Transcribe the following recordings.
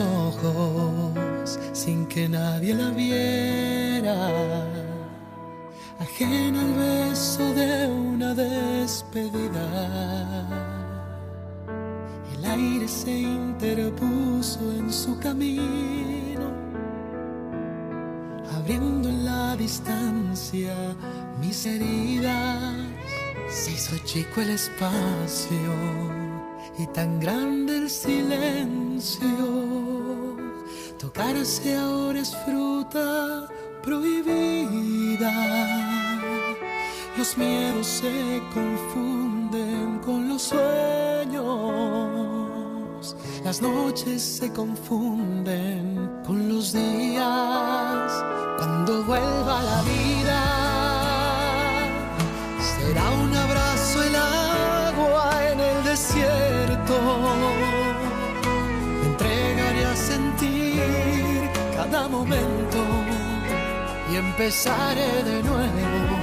Ojos sin que nadie la viera, ajena al beso de una despedida. El aire se interpuso en su camino, abriendo en la distancia mis heridas. Se hizo chico el espacio y tan grande el silencio Tocarse ahora es fruta prohibida. Los miedos se confunden con los sueños. Las noches se confunden con los días. Cuando vuelva la vida, y empezaré de nuevo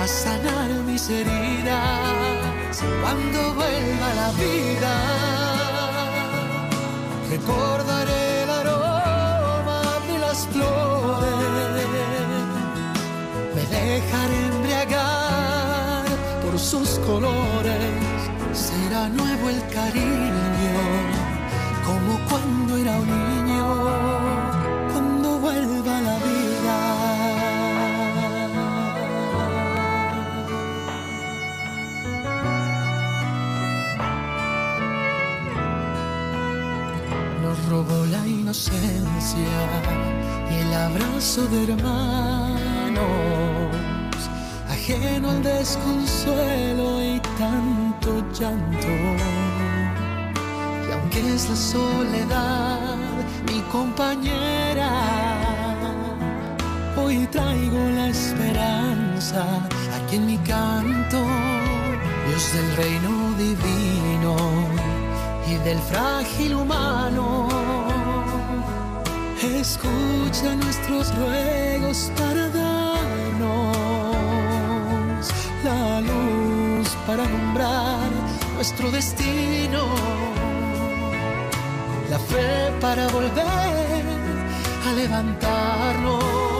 a sanar mis heridas cuando vuelva la vida. Recordaré el aroma de las flores, me dejaré embriagar por sus colores, será nuevo el cariño como cuando era un niño y el abrazo de hermanos, ajeno al desconsuelo y tanto llanto. Y aunque es la soledad mi compañera. Hoy traigo la esperanza aquí en mi canto, Dios del reino divino y del frágil humano. Escucha nuestros ruegos para darnos la luz para nombrar nuestro destino. La fe para volver a levantarnos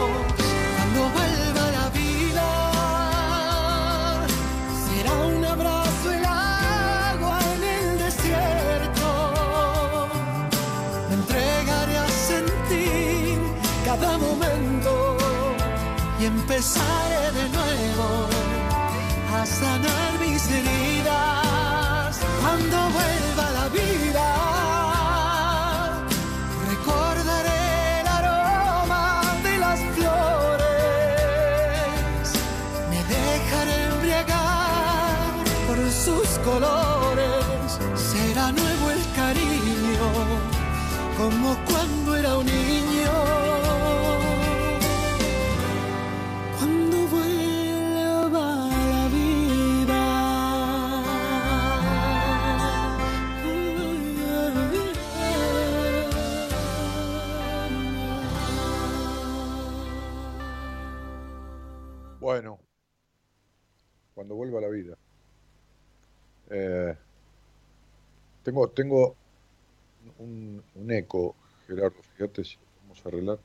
empezaré de nuevo a sanar mis heridas cuando vuelva la vida. La vida. Eh, tengo, tengo, un, eco, Gerardo, fíjate si vamos a arreglar,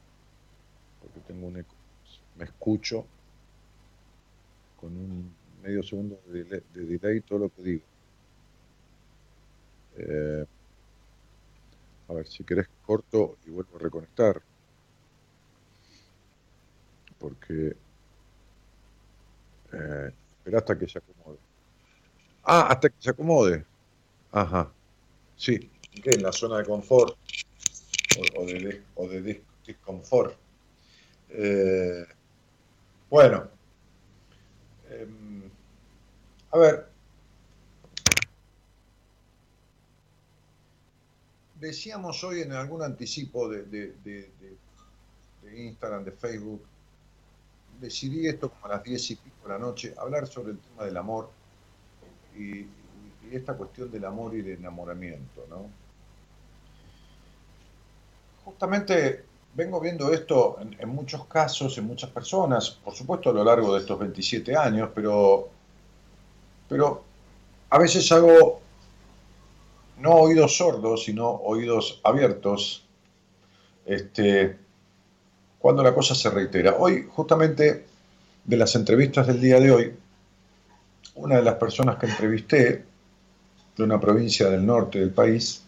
porque tengo un eco. Me escucho con un medio segundo de delay, de delay todo lo que digo. Eh, a ver, si querés corto y vuelvo a reconectar. Porque... Eh, espera hasta que se acomode. Ah, hasta que se acomode. Ajá. Sí, en la zona de confort o, de, o de disconfort. Eh, bueno, em, a ver, decíamos hoy en algún anticipo de, de, de, Instagram, de Facebook, decidí esto como a las 10 y pico de la noche, hablar sobre el tema del amor y, esta cuestión del amor y del enamoramiento, ¿no? Justamente vengo viendo esto en, muchos casos, en muchas personas, por supuesto a lo largo de estos 27 años, pero, pero a veces hago no oídos sordos, sino oídos abiertos, este, cuando la cosa se reitera. Hoy, justamente, de las entrevistas del día de hoy, una de las personas que entrevisté, de una provincia del norte del país,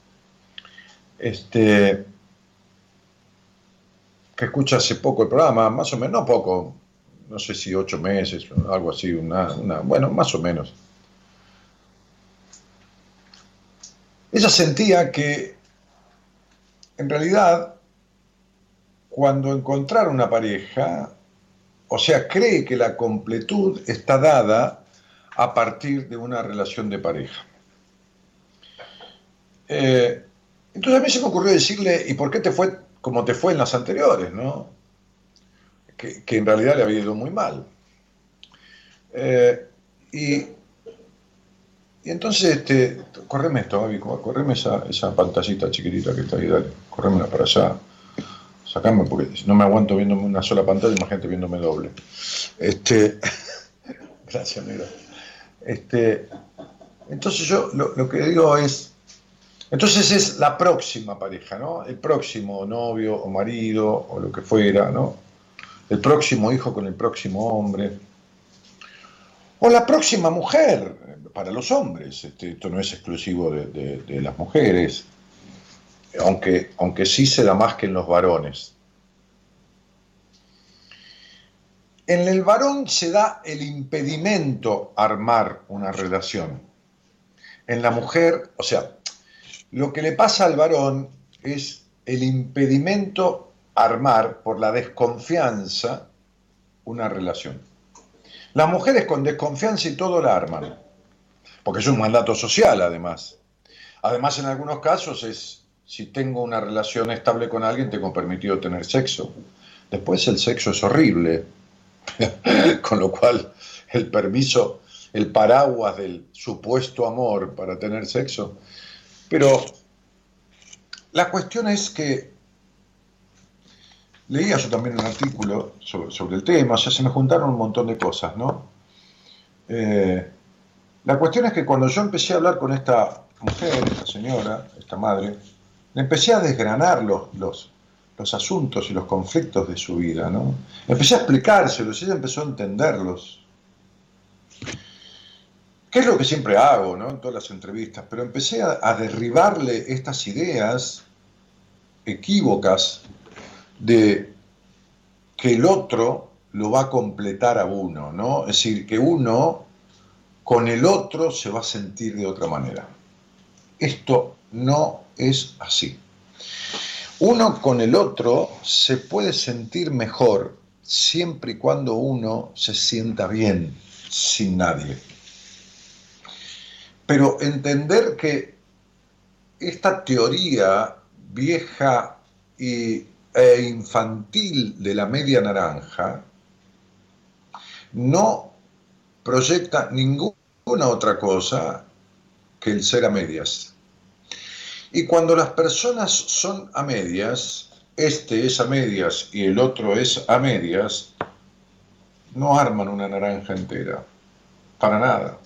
este, que escucha hace poco el programa, más o menos, no poco, no sé si ocho meses, algo así, una, una bueno, más o menos. Ella sentía que, en realidad, cuando encontrar una pareja, o sea, cree que la completud está dada a partir de una relación de pareja. Eh, entonces a mí se me ocurrió decirle, ¿y por qué te fue como te fue en las anteriores? ¿no? Que, en realidad le había ido muy mal. Eh, y entonces, este, correme esto, Gaby, correme esa, pantallita chiquitita que está ahí, dale, corremela para allá. Sacame porque no me aguanto viéndome una sola pantalla, imagínate viéndome doble. Este, gracias, mira. Este, entonces yo lo, lo, que digo es, entonces es la próxima pareja, ¿no? El próximo novio o marido o lo que fuera, ¿no? El próximo hijo con el próximo hombre. O la próxima mujer, para los hombres, este, esto no es exclusivo de, las mujeres, aunque, aunque sí se da más que en los varones. En el varón se da el impedimento armar una relación. En la mujer, o sea, lo que le pasa al varón es el impedimento armar por la desconfianza una relación. Las mujeres con desconfianza y todo la arman porque es un mandato social además. Además, en algunos casos es, si tengo una relación estable con alguien, tengo permitido tener sexo. Después el sexo es horrible, con lo cual el permiso, el paraguas del supuesto amor para tener sexo. Pero la cuestión es que leía yo también un artículo sobre, el tema, sea, se me juntaron un montón de cosas, ¿no? Eh, la cuestión es que cuando yo empecé a hablar con esta mujer, esta señora, esta madre, empecé a desgranar los, los, los asuntos y los conflictos de su vida, ¿no? Empecé a explicárselos y ella empezó a entenderlos. ¿Qué es lo que siempre hago, ¿no? En todas las entrevistas, pero empecé a, derribarle estas ideas equívocas de que el otro lo va a completar a uno, ¿no? Es decir, que uno con el otro se va a sentir de otra manera. Esto no es así. Uno con el otro se puede sentir mejor siempre y cuando uno se sienta bien sin nadie. Pero entender que esta teoría vieja e infantil de la media naranja no proyecta ninguna otra cosa que el ser a medias. Y cuando las personas son a medias, este es a medias y el otro es a medias, no arman una naranja entera, para nada.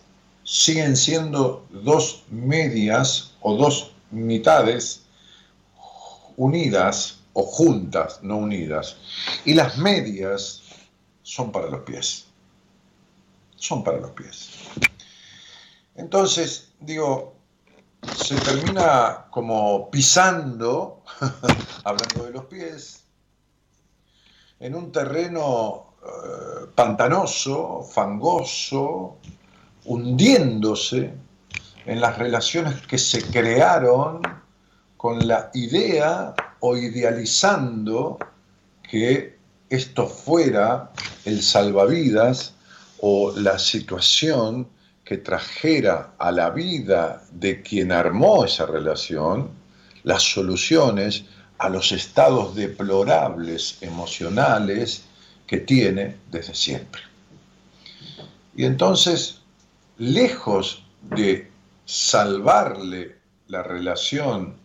Siguen siendo dos medias o dos mitades unidas o juntas, no unidas, y las medias son para los pies. Son para los pies. Entonces, digo, se termina como pisando, hablando de los pies, en un terreno eh, pantanoso, fangoso, hundiéndose en las relaciones que se crearon con la idea o idealizando que esto fuera el salvavidas o la situación que trajera a la vida de quien armó esa relación las soluciones a los estados deplorables emocionales que tiene desde siempre. Y entonces, lejos de salvarle la relación,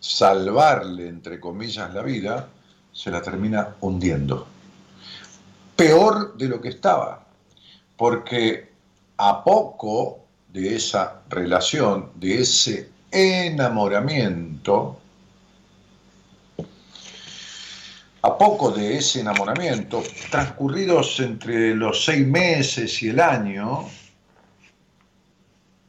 salvarle, entre comillas, la vida, se la termina hundiendo. Peor de lo que estaba, porque a poco de esa relación, de ese enamoramiento, a poco de ese enamoramiento, transcurridos entre los seis meses y el año,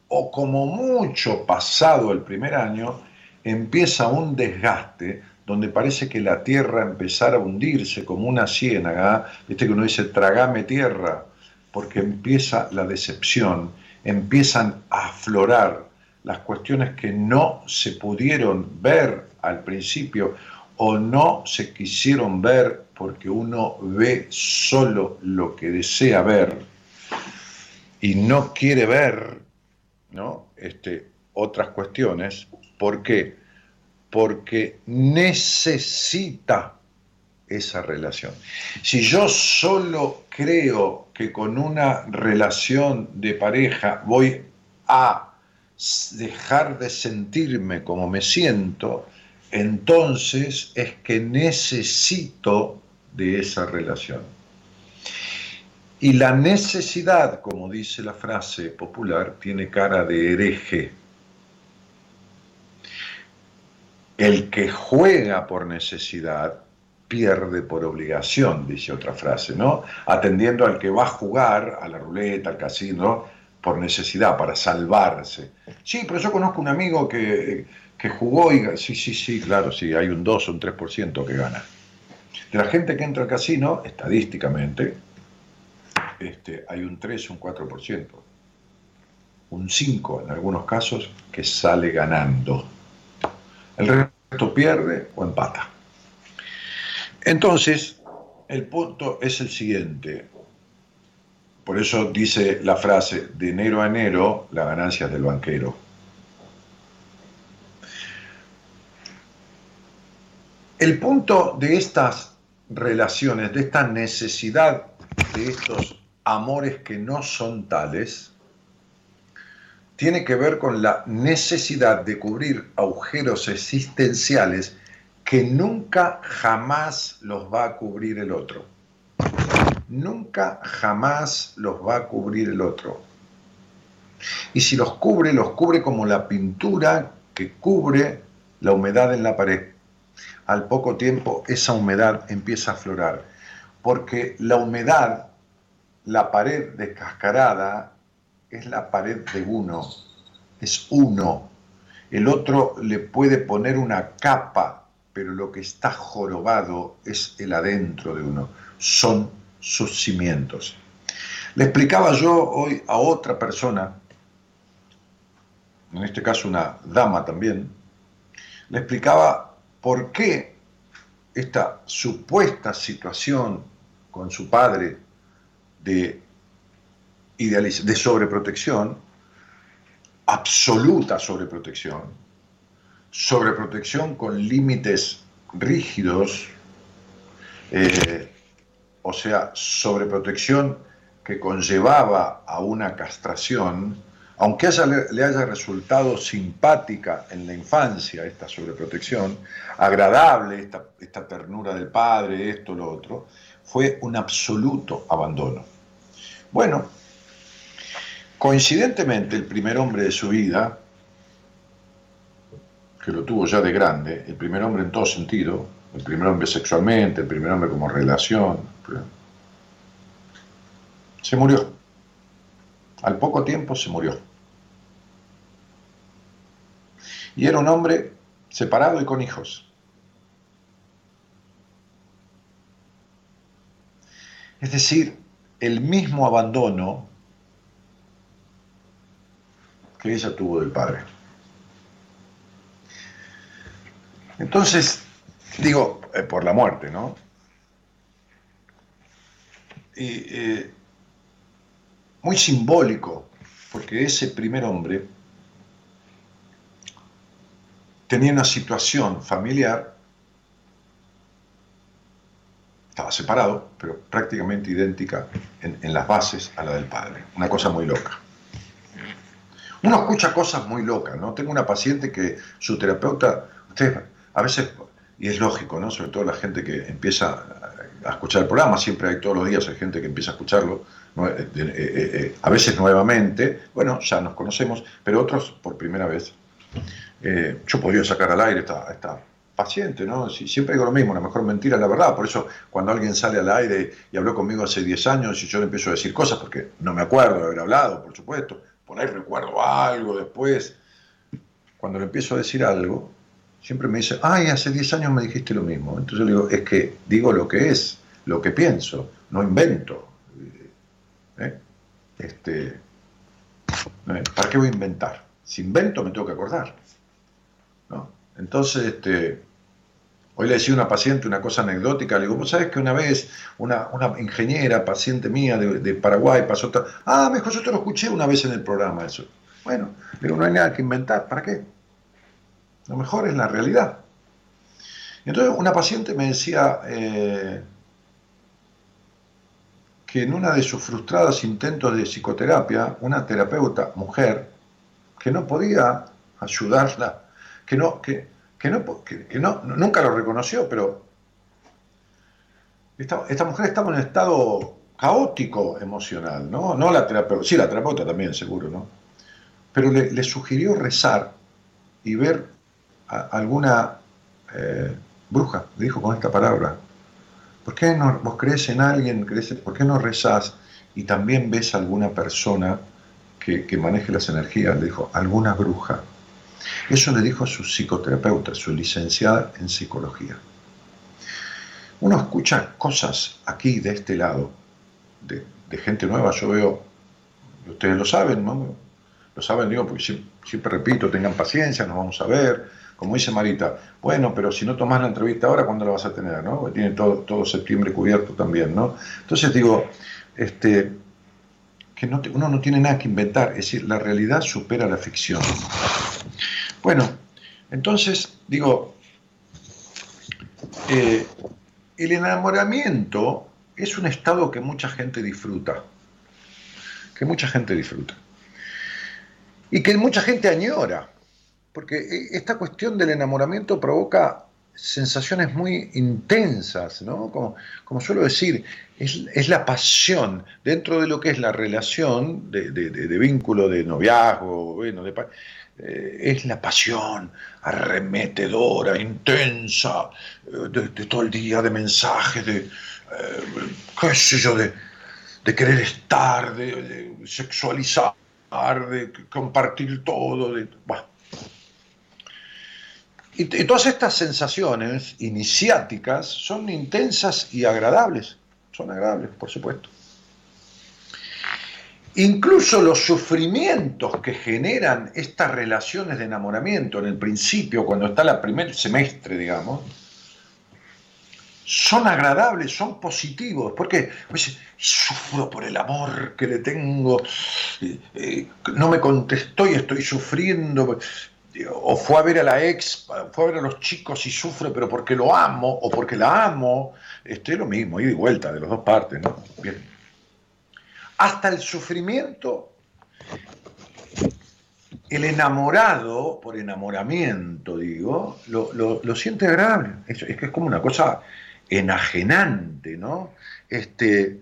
o como mucho pasado el primer año, empieza un desgaste donde parece que la tierra empezara a hundirse como una ciénaga, viste que uno dice, tragame tierra, porque empieza la decepción, empiezan a aflorar las cuestiones que no se pudieron ver al principio o no se quisieron ver porque uno ve solo lo que desea ver y no quiere ver ¿no? este, otras cuestiones. ¿Por qué? Porque necesita esa relación. Si yo solo creo que con una relación de pareja voy a dejar de sentirme como me siento, entonces es que necesito de esa relación. Y la necesidad, como dice la frase popular, tiene cara de hereje. El que juega por necesidad pierde por obligación, dice otra frase, ¿no? Atendiendo al que va a jugar a la ruleta, al casino, por necesidad, para salvarse. Sí, pero yo conozco un amigo que que jugó y... Sí, sí, sí, claro, sí, hay un 2 o un 3% que gana. De la gente que entra al casino, estadísticamente, este, hay un 3 o un 4%. Un 5 en algunos casos que sale ganando. El resto pierde o empata. Entonces, el punto es el siguiente. Por eso dice la frase, de enero a enero, la ganancia del banquero. El punto de estas relaciones, de esta necesidad de estos amores que no son tales, tiene que ver con la necesidad de cubrir agujeros existenciales que nunca jamás los va a cubrir el otro. Nunca jamás los va a cubrir el otro. Y si los cubre, los cubre como la pintura que cubre la humedad en la pared al poco tiempo esa humedad empieza a aflorar, porque la humedad, la pared descascarada, es la pared de uno, es uno. El otro le puede poner una capa, pero lo que está jorobado es el adentro de uno, son sus cimientos. Le explicaba yo hoy a otra persona, en este caso una dama también, le explicaba por qué esta supuesta situación con su padre de, de sobreprotección, absoluta sobreprotección, sobreprotección con límites rígidos, eh, o sea, sobreprotección que conllevaba a una castración, aunque le haya resultado simpática en la infancia esta sobreprotección, agradable esta, esta ternura del padre, esto, lo otro, fue un absoluto abandono. Bueno, coincidentemente el primer hombre de su vida que lo tuvo ya de grande, el primer hombre en todo sentido, el primer hombre sexualmente, el primer hombre como relación, se murió. Al poco tiempo se murió. Y era un hombre separado y con hijos. Es decir, el mismo abandono que ella tuvo del padre. Entonces, digo, eh, por la muerte, ¿no? Y, eh, muy simbólico, porque ese primer hombre tenía una situación familiar, estaba separado, pero prácticamente idéntica en, las bases a la del padre. Una cosa muy loca. Uno escucha cosas muy locas, ¿no? Tengo una paciente que su terapeuta, ustedes a veces, y es lógico, ¿no? Sobre todo la gente que empieza a escuchar el programa, siempre hay todos los días hay gente que empieza a escucharlo, eh, eh, eh, a veces nuevamente, bueno, ya nos conocemos, pero otros por primera vez. yo podría sacar al aire esta, esta paciente, ¿no? Si, siempre digo lo mismo, la mejor mentira es la verdad, por eso cuando alguien sale al aire y habló conmigo hace 10 años y yo le empiezo a decir cosas, porque no me acuerdo de haber hablado, por supuesto, por ahí recuerdo algo después, cuando le empiezo a decir algo, siempre me dice, ay, hace 10 años me dijiste lo mismo. Entonces le digo, es que digo lo que es, lo que pienso, no invento. ¿Eh? Este, ¿eh? ¿Para qué voy a inventar? Si invento me tengo que acordar. Entonces, este, hoy le decía a una paciente una cosa anecdótica, le digo, ¿vos sabés que una vez una, ingeniera, paciente mía de, Paraguay, pasó... Ah, mejor yo te lo escuché una vez en el programa eso. Bueno, le digo, no hay nada que inventar, ¿para qué? Lo mejor es la realidad. Entonces una paciente me decía eh, que en una de sus frustrados intentos de psicoterapia, una terapeuta mujer, que no podía ayudarla, que no, que, no, que, no, nunca lo reconoció, pero esta, mujer estaba en un estado caótico emocional, ¿no? No la terapeuta, sí, la terapeuta también, seguro, ¿no? Pero le sugirió rezar y ver alguna eh, bruja, dijo con esta palabra, ¿por qué no, vos crees en alguien, crees, por qué no rezás y también ves a alguna persona que, que maneje las energías? Le dijo, alguna bruja. Eso le dijo a su psicoterapeuta, su licenciada en psicología. Uno escucha cosas aquí de este lado, de, de gente nueva, yo veo, ustedes lo saben, ¿no? Lo saben, digo, porque siempre, siempre repito, tengan paciencia, nos vamos a ver, como dice Marita, bueno, pero si no tomas la entrevista ahora, ¿cuándo la vas a tener? ¿no? Tiene todo, todo septiembre cubierto también, ¿no? Entonces digo, este, que no uno no tiene nada que inventar, es decir, la realidad supera la ficción. Bueno, entonces digo, eh, el enamoramiento es un estado que mucha gente disfruta, que mucha gente disfruta, y que mucha gente añora porque eh, esta cuestión del enamoramiento provoca sensaciones muy intensas, ¿no? Como, como suelo decir, es, la pasión dentro de lo que es la relación de, vínculo, de noviazgo, bueno, de, eh, es la pasión arremetedora, intensa, eh, de, todo el día, de mensajes, de, qué sé yo, de, querer estar, de, sexualizar, de compartir todo, de, y, todas estas sensaciones iniciáticas son intensas y agradables. Son agradables, por supuesto. Incluso los sufrimientos que generan estas relaciones de enamoramiento en el principio, cuando está el primer semestre, digamos, son agradables, son positivos. porque pues, sufro por el amor que le tengo, eh, eh, no me contestó y estoy sufriendo o fue a ver a la ex, fue a ver a los chicos y sufre, pero porque lo amo o porque la amo, este, es lo mismo, ida y vuelta de las dos partes, ¿no? Bien. Hasta el sufrimiento, el enamorado, por enamoramiento, digo, lo, siente agradable. Es, es, que es como una cosa enajenante, ¿no? Este,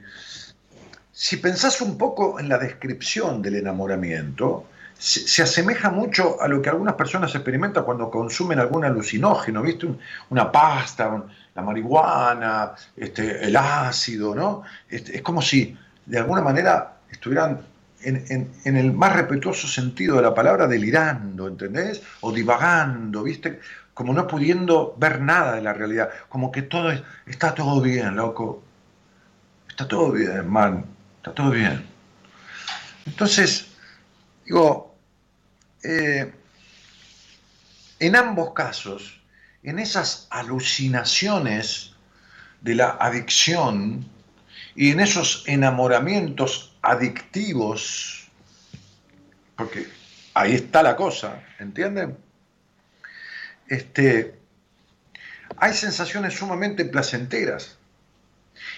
si pensás un poco en la descripción del enamoramiento, se, asemeja mucho a lo que algunas personas experimentan cuando consumen algún alucinógeno, ¿viste? una pasta, la marihuana, este, el ácido, ¿no? Este, es como si de alguna manera estuvieran en, el más respetuoso sentido de la palabra delirando, ¿entendés? O divagando, ¿viste? Como no pudiendo ver nada de la realidad, como que todo está todo bien, loco. Está todo bien, man, está todo bien. Entonces, digo, eh, en ambos casos, en esas alucinaciones de la adicción y en esos enamoramientos adictivos, porque ahí está la cosa, ¿entienden? Este, hay sensaciones sumamente placenteras.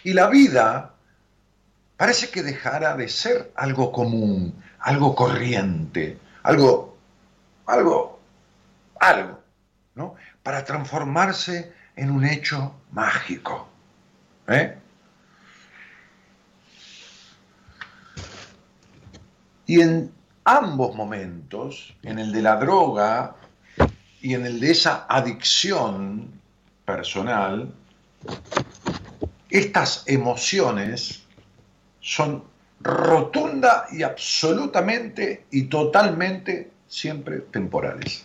Y la vida parece que dejara de ser algo común, algo corriente, algo, algo, algo, ¿no? Para transformarse en un hecho mágico. ¿eh? Y en ambos momentos, en el de la droga y en el de esa adicción personal, estas emociones son rotunda y absolutamente y totalmente siempre temporales.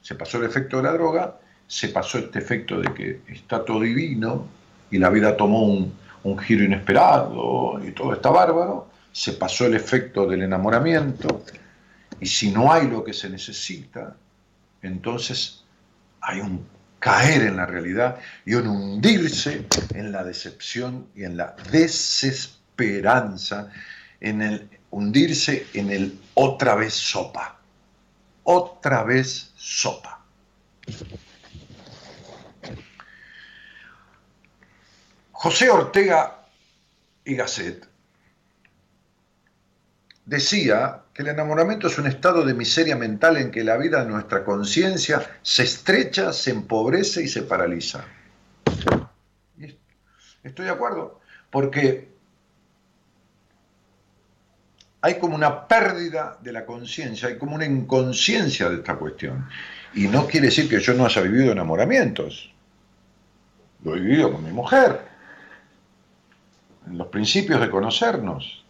Se pasó el efecto de la droga, se pasó este efecto de que está todo divino y la vida tomó un, un giro inesperado y todo está bárbaro, se pasó el efecto del enamoramiento y si no hay lo que se necesita, entonces hay un caer en la realidad y un hundirse en la decepción y en la desesperanza, en el hundirse en el otra vez sopa, otra vez sopa. José Ortega y Gasset decía el enamoramiento es un estado de miseria mental en que la vida de nuestra conciencia se estrecha, se empobrece y se paraliza. Estoy de acuerdo, porque hay como una pérdida de la conciencia, hay como una inconsciencia de esta cuestión. Y no quiere decir que yo no haya vivido enamoramientos. Lo he vivido con mi mujer, en los principios de conocernos.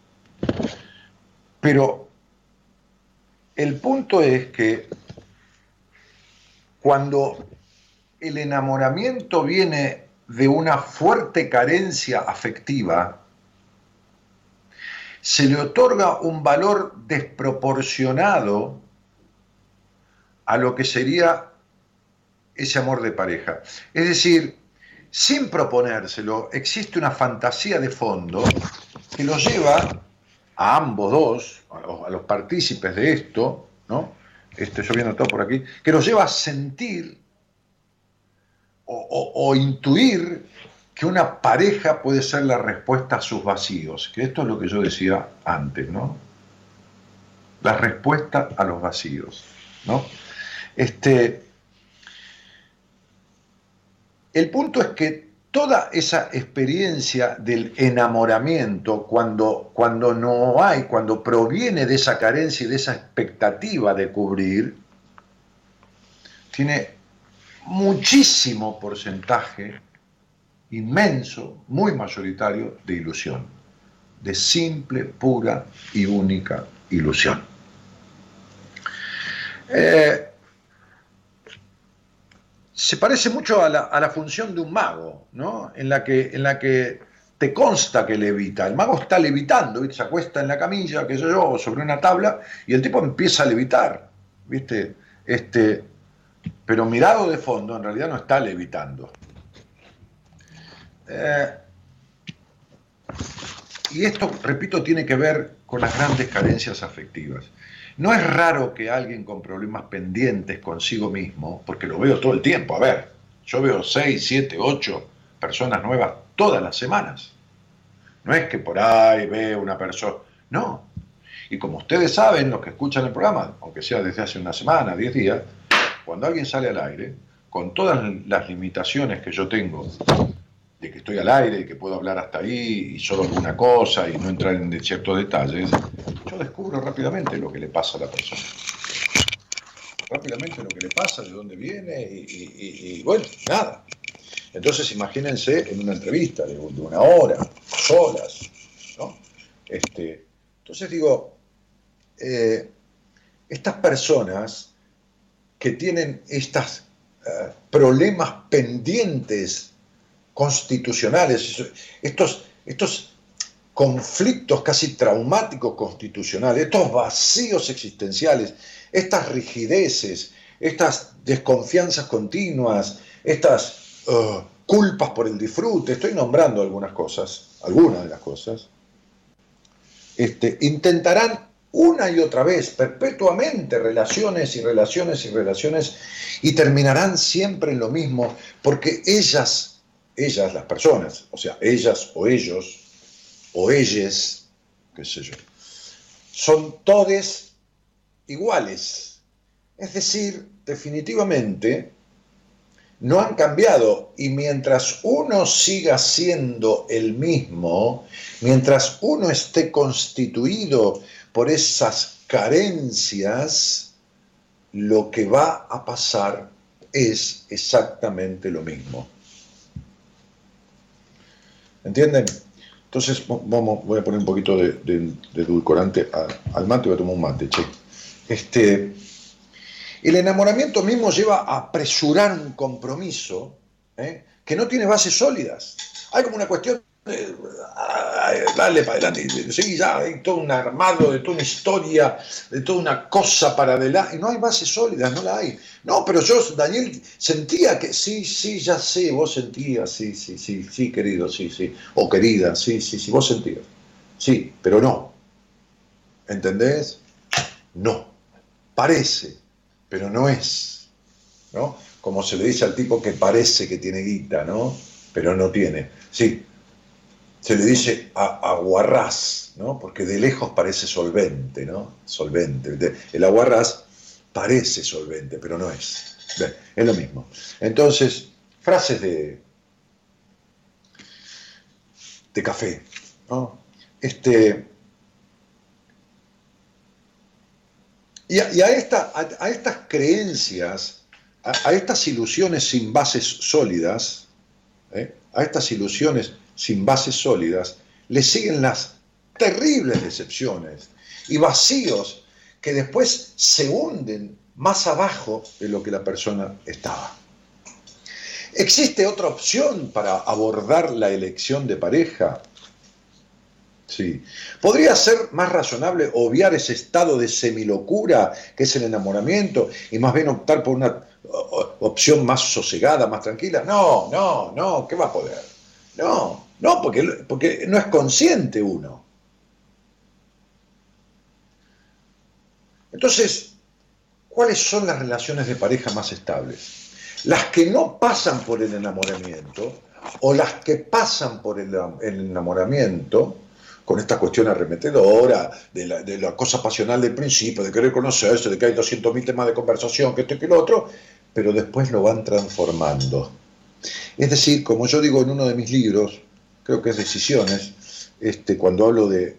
Pero el punto es que cuando el enamoramiento viene de una fuerte carencia afectiva, se le otorga un valor desproporcionado a lo que sería ese amor de pareja. Es decir, sin proponérselo, existe una fantasía de fondo que lo lleva a ambos dos, a los, partícipes de esto, ¿no? Este, yo viendo todo por aquí, que nos lleva a sentir o, intuir que una pareja puede ser la respuesta a sus vacíos, que esto es lo que yo decía antes, ¿no? La respuesta a los vacíos, ¿no? Este, el punto es que toda esa experiencia del enamoramiento, cuando, cuando no hay, cuando proviene de esa carencia y de esa expectativa de cubrir, tiene muchísimo porcentaje, inmenso, muy mayoritario, de ilusión, de simple, pura y única ilusión. Eh, se parece mucho a la, función de un mago, ¿no? En la, que, en la que te consta que levita. El mago está levitando, ¿viste? se acuesta en la camilla, qué sé yo, sobre una tabla, y el tipo empieza a levitar, ¿viste? Este, pero mirado de fondo, en realidad no está levitando. Eh, y esto, repito, tiene que ver con las grandes carencias afectivas. No es raro que alguien con problemas pendientes consigo mismo, porque lo veo todo el tiempo, a ver, yo veo 6, 7, 8 personas nuevas todas las semanas. No es que por ahí veo una persona, no. Y como ustedes saben, los que escuchan el programa, aunque sea desde hace una semana, 10 días, cuando alguien sale al aire, con todas las limitaciones que yo tengo de que estoy al aire y que puedo hablar hasta ahí y solo alguna cosa y no entrar en ciertos detalles, yo descubro rápidamente lo que le pasa a la persona. Rápidamente lo que le pasa, de dónde viene y, bueno, nada. Entonces imagínense en una entrevista de, una hora, solas, ¿no? Este, entonces digo, eh, estas personas que tienen estos eh, problemas pendientes constitucionales, estos, estos conflictos casi traumáticos constitucionales, estos vacíos existenciales, estas rigideces, estas desconfianzas continuas, estas uh, culpas por el disfrute, estoy nombrando algunas cosas, algunas de las cosas, este, intentarán una y otra vez, perpetuamente, relaciones y relaciones y relaciones, y terminarán siempre en lo mismo, porque ellas ellas, las personas, o sea, ellas o ellos, o ellas, qué sé yo, son todes iguales. Es decir, definitivamente no han cambiado y mientras uno siga siendo el mismo, mientras uno esté constituido por esas carencias, lo que va a pasar es exactamente lo mismo. ¿Entienden? Entonces vamos, voy a poner un poquito de, edulcorante al mate, voy a tomar un mate, che. Este, el enamoramiento mismo lleva a apresurar un compromiso ¿eh? que no tiene bases sólidas. Hay como una cuestión dale para adelante, sí, ya hay todo un armado, de toda una historia, de toda una cosa para adelante, y no hay bases sólidas, no la hay. No, pero yo, Daniel, sentía que, sí, sí, ya sé, vos sentías, sí, sí, sí, sí, querido, sí, sí, o querida, sí, sí, sí, vos sentías, sí, pero no. ¿Entendés? No. Parece, pero no es. ¿No? Como se le dice al tipo que parece que tiene guita, ¿no? Pero no tiene. Sí, se le dice aguarrás, ¿no? porque de lejos parece solvente, ¿no? Solvente. El aguarrás parece solvente, pero no es. Es lo mismo. Entonces, frases de, de café. ¿no? Este, y, a, esta, a, estas creencias, a, estas ilusiones sin bases sólidas, ¿eh? a estas ilusiones sin bases sólidas, le siguen las terribles decepciones y vacíos que después se hunden más abajo de lo que la persona estaba. ¿Existe otra opción para abordar la elección de pareja? Sí. ¿Podría ser más razonable obviar ese estado de semilocura que es el enamoramiento y más bien optar por una opción más sosegada, más tranquila? No, no, no, ¿qué va a poder? No, no, porque, porque no es consciente uno. Entonces, ¿cuáles son las relaciones de pareja más estables? Las que no pasan por el enamoramiento o las que pasan por el, enamoramiento con esta cuestión arremetedora, de la, de la, cosa pasional del principio, de querer conocerse, de que hay 200.000 temas de conversación, que esto y que lo otro, pero después lo van transformando. Es decir, como yo digo en uno de mis libros, creo que es Decisiones, este, cuando hablo de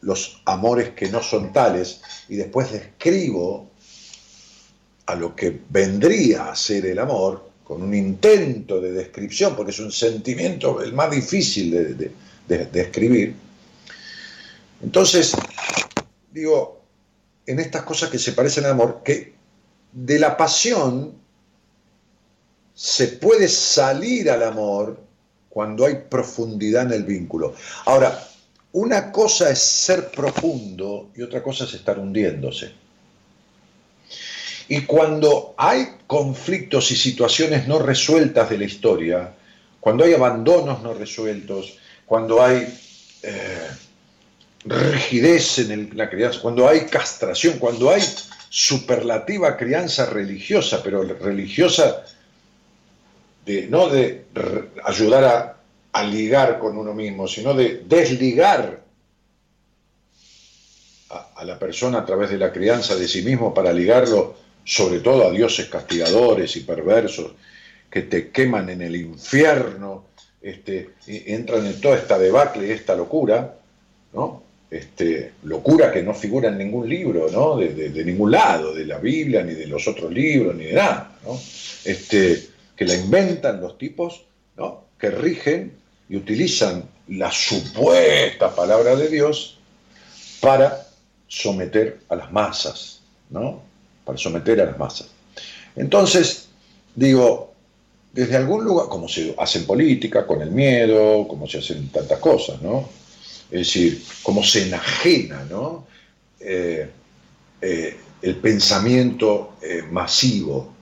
los amores que no son tales y después describo a lo que vendría a ser el amor, con un intento de descripción, porque es un sentimiento el más difícil de, describir. Entonces, digo, en estas cosas que se parecen al amor, que de la pasión se puede salir al amor cuando hay profundidad en el vínculo. Ahora, una cosa es ser profundo y otra cosa es estar hundiéndose. Y cuando hay conflictos y situaciones no resueltas de la historia, cuando hay abandonos no resueltos, cuando hay eh, rigidez en la crianza, cuando hay castración, cuando hay superlativa crianza religiosa, pero religiosa no de ayudar a, ligar con uno mismo, sino de desligar a, la persona a través de la crianza de sí mismo para ligarlo sobre todo a dioses castigadores y perversos que te queman en el infierno este, entran en toda esta debacle, esta locura, ¿no? Este, locura que no figura en ningún libro, ¿no? De, ningún lado, de la Biblia, ni de los otros libros, ni de nada, ¿no? Este, que la inventan los tipos, ¿no? Que rigen y utilizan la supuesta palabra de Dios para someter a las masas, ¿no? Para someter a las masas. Entonces, digo, desde algún lugar, como se hace en política, con el miedo, como se hacen tantas cosas, ¿no? Es decir, como se enajena, ¿no? Eh, eh, el pensamiento eh, masivo.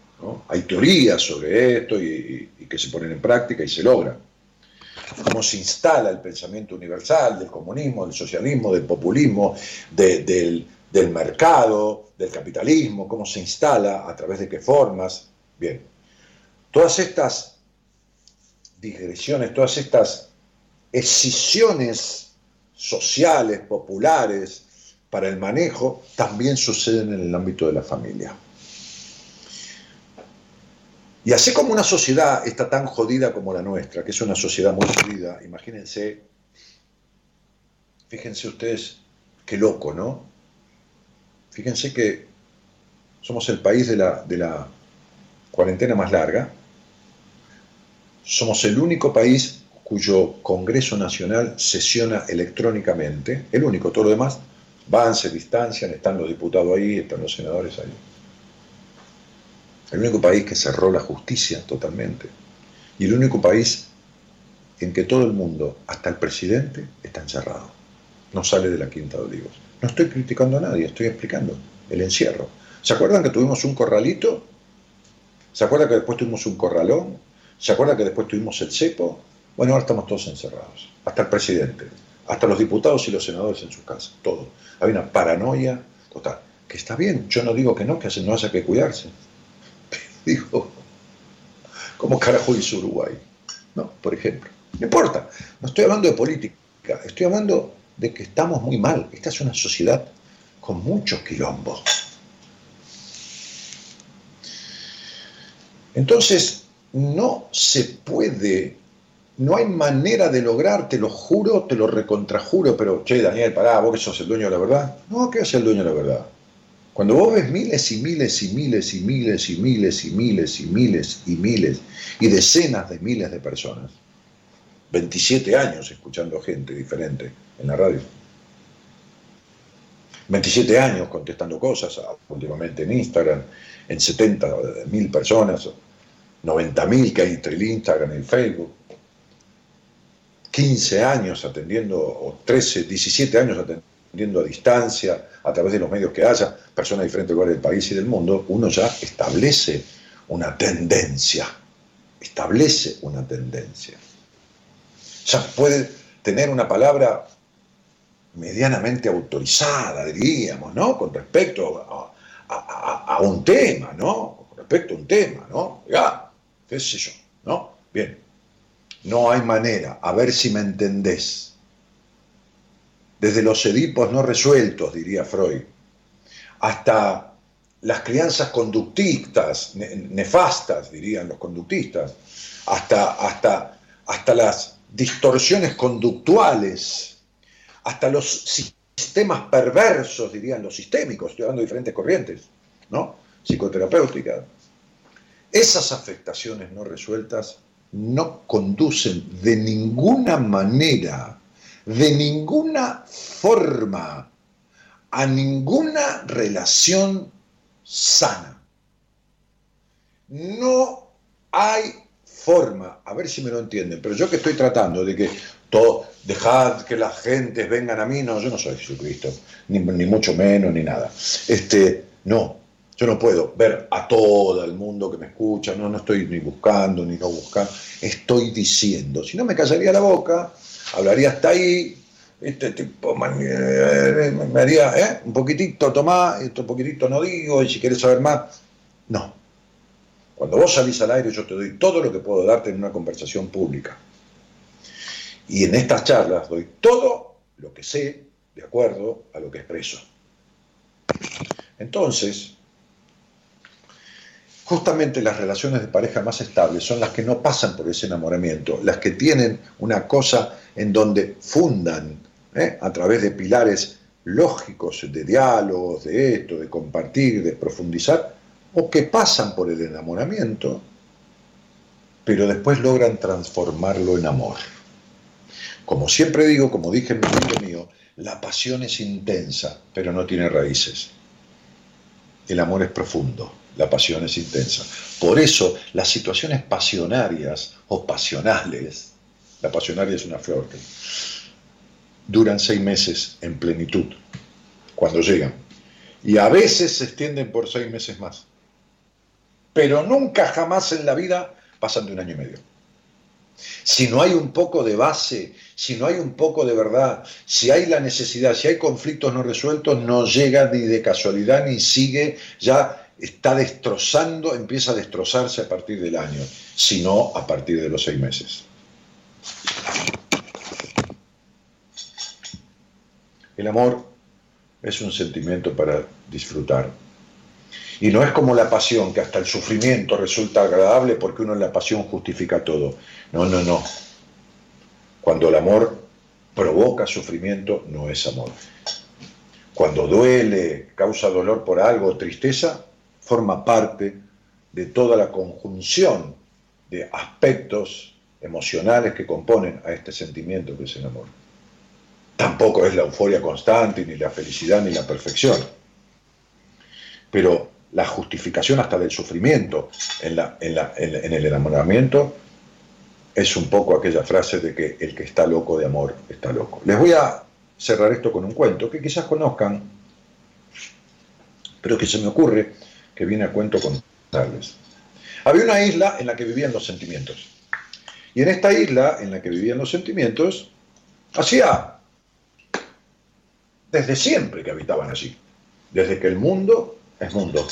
Hay teorías sobre esto y, que se ponen en práctica y se logran. Cómo se instala el pensamiento universal del comunismo, del socialismo, del populismo, del, del mercado, del capitalismo, cómo se instala, a través de qué formas. Bien, todas estas digresiones, todas estas escisiones sociales, populares, para el manejo, también suceden en el ámbito de la familia. Y así como una sociedad está tan jodida como la nuestra, que es una sociedad muy jodida, imagínense, fíjense ustedes, qué loco, ¿no? Fíjense que somos el país de la, cuarentena más larga, somos el único país cuyo Congreso Nacional sesiona electrónicamente, el único, todo lo demás, van, se distancian, están los diputados ahí, están los senadores ahí. El único país que cerró la justicia totalmente. Y el único país en que todo el mundo, hasta el presidente, está encerrado. No sale de la Quinta de Olivos. No estoy criticando a nadie, estoy explicando el encierro. ¿Se acuerdan que tuvimos un corralito? ¿Se acuerdan que después tuvimos un corralón? ¿Se acuerdan que después tuvimos el cepo? Bueno, ahora estamos todos encerrados, hasta el presidente, hasta los diputados y los senadores en sus casas, todo. Hay una paranoia total, que está bien, yo no digo que no, que no haya que cuidarse. digo, ¿cómo carajo hizo Uruguay? ¿No? Por ejemplo. No importa, no estoy hablando de política, estoy hablando de que estamos muy mal. Esta es una sociedad con muchos quilombos. Entonces, no se puede no hay manera de lograr, te lo juro, te lo recontrajuro, pero che, Daniel, pará, vos que sos el dueño de la verdad. No, ¿qué es el dueño de la verdad? Cuando vos ves miles y miles y miles y miles y miles y miles y miles y miles y decenas de miles de personas, 27 años escuchando gente diferente en la radio, 27 años contestando cosas, últimamente en Instagram, en 70 mil personas, 90 mil que hay entre el Instagram y el Facebook, 15 años atendiendo, o 13, 17 años atendiendo a distancia, a través de los medios que haya, personas de diferentes lugares del país y del mundo, uno ya establece una tendencia, establece una tendencia. Ya puede tener una palabra medianamente autorizada, diríamos, ¿no? Con respecto a, un tema, ¿no? Con respecto a un tema, ¿no? Ya, qué sé yo, ¿no? Bien. No hay manera, a ver si me entendés. Desde los edipos no resueltos, diría Freud, hasta las crianzas conductistas, nefastas, dirían los conductistas, hasta, hasta, hasta las distorsiones conductuales, hasta los sistemas perversos, dirían los sistémicos, estoy hablando de diferentes corrientes, ¿no? Psicoterapéuticas. Esas afectaciones no resueltas no conducen de ninguna manera, de ninguna forma, a ninguna relación sana. No hay forma, a ver si me lo entienden, pero yo que estoy tratando de que todo, dejad que las gentes vengan a mí, no, yo no soy Jesucristo, ni, ni mucho menos, ni nada. Este, no, yo no puedo ver a todo el mundo que me escucha, no, no estoy ni buscando ni no buscando, estoy diciendo. Si no me callaría la boca, hablaría hasta ahí, este tipo me haría ¿eh? un poquitito tomar, esto poquitito no digo, y si quieres saber más, no. Cuando vos salís al aire yo te doy todo lo que puedo darte en una conversación pública. Y en estas charlas doy todo lo que sé de acuerdo a lo que expreso. Entonces, justamente las relaciones de pareja más estables son las que no pasan por ese enamoramiento, las que tienen una cosa en donde fundan ¿eh? a través de pilares lógicos de diálogos, de esto, de compartir, de profundizar, o que pasan por el enamoramiento, pero después logran transformarlo en amor. Como siempre digo, como dije en un libro mío, la pasión es intensa, pero no tiene raíces. El amor es profundo, la pasión es intensa. Por eso las situaciones pasionarias o pasionales, la pasionaria es una flor, duran seis meses en plenitud, cuando llegan. Y a veces se extienden por seis meses más. Pero nunca jamás en la vida pasan de un año y medio. Si no hay un poco de base, si no hay un poco de verdad, si hay la necesidad, si hay conflictos no resueltos, no llega ni de casualidad ni sigue, ya está destrozando, empieza a destrozarse a partir del año, sino a partir de los seis meses. El amor es un sentimiento para disfrutar. Y no es como la pasión, que hasta el sufrimiento resulta agradable porque uno en la pasión justifica todo. No, no, no. Cuando el amor provoca sufrimiento, no es amor. Cuando duele, causa dolor por algo, tristeza, forma parte de toda la conjunción de aspectos emocionales que componen a este sentimiento que es el amor. Tampoco es la euforia constante, ni la felicidad, ni la perfección. Pero la justificación hasta del sufrimiento en, en, el enamoramiento es un poco aquella frase de que el que está loco de amor está loco. Les voy a cerrar esto con un cuento que quizás conozcan, pero que se me ocurre que viene a cuento contarles. Había una isla en la que vivían los sentimientos. Y en esta isla en la que vivían los sentimientos, hacía desde siempre que habitaban allí, desde que el mundo es mundo.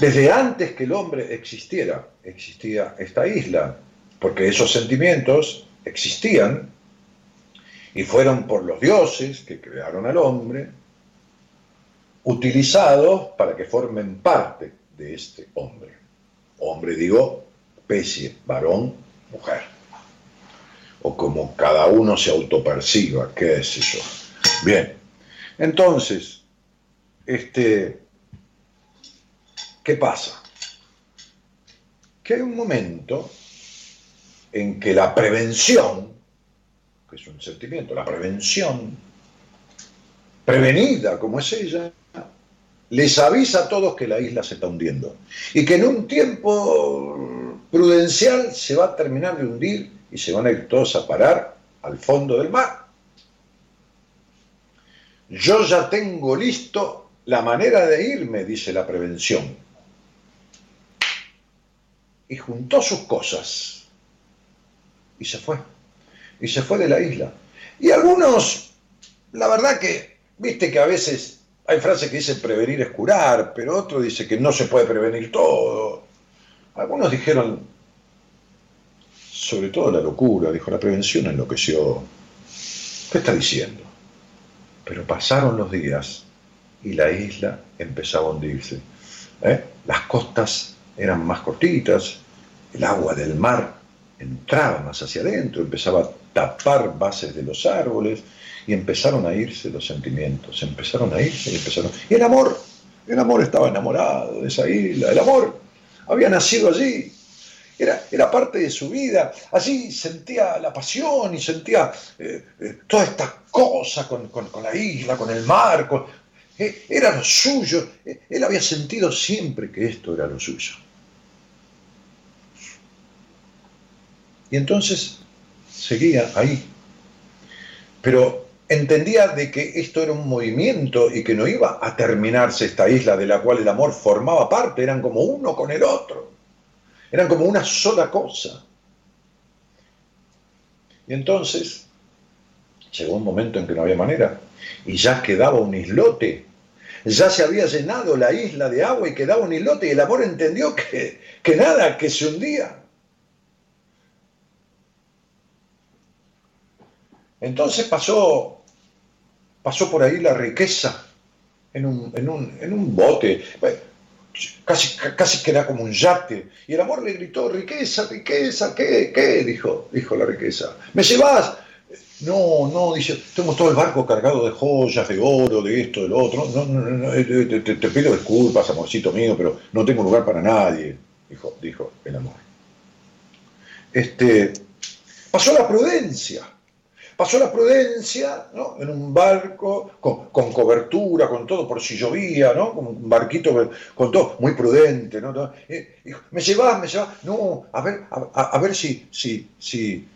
Desde antes que el hombre existiera, existía esta isla, porque esos sentimientos existían y fueron por los dioses que crearon al hombre, utilizados para que formen parte de este hombre. Hombre digo, especie, varón, mujer. O como cada uno se autoperciba, qué es eso. Bien, entonces, este, ¿qué pasa? Que hay un momento en que la prevención, que es un sentimiento, la prevención, prevenida como es ella, les avisa a todos que la isla se está hundiendo y que en un tiempo prudencial se va a terminar de hundir y se van a ir todos a parar al fondo del mar yo ya tengo listo la manera de irme, dice la prevención. Y juntó sus cosas y se fue. Y se fue de la isla. Y algunos, la verdad que, viste que a veces hay frases que dicen prevenir es curar, pero otro dice que no se puede prevenir todo. Algunos dijeron, sobre todo la locura, dijo, la prevención enloqueció. ¿Qué está diciendo? Pero pasaron los días y la isla empezaba a hundirse. ¿eh? Las costas eran más cortitas, el agua del mar entraba más hacia adentro, empezaba a tapar bases de los árboles y empezaron a irse los sentimientos, empezaron a irse y empezaron... Y el amor, el amor estaba enamorado de esa isla, el amor había nacido allí, era, parte de su vida. Allí sentía la pasión y sentía eh, eh, toda esta cosa con, la isla, con el mar. Eh, era lo suyo. él había sentido siempre que esto era lo suyo. Y entonces seguía ahí. Pero entendía de que esto era un movimiento y que no iba a terminarse esta isla de la cual el amor formaba parte, eran como uno con el otro. Eran como una sola cosa. Y entonces llegó un momento en que no había manera y ya quedaba un islote. Ya se había llenado la isla de agua y quedaba un islote y el amor entendió que, que nada, que se hundía. Entonces pasó, pasó por ahí la riqueza en un, en un, en un bote casi, casi que era como un yate. Y el amor le gritó, riqueza, riqueza, ¿qué? ¿Qué? Dijo, dijo la riqueza. ¿Me llevas? No, no, dice, tengo todo el barco cargado de joyas, de oro, de esto, de lo otro. No, no, eh, te, te, pido disculpas, amorcito mío, pero no tengo lugar para nadie, dijo, dijo el amor. Este, pasó la prudencia. Pasó la prudencia ¿no? en un barco con, cobertura, con todo, por si llovía, ¿no? Un barquito con todo, muy prudente. ¿no? ¿Me llevas? ¿Me llevas? No, a ver, a, a ver si, si, si,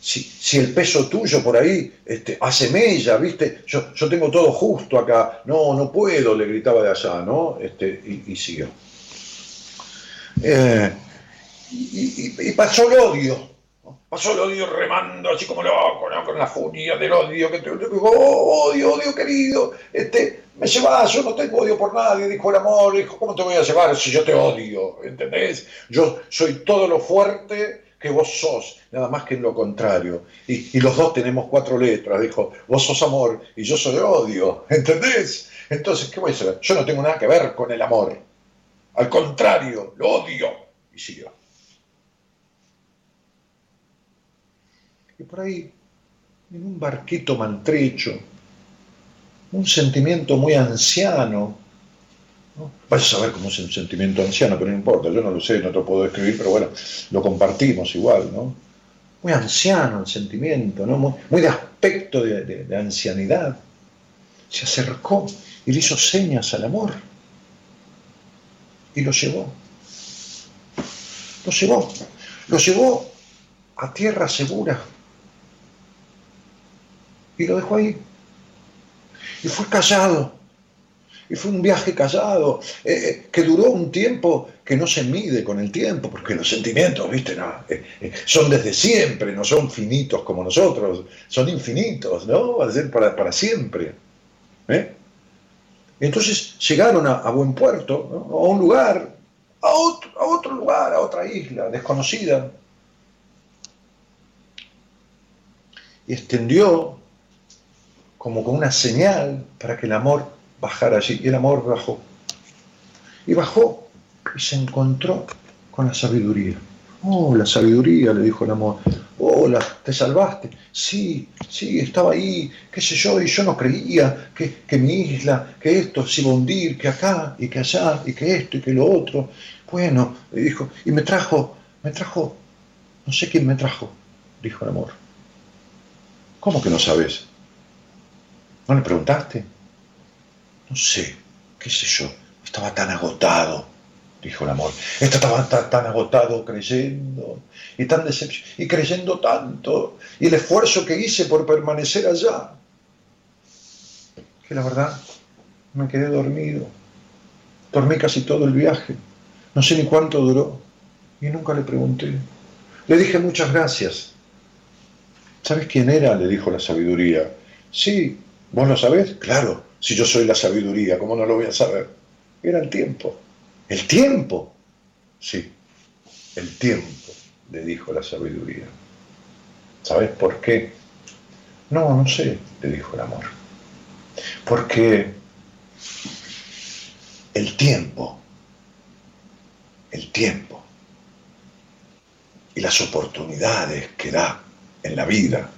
si, el peso tuyo por ahí este, hace mella, ¿viste? Yo, yo tengo todo justo acá. No, no puedo, le gritaba de allá, ¿no? Este, y, siguió. Eh, y pasó el odio Pasó el odio remando así como loco. Con la furia del odio que te digo, oh, odio, odio querido, este, me llevas, yo no tengo odio por nadie, dijo el amor, dijo, ¿cómo te voy a llevar si yo te odio? ¿Entendés? Yo soy todo lo fuerte que vos sos, nada más que en lo contrario. Y, y los dos tenemos cuatro letras, dijo, vos sos amor y yo soy odio, ¿entendés? Entonces, ¿qué voy a hacer? Yo no tengo nada que ver con el amor. Al contrario, lo odio. Y siguió. Y por ahí, en un barquito maltrecho, un sentimiento muy anciano. ¿no? A saber cómo es un sentimiento anciano, pero no importa, yo no lo sé, no te lo puedo describir, pero bueno, lo compartimos igual, ¿no? Muy anciano el sentimiento, ¿no? Muy, muy de aspecto de, de, de ancianidad. Se acercó y le hizo señas al amor. Y lo llevó. Lo llevó. Lo llevó a tierra segura y lo dejó ahí. Y fue callado. Y fue un viaje callado, eh, que duró un tiempo que no se mide con el tiempo, porque los sentimientos, viste, eh, eh, son desde siempre, no son finitos como nosotros, son infinitos, ¿no? Va a para, para siempre. Entonces llegaron a, buen puerto, a un lugar, a otro, a otro lugar, a otra isla desconocida. Y extendió como con una señal para que el amor bajara allí. Y el amor bajó. Y bajó y se encontró con la sabiduría. Oh, la sabiduría, le dijo el amor. Hola, ¿te salvaste? Sí, sí, estaba ahí, qué sé yo, y yo no creía que, que mi isla, que esto se iba a hundir, que acá, y que allá, y que esto, y que lo otro. Bueno, le dijo, y me trajo, me trajo, no sé quién me trajo, dijo el amor. ¿Cómo que no sabes? ¿No le preguntaste? No sé, qué sé yo, estaba tan agotado, dijo el amor. Estaba tan, tan agotado creyendo y tan y creyendo tanto y el esfuerzo que hice por permanecer allá. Que la verdad me quedé dormido. Dormí casi todo el viaje. No sé ni cuánto duró y nunca le pregunté. Le dije muchas gracias. ¿Sabes quién era? le dijo la sabiduría. Sí, ¿Vos lo sabés? Claro, si yo soy la sabiduría, ¿cómo no lo voy a saber? Era el tiempo. ¿El tiempo? Sí, el tiempo, le dijo la sabiduría. ¿Sabes por qué? No, no sé, le dijo el amor. Porque el tiempo, el tiempo y las oportunidades que da en la vida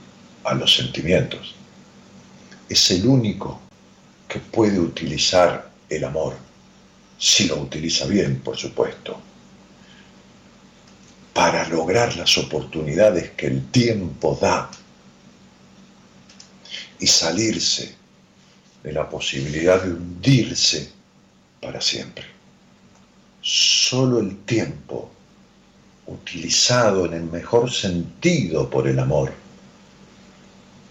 a los sentimientos es el único que puede utilizar el amor, si lo utiliza bien, por supuesto, para lograr las oportunidades que el tiempo da y salirse de la posibilidad de hundirse para siempre. Solo el tiempo, utilizado en el mejor sentido por el amor,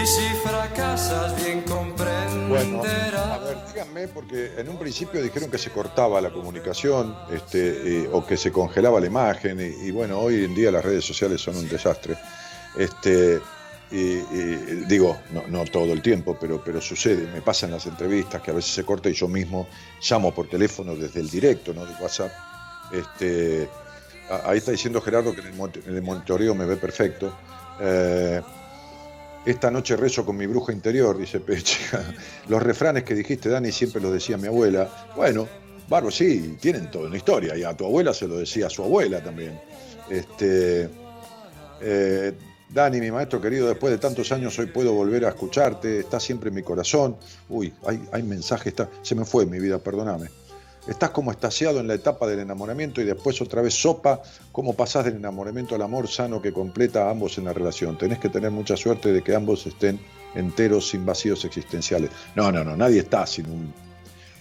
Y si fracasas bien comprenderás. a ver, díganme, porque en un principio dijeron que se cortaba la comunicación este, eh, o que se congelaba la imagen, y, y, bueno, hoy en día las redes sociales son un desastre. Este, y, y, digo, no, no, todo el tiempo, pero, pero sucede, me pasan las entrevistas que a veces se corta y yo mismo llamo por teléfono desde el directo, ¿no? De WhatsApp. Este, ahí está diciendo Gerardo que en el, en el monitoreo me ve perfecto. Eh, esta noche rezo con mi bruja interior, dice Peche. Los refranes que dijiste, Dani, siempre los decía mi abuela. Bueno, Barbo, sí, tienen toda una historia. Y a tu abuela se lo decía a su abuela también. Este, eh, Dani, mi maestro querido, después de tantos años hoy puedo volver a escucharte. Está siempre en mi corazón. Uy, hay, hay mensaje, está, se me fue mi vida, perdóname. Estás como estasiado en la etapa del enamoramiento y después otra vez sopa cómo pasás del enamoramiento al amor sano que completa a ambos en la relación. Tenés que tener mucha suerte de que ambos estén enteros sin vacíos existenciales. No, no, no, nadie está sin un,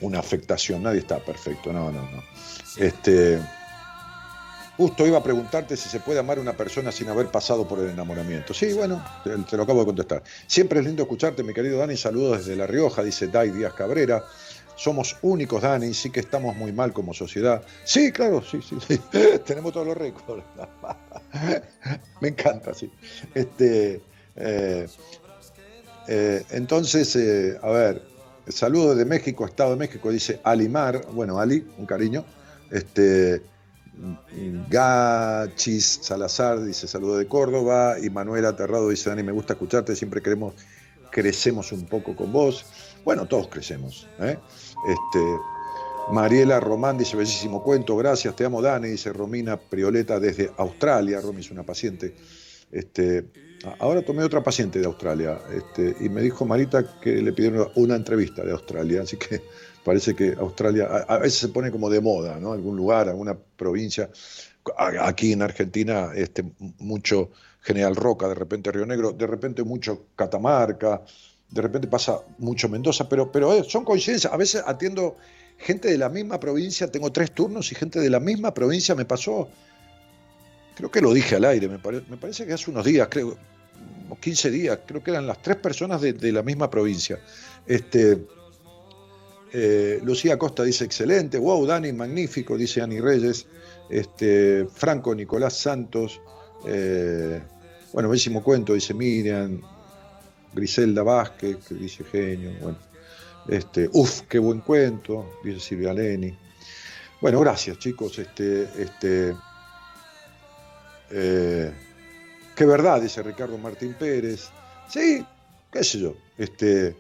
una afectación, nadie está perfecto, no, no, no. Este, justo iba a preguntarte si se puede amar a una persona sin haber pasado por el enamoramiento. Sí, bueno, te, te lo acabo de contestar. Siempre es lindo escucharte, mi querido Dani. Saludos desde La Rioja, dice Dai Díaz Cabrera somos únicos, Dani, sí que estamos muy mal como sociedad. Sí, claro, sí, sí, sí. tenemos todos los récords. Me encanta, sí. Este, eh, eh, entonces, eh, a ver, saludo de México, Estado de México, dice Alimar, bueno, Ali, un cariño. Este, Gachis Salazar dice saludo de Córdoba y Manuel Aterrado dice Dani me gusta escucharte siempre queremos crecemos un poco con vos bueno todos crecemos ¿eh? Este, Mariela Román dice, bellísimo cuento, gracias, te amo Dani, dice Romina Prioleta desde Australia, Romy es una paciente. Este, ahora tomé otra paciente de Australia este, y me dijo Marita que le pidieron una entrevista de Australia, así que parece que Australia a, veces se pone como de moda, ¿no? Algún lugar, alguna provincia. Aquí en Argentina, este, mucho General Roca, de repente Río Negro, de repente mucho Catamarca, de repente pasa mucho Mendoza, pero, pero eh, son coincidencias. A veces atiendo gente de la misma provincia, tengo tres turnos y gente de la misma provincia me pasó, creo que lo dije al aire, me, pare, me parece que hace unos días, creo, 15 días, creo que eran las tres personas de, de la misma provincia. Este, eh, Lucía Costa dice excelente, wow, Dani, magnífico, dice Ani Reyes, este, Franco Nicolás Santos, eh, bueno, bellísimo cuento, dice Miriam, Griselda Vázquez, que dice genio, bueno. Este, uf, qué buen cuento, dice Silvia Leni. Bueno, gracias chicos. Este, este, eh, qué verdad, dice Ricardo Martín Pérez. Sí, qué sé yo. Este,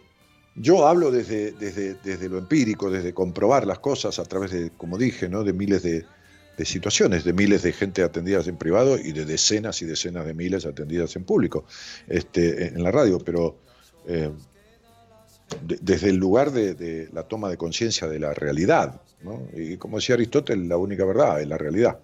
yo hablo desde, desde, desde lo empírico, desde comprobar las cosas a través de, como dije, ¿no? de miles de, de situaciones, de miles de gente atendidas en privado y de decenas y decenas de miles atendidas en público, este, en la radio, pero eh, de, desde el lugar de, la toma de conciencia de la realidad, ¿no? y como decía Aristóteles, la única verdad es la realidad.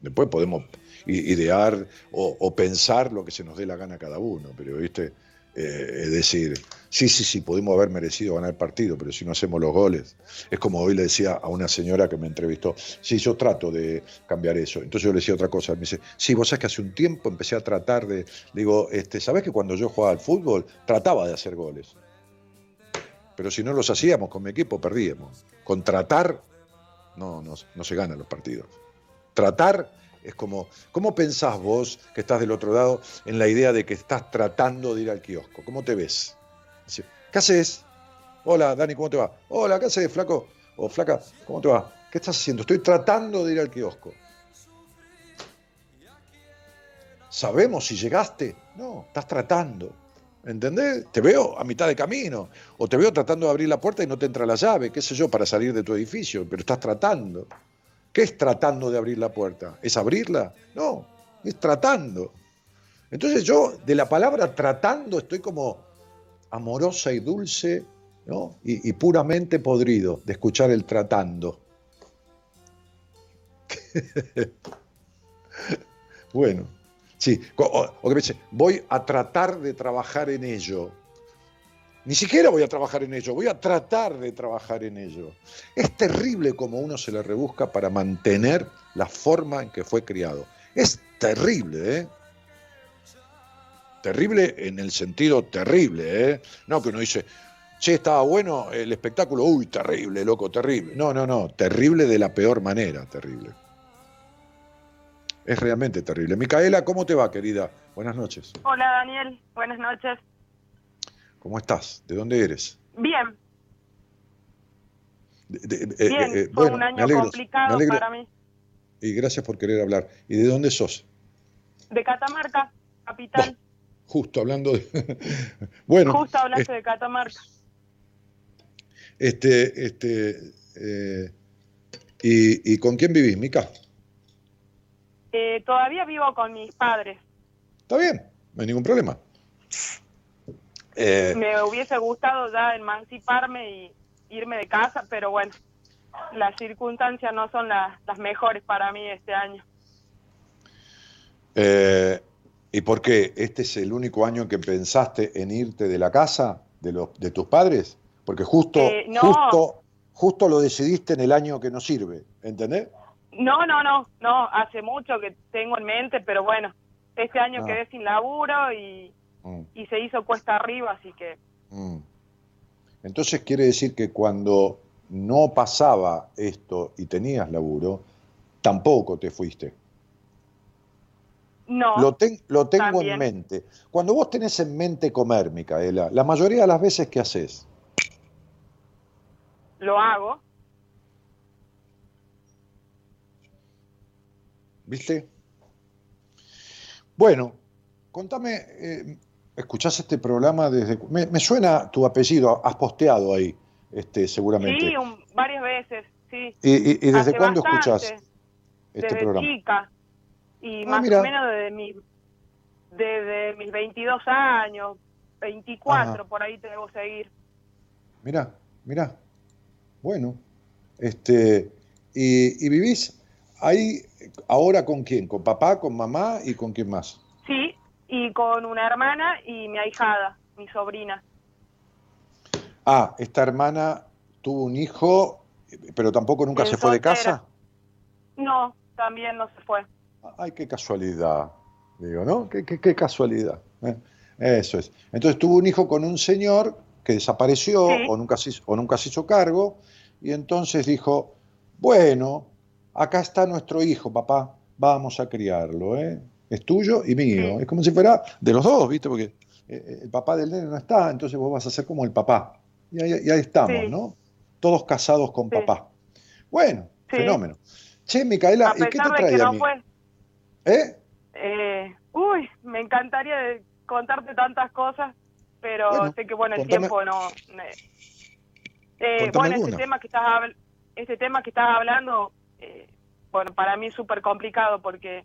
Después podemos idear o, o pensar lo que se nos dé la gana a cada uno, pero viste, eh, es decir, sí, sí, sí, podemos haber merecido ganar el partido, pero si no hacemos los goles. Es como hoy le decía a una señora que me entrevistó, sí, yo trato de cambiar eso. Entonces yo le decía otra cosa, me dice, sí, vos sabés que hace un tiempo empecé a tratar de, digo, este, ¿sabés que cuando yo jugaba al fútbol trataba de hacer goles? pero si no los hacíamos con mi equipo, perdíamos. Con tratar, no, no, no se ganan los partidos. Tratar es como, ¿cómo pensás vos que estás del otro lado en la idea de que estás tratando de ir al kiosco? ¿Cómo te ves? ¿Qué haces? Hola, Dani, ¿cómo te va? Hola, ¿qué haces, flaco? O flaca, ¿cómo te va? ¿Qué estás haciendo? Estoy tratando de ir al kiosco. ¿Sabemos si llegaste? No, estás tratando. ¿Entendés? Te veo a mitad de camino. O te veo tratando de abrir la puerta y no te entra la llave, qué sé yo, para salir de tu edificio, pero estás tratando. ¿Qué es tratando de abrir la puerta? ¿Es abrirla? No, es tratando. Entonces yo de la palabra tratando estoy como amorosa y dulce ¿no? y, puramente podrido de escuchar el tratando. bueno, sí, o, que me dice, voy a tratar de trabajar en ello. Ni siquiera voy a trabajar en ello, voy a tratar de trabajar en ello. Es terrible como uno se le rebusca para mantener la forma en que fue criado. Es terrible, ¿eh? Terrible en el sentido terrible, ¿eh? No que uno dice, che, estaba bueno el espectáculo, uy, terrible, loco, terrible. No, no, no, terrible de la peor manera, terrible. Es realmente terrible. Micaela, ¿cómo te va, querida? Buenas noches. Hola, Daniel, buenas noches. ¿Cómo estás? ¿De dónde eres? Bien. Eh, Bien, eh, fue un año complicado para mí. Y gracias por querer hablar. ¿Y de dónde sos? De Catamarca, capital. Justo hablando de... bueno. Justo hablaste de Catamarca. Este, este, eh, ¿y, con quién vivís, Mica? todavía vivo con mis padres. Está bien, no hay ningún problema. Eh, me hubiese gustado ya emanciparme y irme de casa, pero bueno, las circunstancias no son las, mejores para mí este año. Eh, ¿Y por qué? ¿Este es el único año que pensaste en irte de la casa de, los, de tus padres? Porque justo, eh, justo, justo lo decidiste en el año que no sirve, ¿entendés? No, no, no, no, hace mucho que tengo en mente, pero bueno, este año ah. quedé sin laburo y, Mm. y se hizo cuesta arriba, así que... Mm. Entonces quiere decir que cuando no pasaba esto y tenías laburo, tampoco te fuiste. No. Lo, lo tengo en mente. Cuando vos tenés en mente comer, Micaela, la mayoría de las veces, ¿qué haces? Lo hago. ¿Viste? Bueno, contame, eh, escuchás este programa desde... Me, suena tu apellido, has posteado ahí, este, seguramente. Sí, varias veces, sí. ¿Y, desde cuándo escuchás este desde programa? chica. Y ah, más o menos desde, mi, desde mis 22 años, 24, por ahí te debo seguir. Mira, mira. Bueno, este, y, y, vivís ahí ahora con quién? ¿Con papá, con mamá y con quién más? Sí, y con una hermana y mi ahijada, mi sobrina. Ah, esta hermana tuvo un hijo, pero tampoco nunca se fue de casa. No, también no se fue. Ay, qué casualidad, digo, ¿no? Qué, qué, casualidad. ¿eh? Eso es. Entonces tuvo un hijo con un señor que desapareció o, nunca se, o nunca se hizo cargo, y entonces dijo, bueno, acá está nuestro hijo, papá, vamos a criarlo, ¿eh? es tuyo y mío. Es como si fuera de los dos, ¿viste? Porque eh, el papá del nene no está, entonces vos vas a ser como el papá. Y ahí, estamos, ¿no? Todos casados con papá. Bueno, fenómeno. Che, Micaela, ¿y qué te trae a mí? ¿Eh? ¿Eh? Uy, me encantaría contarte tantas cosas, pero sé que, bueno, el tiempo no... Eh, bueno, este tema, que estás, este tema que estás hablando, eh, bueno, para mí es súper complicado porque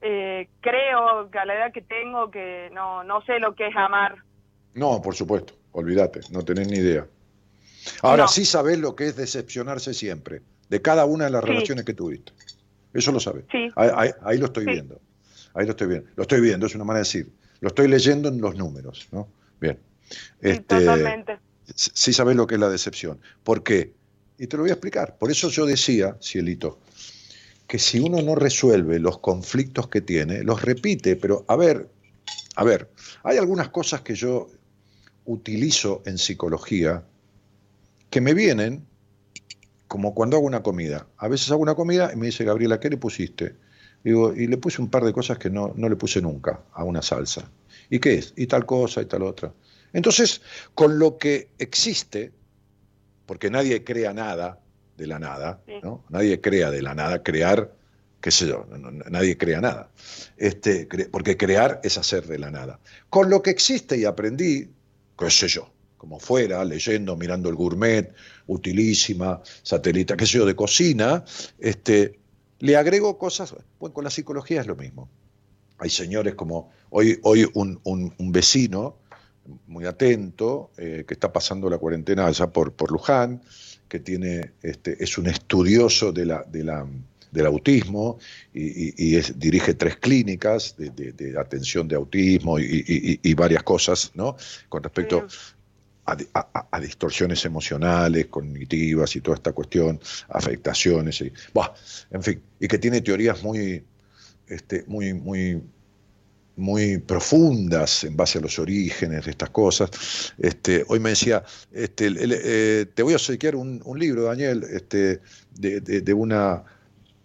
eh, creo que a la edad que tengo que no, no sé lo que es amar. No, por supuesto, olvídate, no tenés ni idea. Ahora sí sabés lo que es decepcionarse siempre, de cada una de las relaciones que tuviste. Eso lo sabés. Ahí, lo estoy viendo. Ahí lo estoy viendo. Lo estoy viendo, es una manera de decir. Lo estoy leyendo en los números, ¿no? Bien. Este, totalmente. Sí sabés lo que es la decepción. ¿Por qué? Y te lo voy a explicar. Por eso yo decía, Cielito, que si uno no resuelve los conflictos que tiene, los repite, pero a ver, a ver, hay algunas cosas que yo utilizo en psicología que me vienen como cuando hago una comida. A veces hago una comida y me dice, Gabriela, ¿qué le pusiste? Digo, y le puse un par de cosas que no, no le puse nunca a una salsa. ¿Y qué es? Y tal cosa y tal otra. Entonces, con lo que existe, porque nadie crea nada de la nada, ¿no? Nadie crea de la nada, crear, qué sé yo, nadie crea nada. Este, porque crear es hacer de la nada. Con lo que existe y aprendí, qué sé yo, como fuera, leyendo, mirando el gourmet, utilísima, satélite, qué sé yo, de cocina, este, le agrego cosas, bueno, con la psicología es lo mismo. Hay señores como, hoy, hoy un, vecino muy atento, eh, que está pasando la cuarentena allá por, por Luján, que tiene, este, es un estudioso de la, de la, del autismo y, dirige tres clínicas de, atención de autismo y, varias cosas, ¿no? Con respecto a, distorsiones emocionales, cognitivas y toda esta cuestión, afectaciones, y, en fin, y que tiene teorías muy, este, muy, muy, muy profundas en base a los orígenes de estas cosas. Este, hoy me decía, este, eh, te voy a obsequiar un, un, libro, Daniel, este, de, de, una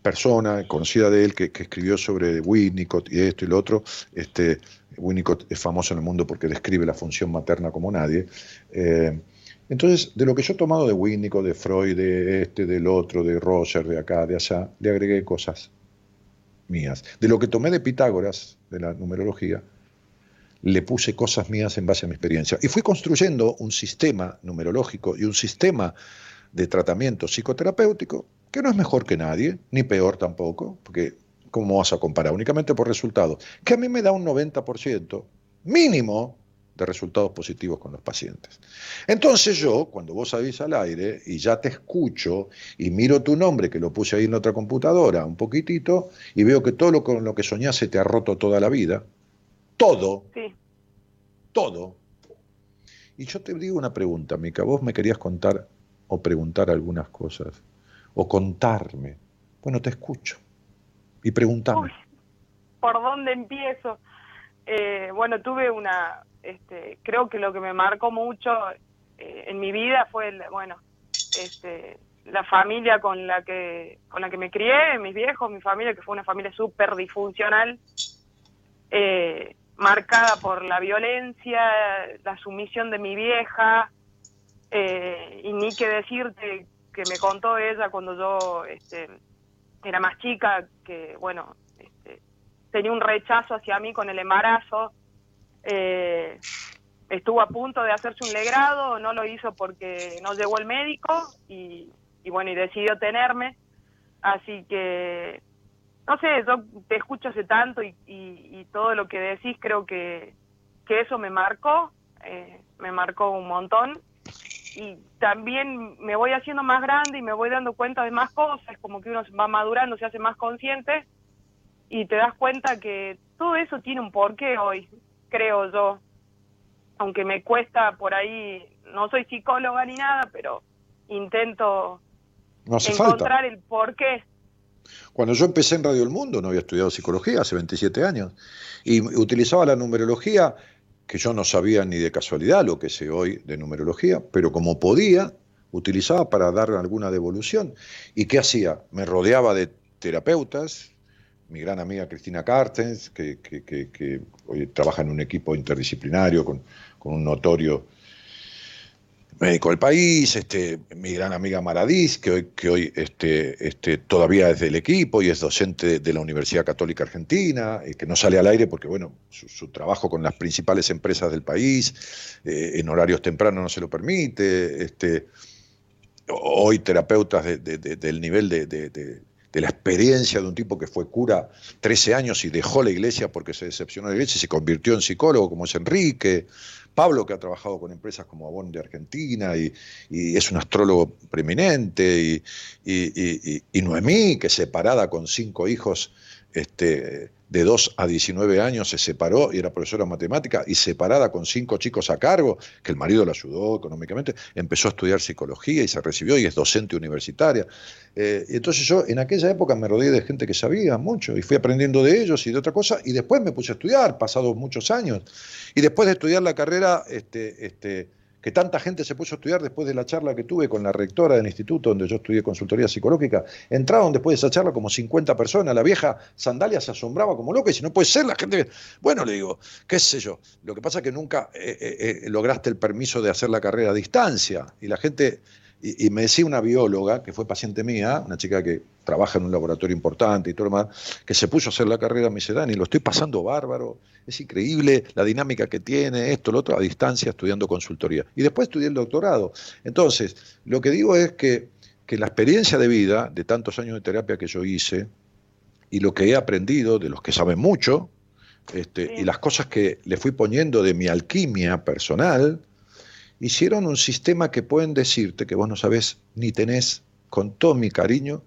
persona conocida de él que, que, escribió sobre Winnicott y esto y lo otro, este, Winnicott es famoso en el mundo porque describe la función materna como nadie. Eh, entonces, de lo que yo he tomado de Winnicott, de Freud, de este, del otro, de Roger, de acá, de allá, le agregué cosas mías. De lo que tomé de Pitágoras, de la numerología, le puse cosas mías en base a mi experiencia. Y fui construyendo un sistema numerológico y un sistema de tratamiento psicoterapéutico que no es mejor que nadie, ni peor tampoco, porque ¿cómo vas a comparar? Únicamente por resultados, que a mí me da un 90% mínimo de resultados positivos con los pacientes. Entonces yo, cuando vos salís al aire y ya te escucho y miro tu nombre, que lo puse ahí en otra computadora un poquitito, y veo que todo lo con lo que soñás se te ha roto toda la vida, todo, sí. todo. Y yo te digo una pregunta, Mica, vos me querías contar o preguntar algunas cosas, o contarme. Bueno, te escucho y preguntame. ¿Por dónde empiezo? Eh, bueno, tuve una, este, creo que lo que me marcó mucho eh, en mi vida fue, bueno, este, la familia con la que con la que me crié, mis viejos, mi familia, que fue una familia súper disfuncional, eh, marcada por la violencia, la sumisión de mi vieja, y ni que decirte que me contó ella cuando yo este, era más chica, que bueno, este, tenía un rechazo hacia mí con el embarazo. Eh, estuvo a punto de hacerse un legrado, no lo hizo porque no llegó el médico y, bueno, y decidió tenerme. Así que, no sé, yo te escucho hace tanto y, todo lo que decís creo que, que eso me marcó, eh, me marcó un montón y también me voy haciendo más grande y me voy dando cuenta de más cosas, como que uno va madurando, se hace más consciente y te das cuenta que todo eso tiene un porqué hoy, creo yo. Aunque me cuesta por ahí, no soy psicóloga ni nada, pero intento encontrar el porqué. Cuando yo empecé en Radio El Mundo, no había estudiado psicología hace 27 años, y utilizaba la numerología que yo no sabía ni de casualidad lo que sé hoy de numerología, pero como podía, utilizaba para dar alguna devolución. ¿Y qué hacía? Me rodeaba de terapeutas, mi gran amiga Cristina Cartens, que, hoy trabaja en un equipo interdisciplinario con, con un notorio médico del país, este, mi gran amiga Maradís, que hoy, que hoy este, este, todavía es del equipo y es docente de la Universidad Católica Argentina, eh, que no sale al aire porque bueno, su, trabajo con las principales empresas del país eh, en horarios tempranos no se lo permite. Este, hoy terapeutas del nivel de, de, la experiencia de un tipo que fue cura 13 años y dejó la iglesia porque se decepcionó de la iglesia y se convirtió en psicólogo, como es Enrique. Pablo, que ha trabajado con empresas como Avon de Argentina y, es un astrólogo preeminente, y, Noemí, que separada con cinco hijos este, de 2 a 19 años se separó y era profesora de matemática y separada con cinco chicos a cargo, que el marido la ayudó económicamente, empezó a estudiar psicología y se recibió y es docente universitaria. Eh, entonces yo en aquella época me rodeé de gente que sabía mucho y fui aprendiendo de ellos y de otra cosa y después me puse a estudiar, pasados muchos años. Y después de estudiar la carrera, este, este, que tanta gente se puso a estudiar después de la charla que tuve con la rectora del instituto donde yo estudié consultoría psicológica. Entraron después de esa charla como 50 personas. La vieja sandalia se asombraba como loca y si no puede ser, la gente. Bueno, le digo, qué sé yo. Lo que pasa es que nunca eh, eh, eh, lograste el permiso de hacer la carrera a distancia y la gente y, me decía una bióloga, que fue paciente mía, una chica que trabaja en un laboratorio importante y todo lo demás, que se puso a hacer la carrera, me dice, Dani, lo estoy pasando bárbaro, es increíble la dinámica que tiene, esto, lo otro, a distancia, estudiando consultoría. Y después estudié el doctorado. Entonces, lo que digo es que, que la experiencia de vida de tantos años de terapia que yo hice, y lo que he aprendido de los que saben mucho, este, y las cosas que le fui poniendo de mi alquimia personal, hicieron un sistema que pueden decirte que vos no sabés ni tenés, con todo mi cariño,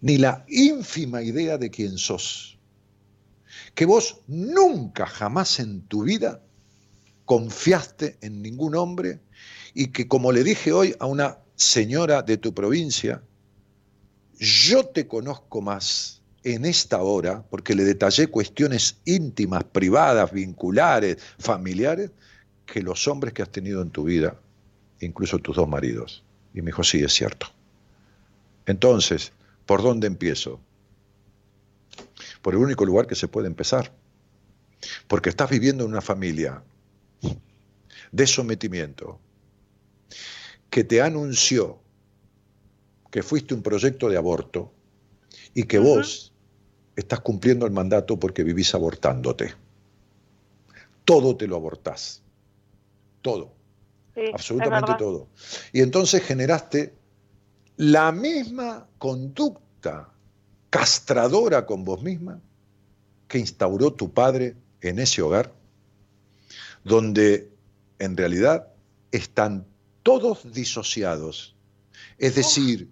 ni la ínfima idea de quién sos. Que vos nunca jamás en tu vida confiaste en ningún hombre y que como le dije hoy a una señora de tu provincia, yo te conozco más en esta hora, porque le detallé cuestiones íntimas, privadas, vinculares, familiares, que los hombres que has tenido en tu vida, incluso tus dos maridos. Y me dijo, sí, es cierto. Entonces, ¿por dónde empiezo? Por el único lugar que se puede empezar. Porque estás viviendo en una familia de sometimiento que te anunció que fuiste un proyecto de aborto y que vos estás cumpliendo el mandato porque vivís abortándote. Todo te lo abortás todo, absolutamente todo. Y entonces generaste la misma conducta castradora con vos misma que instauró tu padre en ese hogar, donde en realidad están todos disociados. Es decir,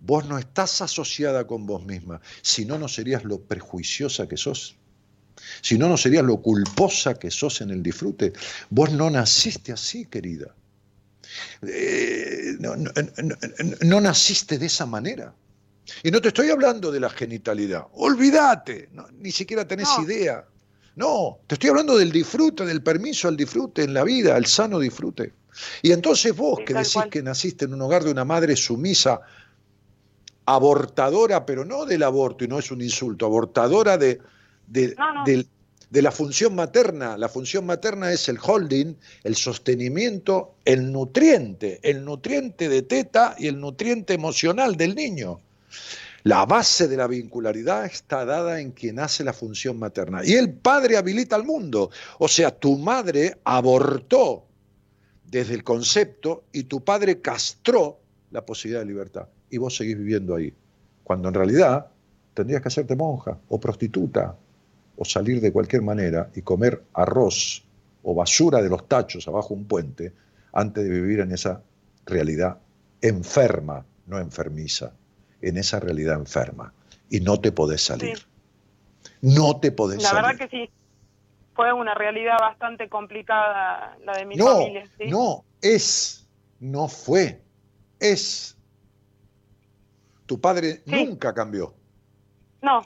vos no estás asociada con vos misma, si no, no serías lo prejuiciosa que sos. Si no, no serías lo culposa que sos en el disfrute. Vos no naciste así, querida. Eh, no, naciste de esa manera. Y no te estoy hablando de la genitalidad. Olvídate, ni siquiera tenés idea. No, te estoy hablando del disfrute, del permiso al disfrute en la vida, al sano disfrute. Y entonces vos que decís que naciste en un hogar de una madre sumisa, abortadora, pero no del aborto, y no es un insulto, abortadora de, de, la función materna. La función materna es el holding, el sostenimiento, el nutriente, el nutriente de teta y el nutriente emocional del niño. La base de la vincularidad está dada en quien hace la función materna. Y el padre habilita al mundo. O sea, tu madre abortó desde el concepto y tu padre castró la posibilidad de libertad. Y vos seguís viviendo ahí. Cuando en realidad tendrías que hacerte monja o prostituta o salir de cualquier manera y comer arroz o basura de los tachos abajo un puente antes de vivir en esa realidad enferma, no enfermiza, en esa realidad enferma. Y no te podés salir. No te podés salir. La verdad que sí. Fue una realidad bastante complicada la de mi no, familia. No, es, no fue, es. Tu padre nunca cambió. No.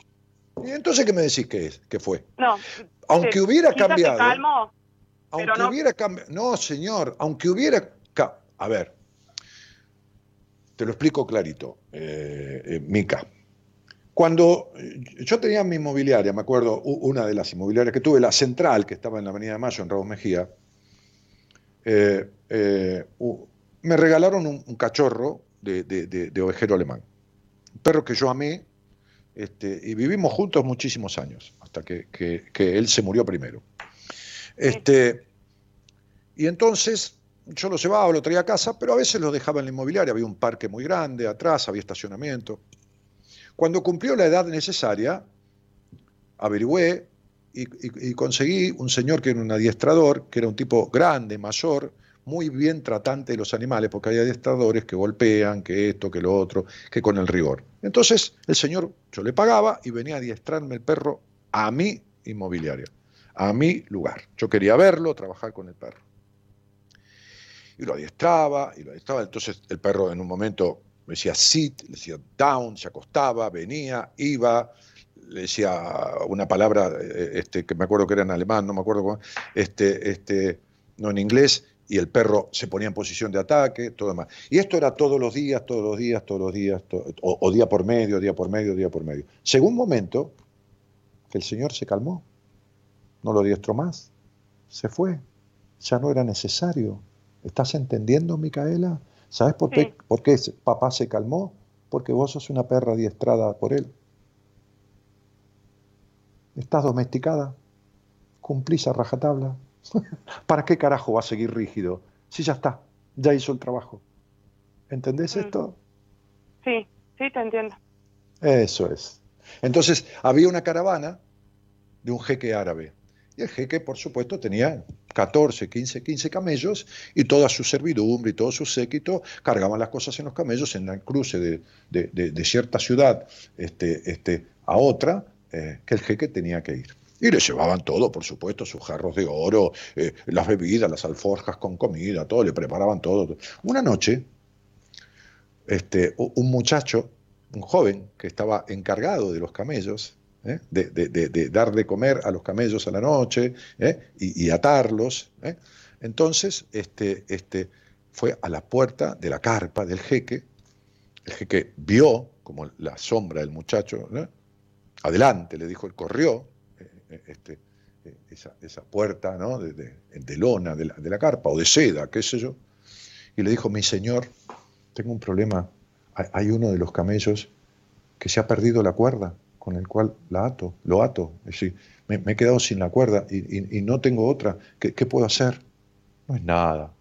¿Y entonces qué me decís que es, que fue? No. Aunque hubiera cambiado. Se calmó, aunque no. hubiera cambiado. No, señor, aunque hubiera. A ver, te lo explico clarito, eh, eh, Mica. Cuando yo tenía mi inmobiliaria, me acuerdo, una de las inmobiliarias que tuve, la central, que estaba en la Avenida de Mayo, en Raúl Mejía, eh, me regalaron un, cachorro de, de, ovejero alemán. Un perro que yo amé, este, y vivimos juntos muchísimos años, hasta que, él se murió primero. Este, y entonces yo lo llevaba, lo traía a casa, pero a veces lo dejaba en la inmobiliaria, había un parque muy grande atrás, había estacionamiento. Cuando cumplió la edad necesaria, averigüé y, conseguí un señor que era un adiestrador, que era un tipo grande, mayor, muy bien tratante de los animales, porque hay adiestradores que golpean, que esto, que lo otro, que con el rigor. Entonces el señor, yo le pagaba y venía a adiestrarme el perro a mi inmobiliaria, a mi lugar. Yo quería verlo, trabajar con el perro. Y lo adiestraba, y lo adiestraba. Entonces el perro en un momento me decía sit, le decía down, se acostaba, venía, iba, le decía una palabra eh, este, que me acuerdo que era en alemán, no me acuerdo cómo, este, este, no en inglés, y el perro se ponía en posición de ataque, todo demás. Y esto era todos los días, todos los días, todos los días, o, día por medio, día por medio, día por medio. Según un momento que el Señor se calmó, no lo diestró más, se fue, ya no era necesario. ¿Estás entendiendo, Micaela? ¿Sabes por qué, por qué papá se calmó? Porque vos sos una perra adiestrada por él. Estás domesticada, cumplís a rajatabla. ¿Para qué carajo va a seguir rígido? Si ya está, ya hizo el trabajo. ¿Entendés mm. esto? Sí, sí, te entiendo. Eso es. Entonces, había una caravana de un jeque árabe. Y el jeque, por supuesto, tenía 14, 15, 15 camellos y toda su servidumbre y todo su séquito cargaban las cosas en los camellos en el cruce de, de, cierta ciudad este, este, a otra eh, que el jeque tenía que ir. Y le llevaban todo, por supuesto, sus jarros de oro, eh, las bebidas, las alforjas con comida, todo, le preparaban todo. Una noche, este, un muchacho, un joven que estaba encargado de los camellos, ¿eh? de, dar de comer a los camellos a la noche ¿eh? y, atarlos, entonces este, este, fue a la puerta de la carpa del jeque, el jeque vio como la sombra del muchacho, adelante, le dijo, él corrió, este, eh, esa, puerta ¿no? de, lona de la, carpa o de seda, qué sé yo, y le dijo, mi señor, tengo un problema, hay uno de los camellos que se ha perdido la cuerda con el cual la ato, lo ato, es decir, me, he quedado sin la cuerda y, no tengo otra, ¿Qué, ¿qué puedo hacer? No es nada,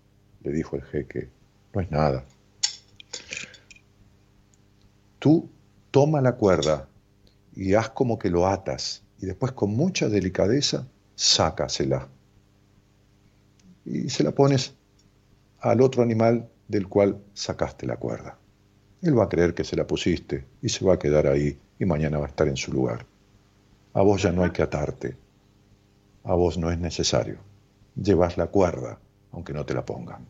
le dijo el jeque, no es nada. Tú toma la cuerda y haz como que lo atas y después con mucha delicadeza sácasela. Y se la pones al otro animal del cual sacaste la cuerda. Él va a creer que se la pusiste y se va a quedar ahí y mañana va a estar en su lugar. A vos ya no hay que atarte. A vos no es necesario. Llevas la cuerda, aunque no te la pongan.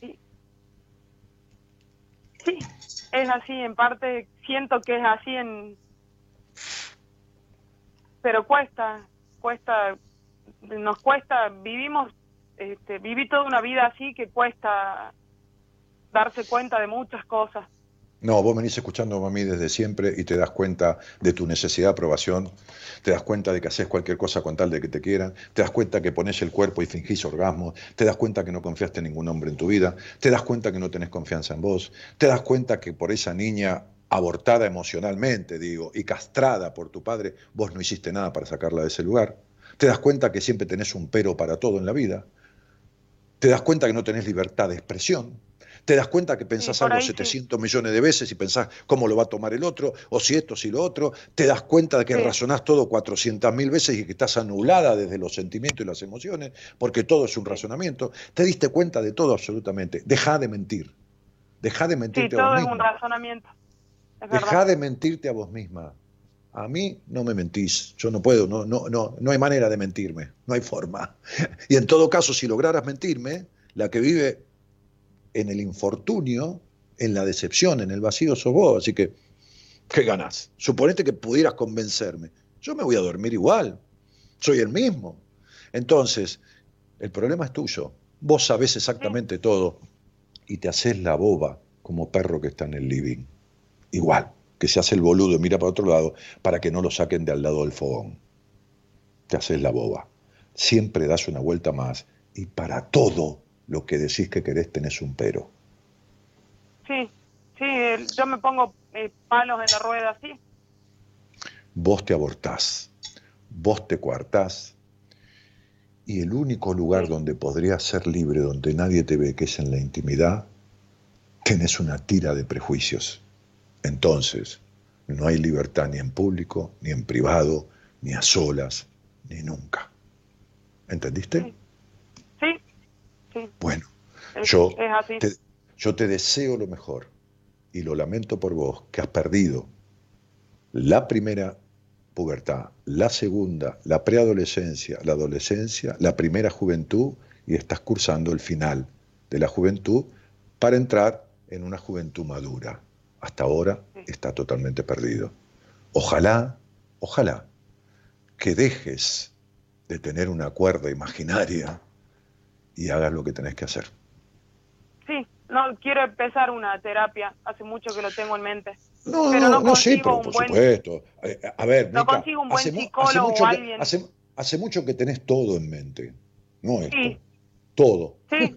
Sí. Sí, es así, en parte siento que es así en... Pero cuesta, cuesta, nos cuesta, vivimos, este, viví toda una vida así que cuesta darse cuenta de muchas cosas. No, vos venís escuchando a mí desde siempre y te das cuenta de tu necesidad de aprobación, te das cuenta de que haces cualquier cosa con tal de que te quieran, te das cuenta que pones el cuerpo y fingís orgasmo, te das cuenta que no confiaste en ningún hombre en tu vida, te das cuenta que no tenés confianza en vos, te das cuenta que por esa niña abortada emocionalmente, digo, y castrada por tu padre, vos no hiciste nada para sacarla de ese lugar, te das cuenta que siempre tenés un pero para todo en la vida, te das cuenta que no tenés libertad de expresión, te das cuenta que pensás algo 700 millones de veces y pensás cómo lo va a tomar el otro, o si esto, si lo otro, te das cuenta de que razonás todo 400 mil veces y que estás anulada desde los sentimientos y las emociones, porque todo es un razonamiento, te diste cuenta de todo absolutamente, deja de mentir, deja de mentirte sí, todo es un razonamiento. Deja de mentirte a vos misma. A mí no me mentís, yo no puedo, no, no, no, no hay manera de mentirme, no hay forma. Y en todo caso, si lograras mentirme, la que vive en el infortunio, en la decepción, en el vacío sos vos. Así que, ¿qué ganás? Suponete que pudieras convencerme. Yo me voy a dormir igual. Soy el mismo. Entonces, el problema es tuyo. Vos sabés exactamente todo y te haces la boba como perro que está en el living. Igual, que se hace el boludo y mira para otro lado para que no lo saquen de al lado del fogón. Te haces la boba. Siempre das una vuelta más y para todo lo que decís que querés tenés un pero. Sí, sí, yo me pongo eh, palos en la rueda, sí. Vos te abortás, vos te coartás, y el único lugar donde podrías ser libre, donde nadie te ve, que es en la intimidad, tenés una tira de prejuicios. Entonces, no hay libertad ni en público, ni en privado, ni a solas, ni nunca. ¿Entendiste? sí. Bueno, Es- yo es así. te, yo te deseo lo mejor y lo lamento por vos, que has perdido la primera pubertad, la segunda, la preadolescencia, la adolescencia, la primera juventud y estás cursando el final de la juventud para entrar en una juventud madura. Hasta ahora está totalmente perdido. Ojalá, ojalá que dejes de tener una cuerda imaginaria y hagas lo que tenés que hacer. Sí, no, quiero empezar una terapia. Hace mucho que lo tengo en mente. No, Pero no no, sí, consigo pero por buen- supuesto. Eh, A ver, No Mica, consigo un buen hace psicólogo mucho o que- alguien. hace, hace mucho que tenés todo en mente. No esto. Sí, Todo. sí.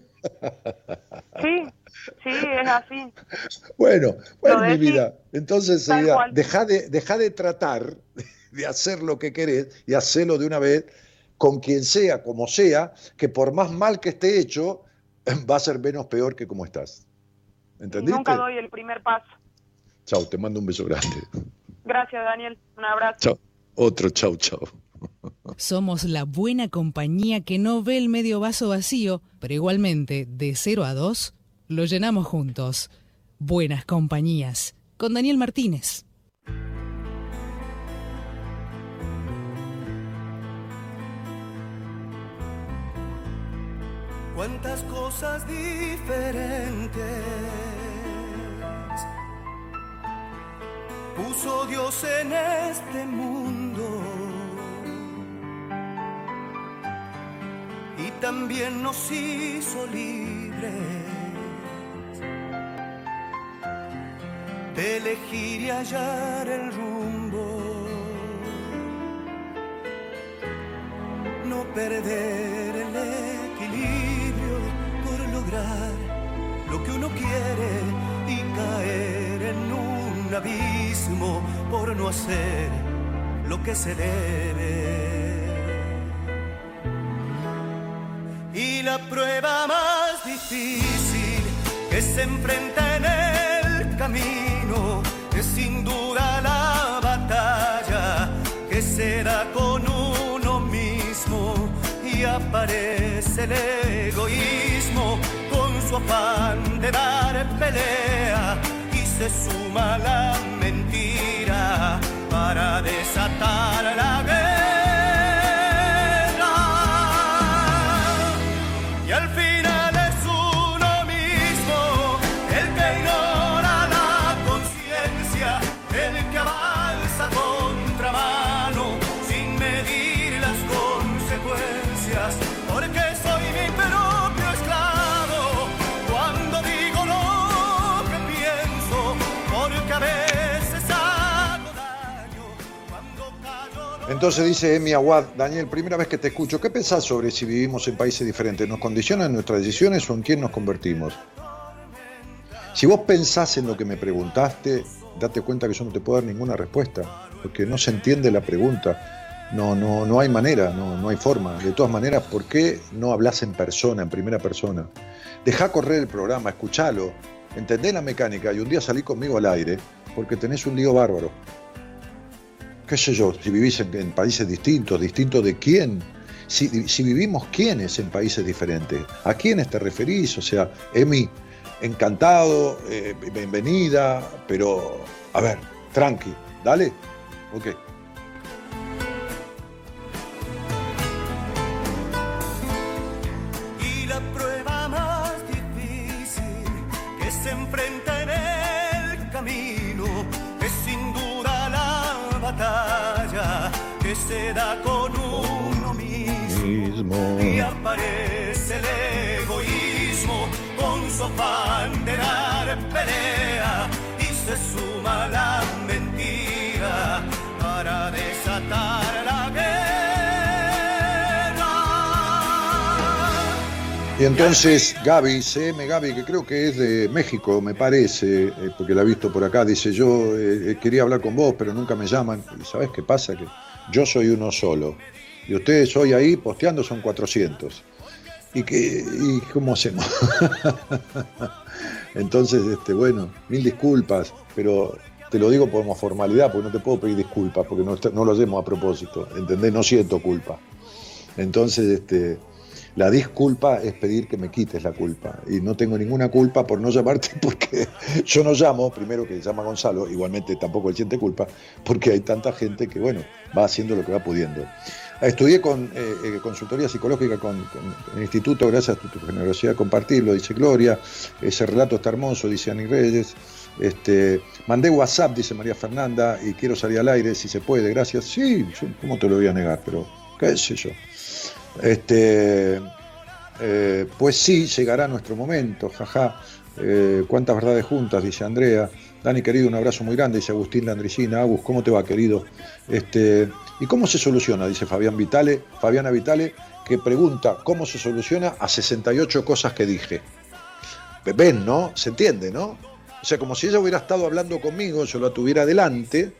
Sí, sí, es así. Bueno, bueno, mi vida. Entonces, deja de, deja de tratar de hacer lo que querés y hacerlo de una vez con quien sea, como sea, que por más mal que esté hecho, va a ser menos peor que como estás. ¿Entendiste? nunca doy el primer paso. Chao, te mando un beso grande. Gracias, Daniel. Un abrazo. Chao. Otro, chao, chao. Somos la buena compañía que no ve el medio vaso vacío, pero igualmente, de 0 a 2, lo llenamos juntos. Buenas compañías, con Daniel Martínez. cuántas cosas diferentes puso Dios en este mundo también nos hizo libres de elegir y hallar el rumbo no perder el equilibrio por lograr lo que uno quiere y caer en un abismo por no hacer lo que se debe. Prueba más difícil que se enfrenta en el camino. Es sin duda la batalla que se da con uno mismo y aparece el egoísmo con su afán de dar pelea y se suma la mentira para desatar la Entonces dice Emi Aguad, Daniel, primera vez que te escucho, ¿qué pensás sobre si vivimos en países diferentes? ¿Nos condicionan nuestras decisiones o en quién nos convertimos? Si vos pensás en lo que me preguntaste, date cuenta que yo no te puedo dar ninguna respuesta, porque no se entiende la pregunta. No, no, no hay manera, no, no hay forma. De todas maneras, ¿por qué no hablas en persona, en primera persona? Deja correr el programa, escuchalo, entendé la mecánica y un día salí conmigo al aire porque tenés un lío bárbaro qué sé yo, si vivís en, países distintos, distintos de quién, si, si vivimos quiénes en países diferentes, a quiénes te referís, o sea, Emi, encantado, eh, bienvenida, pero, a ver, tranqui, dale, ok. Que se da con uno mismo. Y aparece el egoísmo con su afán de dar pelea y se suma la mentira para desatar la guerra. Y entonces Gaby, CM Gaby, que creo que es de México, me parece, eh, porque la he visto por acá, dice, yo eh, quería hablar con vos, pero nunca me llaman. ¿Y sabes qué pasa? Que yo soy uno solo. Y ustedes hoy ahí posteando son 400. ¿Y, qué, y cómo hacemos? entonces, este, bueno, mil disculpas, pero te lo digo como formalidad, porque no te puedo pedir disculpas, porque no, no lo hacemos a propósito, ¿entendés? No siento culpa. Entonces, este, La disculpa es pedir que me quites la culpa. Y no tengo ninguna culpa por no llamarte porque yo no llamo, primero que llama Gonzalo, igualmente tampoco él siente culpa, porque hay tanta gente que, bueno, va haciendo lo que va pudiendo. Estudié con eh, eh, consultoría psicológica con, el instituto, gracias a tu, generosidad de compartirlo, dice Gloria. Ese relato está hermoso, dice Ani Reyes. Este, mandé WhatsApp, dice María Fernanda, y quiero salir al aire si se puede, gracias. Sí, ¿cómo te lo voy a negar? Pero, qué sé yo. Este, eh, pues sí, llegará nuestro momento, jaja. cuántas verdades juntas, dice Andrea. Dani, querido, un abrazo muy grande, dice Agustín Landricina. Agus, ¿cómo te va, querido? Este, ¿Y cómo se soluciona? Dice Fabián Vitale, Fabiana Vitale, que pregunta cómo se soluciona a 68 cosas que dije. Ven, ¿no? Se entiende, ¿no? O sea, como si ella hubiera estado hablando conmigo, yo la tuviera delante,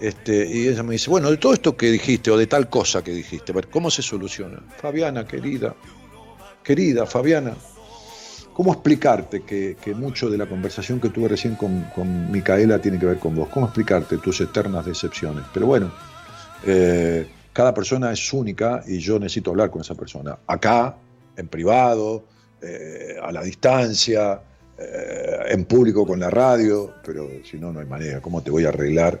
este, y ella me dice, bueno, de todo esto que dijiste, o de tal cosa que dijiste, ¿cómo se soluciona? Fabiana, querida, querida Fabiana, ¿Cómo explicarte que, mucho de la conversación que tuve recién con, Micaela tiene que ver con vos? ¿Cómo explicarte tus eternas decepciones? Pero bueno, eh, cada persona es única y yo necesito hablar con esa persona. Acá, en privado, eh, a la distancia, eh, en público con la radio, pero si no, no hay manera. ¿Cómo te voy a arreglar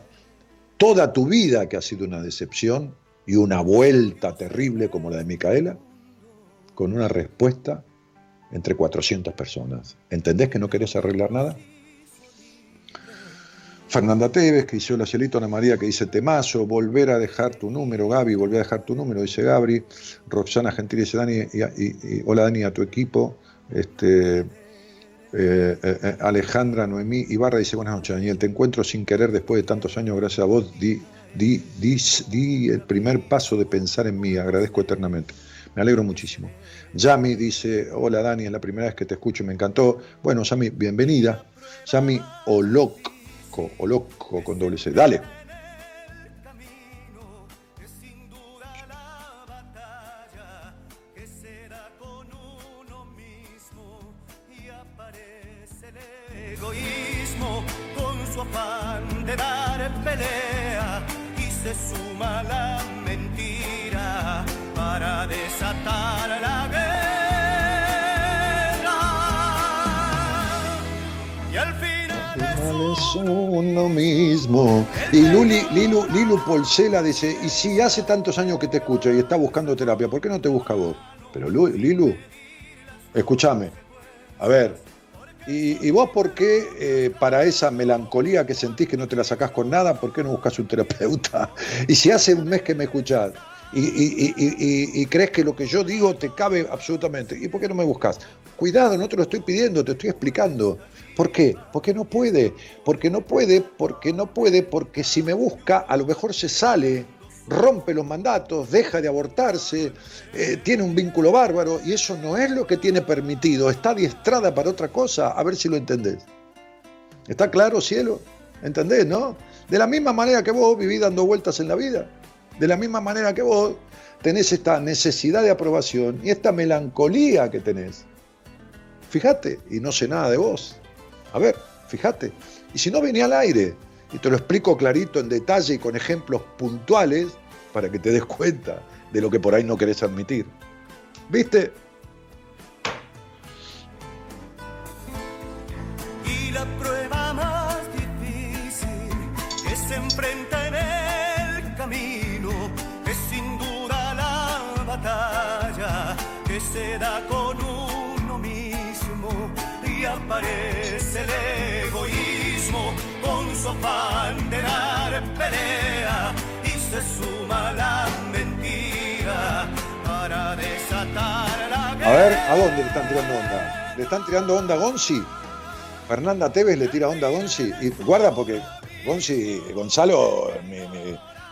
toda tu vida que ha sido una decepción y una vuelta terrible como la de Micaela? Con una respuesta entre 400 personas. ¿Entendés que no querés arreglar nada? Fernanda Teves, que hizo la cielito Ana María, que dice Temazo, volver a dejar tu número, Gaby, volver a dejar tu número, dice Gabri, Roxana Gentil dice Dani, y, hola Dani, a tu equipo, este, eh, eh, eh, Alejandra Noemí Ibarra dice buenas noches Daniel, te encuentro sin querer después de tantos años, gracias a vos, di, di, di, di el primer paso de pensar en mí, agradezco eternamente. Me alegro muchísimo. Yami dice, hola Dani, es la primera vez que te escucho, me encantó. Bueno, Yami, bienvenida. Yami Olocco, Olocco con doble C. Dale. Suma la mentira para desatar la guerra. Y al final es uno mismo. Y Luli, Lilu, Lilu Polsela dice, y si hace tantos años que te escucha y está buscando terapia, ¿por qué no te busca vos? Pero Lilu, escúchame, a ver, ¿y, vos por qué eh, para esa melancolía que sentís que no te la sacás con nada, por qué no buscas un terapeuta? Y si hace un mes que me escuchás, y, crees que lo que yo digo te cabe absolutamente. ¿Y por qué no me buscas? Cuidado, no te lo estoy pidiendo, te estoy explicando. ¿Por qué? Porque no puede, porque no puede, porque no puede, porque si me busca, a lo mejor se sale, rompe los mandatos, deja de abortarse, eh, tiene un vínculo bárbaro y eso no es lo que tiene permitido, está adiestrada para otra cosa, a ver si lo entendés. ¿Está claro, cielo? ¿Entendés, no? De la misma manera que vos vivís dando vueltas en la vida. De la misma manera que vos tenés esta necesidad de aprobación y esta melancolía que tenés. Fíjate, y no sé nada de vos. A ver, fíjate. Y si no venía al aire, y te lo explico clarito en detalle y con ejemplos puntuales para que te des cuenta de lo que por ahí no querés admitir. ¿Viste? A ver, ¿a dónde le están tirando onda? ¿Le están tirando onda a Gonzi? Fernanda Tevez le tira onda a Gonzi. Y guarda porque Gonzi, Gonzalo,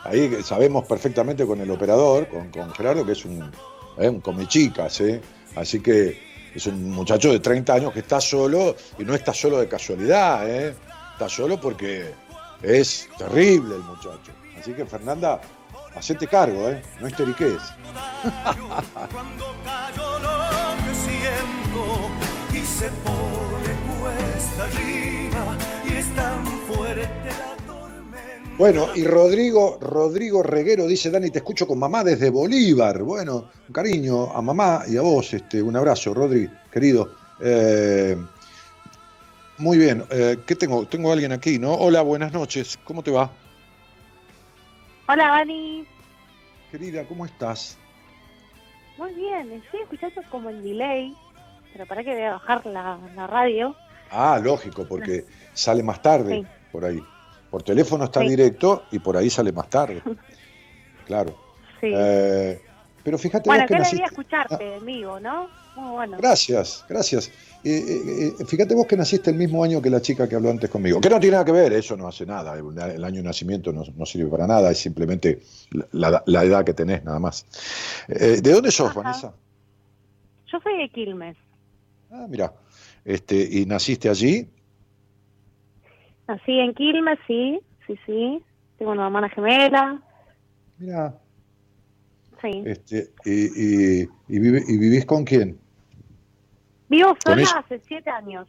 ahí sabemos perfectamente con el operador, con, con Gerardo, que es un ¿eh? un come chicas, ¿eh? así que es un muchacho de 30 años que está solo y no está solo de casualidad, ¿eh? está solo porque es terrible el muchacho. Así que Fernanda, hacete cargo, ¿eh? no histeriques. Cuando callo lo que siento y se pone cuesta arriba y es tan fuerte la tormenta Bueno, y Rodrigo, Rodrigo Reguero dice, Dani, te escucho con mamá desde Bolívar. Bueno, cariño a mamá y a vos, este, un abrazo, Rodri, querido. Eh, muy bien, eh, ¿qué tengo? Tengo a alguien aquí, ¿no? Hola, buenas noches, ¿cómo te va? Hola, Dani. Querida, ¿cómo estás? Muy bien, estoy escuchando como el delay, pero para que voy a bajar la, la radio. Ah, lógico, porque sale más tarde Sí. por ahí. Por teléfono está Sí. directo y por ahí sale más tarde. Claro. Sí. Eh, pero fíjate bueno, vos que naciste... escucharte en vivo, ¿no? Muy bueno. Gracias, gracias. Eh, eh, eh, fíjate vos que naciste el mismo año que la chica que habló antes conmigo. Que no tiene nada que ver, eso no hace nada. El, el año de nacimiento no, no sirve para nada, es simplemente la, la edad que tenés, nada más. Eh, ¿De dónde sos, Ajá. Vanessa? Yo soy de Quilmes. Ah, mira. Este, ¿Y naciste allí? Nací en Quilmes, sí, sí, sí. Tengo una hermana gemela, Mira. Sí. Este, y, y, y vive- ¿Y vivís con quién? Vivo ¿Con sola hace siete años,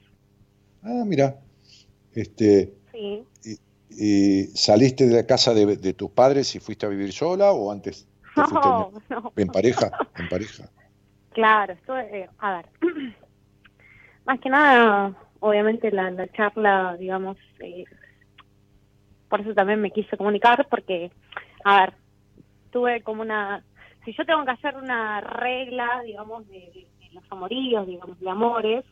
Ah, mira. Este, sí. ¿Y saliste de la casa de, de tus padres y fuiste a vivir sola o antes te fuiste No, no. en, en pareja? En pareja. Claro, estuve, eh, a ver, más que nada, obviamente la, la charla, digamos, eh, por eso también me quise comunicar, porque, a ver, tuve como una, si yo tengo que hacer una regla, digamos, de, los amoríos, digamos, de amores,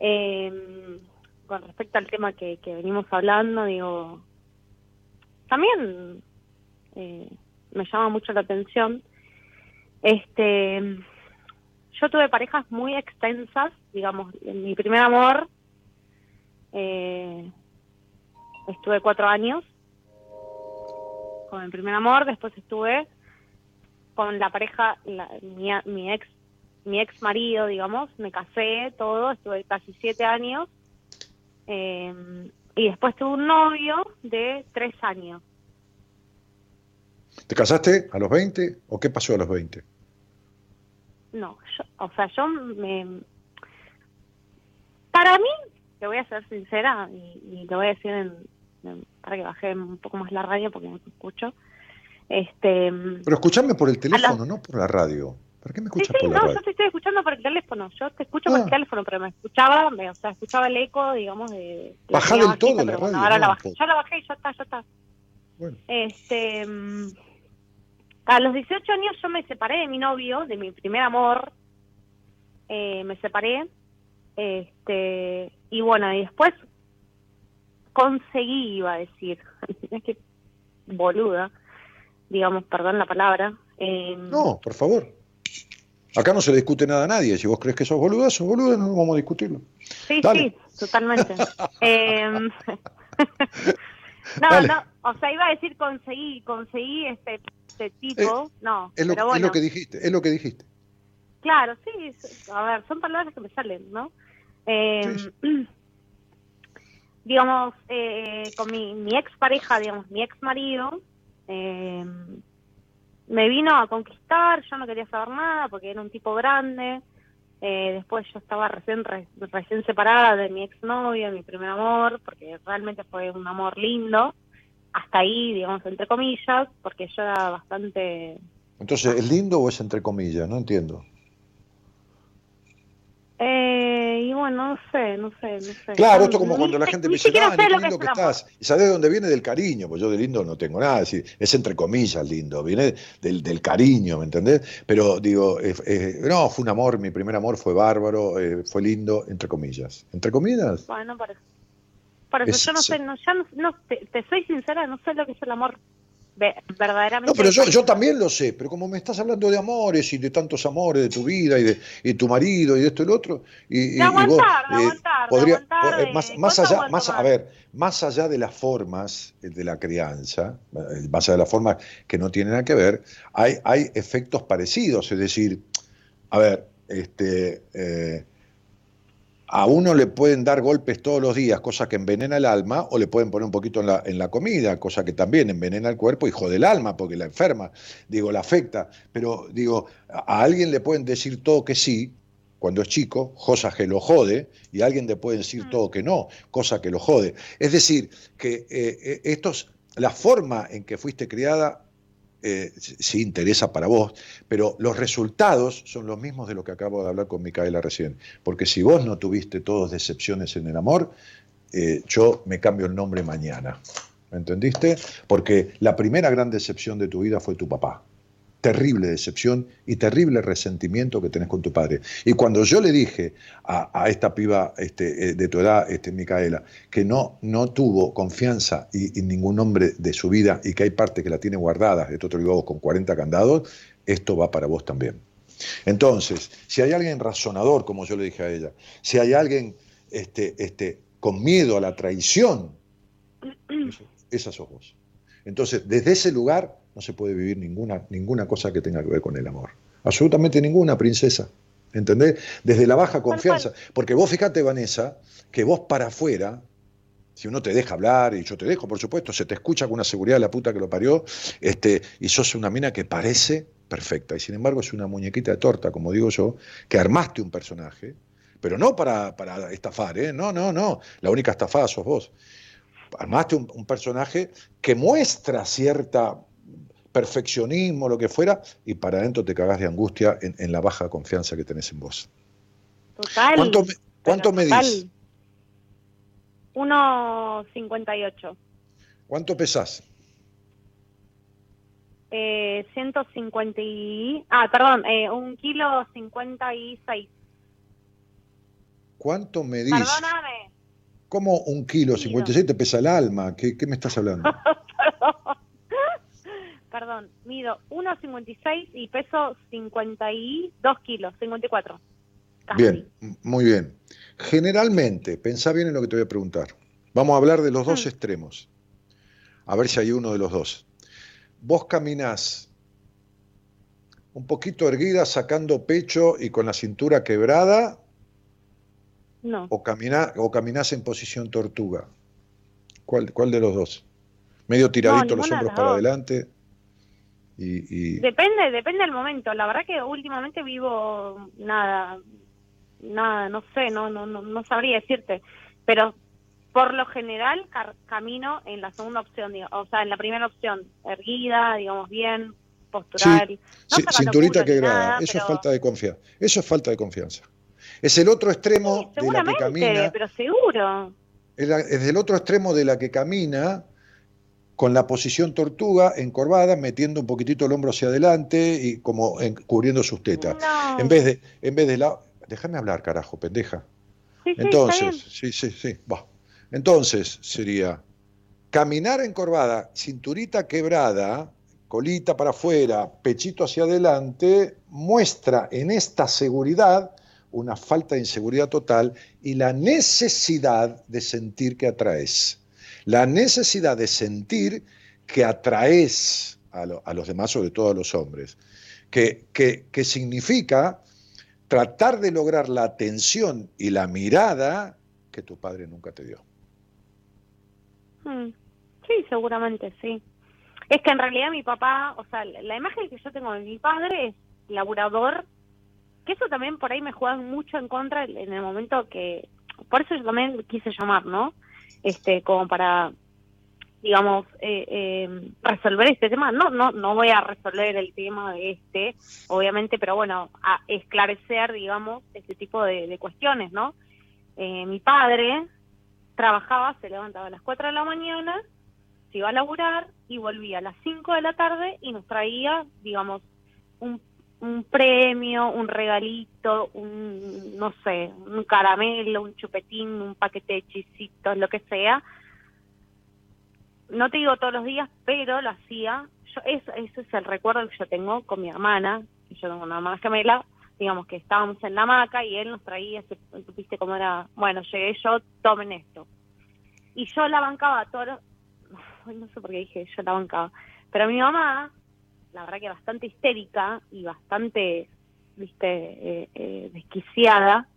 eh, con respecto al tema que, que venimos hablando, digo, también eh, me llama mucho la atención, este yo tuve parejas muy extensas, digamos, en mi primer amor eh, estuve cuatro años con el primer amor, después estuve con la pareja, la- mi, mi ex mi ex marido, digamos, me casé, todo, estuve casi siete años eh, y después tuve un novio de tres años. ¿Te casaste a los 20 o qué pasó a los 20? No, yo, o sea, yo me... Para mí, te voy a ser sincera y, y lo voy a decir en, en- para que baje un poco más la radio porque no te escucho. Este, Pero escuchame por el teléfono, la- no por la radio. ¿Para qué me sí, escuchas sí, por la no, radio? yo te estoy escuchando por el teléfono. Yo te escucho por Ah. el teléfono, pero me escuchaba, me- o sea, escuchaba el eco, digamos, de... de Bajá del todo la bueno, radio, ahora no, la un bajé. Ya la bajé y ya está, ya está. Bueno, Este, a los 18 años yo me separé de mi novio, de mi primer amor. Eh, me separé. Este, y bueno, y después conseguí, iba a decir, es que boluda, digamos, perdón la palabra. eh, no, por favor. Acá no se le discute nada a nadie. Si vos crees que sos boluda, sos boluda, no vamos a discutirlo. Sí, Dale. sí, totalmente. Em, no, Dale. no, o sea, iba a decir conseguí, conseguí este, este tipo, no, Es lo, pero es lo que dijiste, es lo que dijiste. Claro, sí, a ver, son palabras que me salen, ¿no? Eh, digamos, eh, con mi, mi ex pareja, digamos, mi ex marido, eh, me vino a conquistar, yo no quería saber nada porque era un tipo grande, eh, después yo estaba recién re- recién separada de mi ex novio, mi primer amor, porque realmente fue un amor lindo, hasta ahí, digamos, entre comillas, porque yo era bastante Entonces, ¿es lindo o es entre comillas? No entiendo. Eh, y bueno, no sé, no sé, no sé. Claro, esto como cuando la gente me dice, qué que lindo que estás. ¿Y sabés de dónde viene? Del cariño, pues yo de lindo no tengo nada. Es, decir, es entre comillas lindo, viene del, del cariño, ¿me entendés? Pero digo, eh, eh, no, fue un amor, mi primer amor fue bárbaro, eh, fue lindo, entre comillas. ¿Entre comillas? Bueno. Por eso Es- yo no sé, no, ya no, no- te, te soy sincera, no sé lo que es el amor verdaderamente. No, pero yo, yo también lo sé, pero como me estás hablando de amores y de tantos amores de tu vida y de y tu marido y de esto y lo otro, y, y- De y aguantar, vos, de eh, aguantar, de podría- aguantar, eh, más, más ¿cuánto allá, más, a ver, más allá de las formas eh, de la crianza, más allá de las formas que no tienen nada que ver, hay, hay efectos parecidos, es decir, a ver, este, eh, a uno le pueden dar golpes todos los días, cosa que envenena el alma, o le pueden poner un poquito en la, en la comida, cosa que también envenena el cuerpo y jode el alma, porque la enferma, digo, la afecta. Pero digo, a alguien le pueden decir todo que sí, cuando es chico, cosa que lo jode, y a alguien le pueden decir todo que no, cosa que lo jode. Es decir, que eh, eh, estos la forma en que fuiste criada eh, sí interesa para vos, pero los resultados son los mismos de lo que acabo de hablar con Micaela recién. Porque si vos no tuviste todas decepciones en el amor, eh, yo me cambio el nombre mañana. ¿Me entendiste? Porque la primera gran decepción de tu vida fue tu papá terrible decepción y terrible resentimiento que tenés con tu padre. Y cuando yo le dije a, esta piba este, eh, de tu edad, este, Micaela, que no, no tuvo confianza y, ningún hombre de su vida y que hay parte que la tiene guardada, esto te lo digo con 40 candados, esto va para vos también. Entonces, si hay alguien razonador, como yo le dije a ella, si hay alguien este, este, con miedo a la traición, esa sos vos. Entonces, desde ese lugar no se puede vivir ninguna, ninguna cosa que tenga que ver con el amor. Absolutamente ninguna, princesa. ¿Entendés? Desde la baja confianza. Porque vos fíjate, Vanessa, que vos para afuera, si uno te deja hablar, y yo te dejo, por supuesto, se te escucha con una seguridad de la puta que lo parió, este, y sos una mina que parece perfecta, y sin embargo es una muñequita de torta, como digo yo, que armaste un personaje, pero no para, para estafar, ¿eh? no, no, no, la única estafada sos vos. Armaste un personaje que muestra cierta perfeccionismo, lo que fuera, y para adentro te cagás de angustia en, la baja confianza que tenés en vos. Total. ¿Cuánto, me, cuánto medís? 1,58. ¿Cuánto pesás? Eh, 150 y... Ah, perdón, eh, un kilo 56. ¿Cuánto medís? Perdóname. ¿Cómo un kilo 56 te pesa el alma? ¿Qué, qué me estás hablando? perdón, mido 1,56 y peso 52 kilos, 54. Bien, muy bien. Generalmente, pensá bien en lo que te voy a preguntar. Vamos a hablar de los dos mm. extremos. A ver si hay uno de los dos. Vos caminás un poquito erguida, sacando pecho y con la cintura quebrada. No. O, camina, o caminás en posición tortuga. ¿Cuál, ¿Cuál de los dos? Medio tiradito los hombros para adelante. Depende, depende del momento. La verdad que últimamente vivo nada, nada, no sé, no, no, no, sabría decirte. Pero por lo general camino en la segunda opción, o sea, en la primera opción, erguida, digamos bien, postural. cinturita que grada, eso es falta de confianza. Eso es falta de confianza. Es el otro extremo de la que camina. Pero seguro. Es, el otro extremo de la que camina con la posición tortuga encorvada, metiendo un poquitito el hombro hacia adelante y como cubriendo sus tetas. En vez de, en vez de la. Déjame hablar, carajo, pendeja. Entonces, sí, sí, sí, va. Entonces sería caminar encorvada, cinturita quebrada, colita para afuera, pechito hacia adelante, muestra en esta seguridad una falta de inseguridad total y la necesidad de sentir que atraes la necesidad de sentir que atraes a, los demás, sobre todo a los hombres, que, que, significa tratar de lograr la atención y la mirada que tu padre nunca te dio. Hmm. Sí, seguramente sí. Es que en realidad mi papá, o sea, la imagen que yo tengo de mi padre es laburador, que eso también por ahí me juega mucho en contra en el momento que, por eso yo también quise llamar, ¿no? Este como para digamos eh, eh, resolver este tema. No no no voy a resolver el tema de este obviamente pero bueno a esclarecer digamos este tipo de, cuestiones no eh, mi padre trabajaba se levantaba a las 4 de la mañana se iba a laburar y volvía a las 5 de la tarde y nos traía digamos un un premio, un regalito, un, no sé, un caramelo, un chupetín, un paquete de chisitos, lo que sea. No te digo todos los días, pero lo hacía. Yo, eso, ese es el recuerdo que yo tengo con mi hermana. Yo tengo una hermana gemela. Digamos que estábamos en la hamaca y él nos traía, viste cómo era, bueno, llegué yo, tomen esto. Y yo la bancaba todo, no sé por qué dije yo la bancaba, pero mi mamá la verdad que bastante histérica y bastante, viste, eh, eh, desquiciada.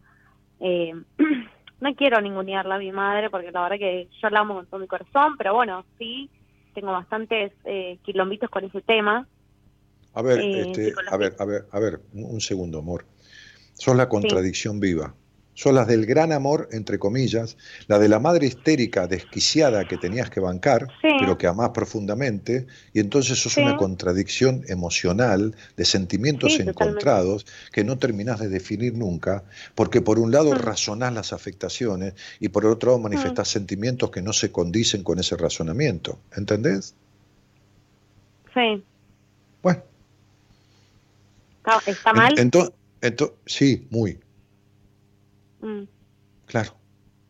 Eh, no quiero ningunearla a mi madre porque la verdad que yo la amo con todo mi corazón, pero bueno, sí, tengo bastantes eh, quilombitos con ese tema. A ver, este, a ver, a ver, a ver, un segundo, amor. Sos la contradicción viva. Son las del gran amor, entre comillas, la de la madre histérica, desquiciada que tenías que bancar, Sí. pero que amás profundamente, y entonces sos Sí. una contradicción emocional de sentimientos Sí, totalmente. encontrados que no terminás de definir nunca, porque por un lado Mm. razonás las afectaciones y por otro lado manifestás sentimientos que no se condicen con ese razonamiento. ¿Entendés? Sí. Bueno, ¿Está, está mal? entonces, sí, muy, Mm, claro,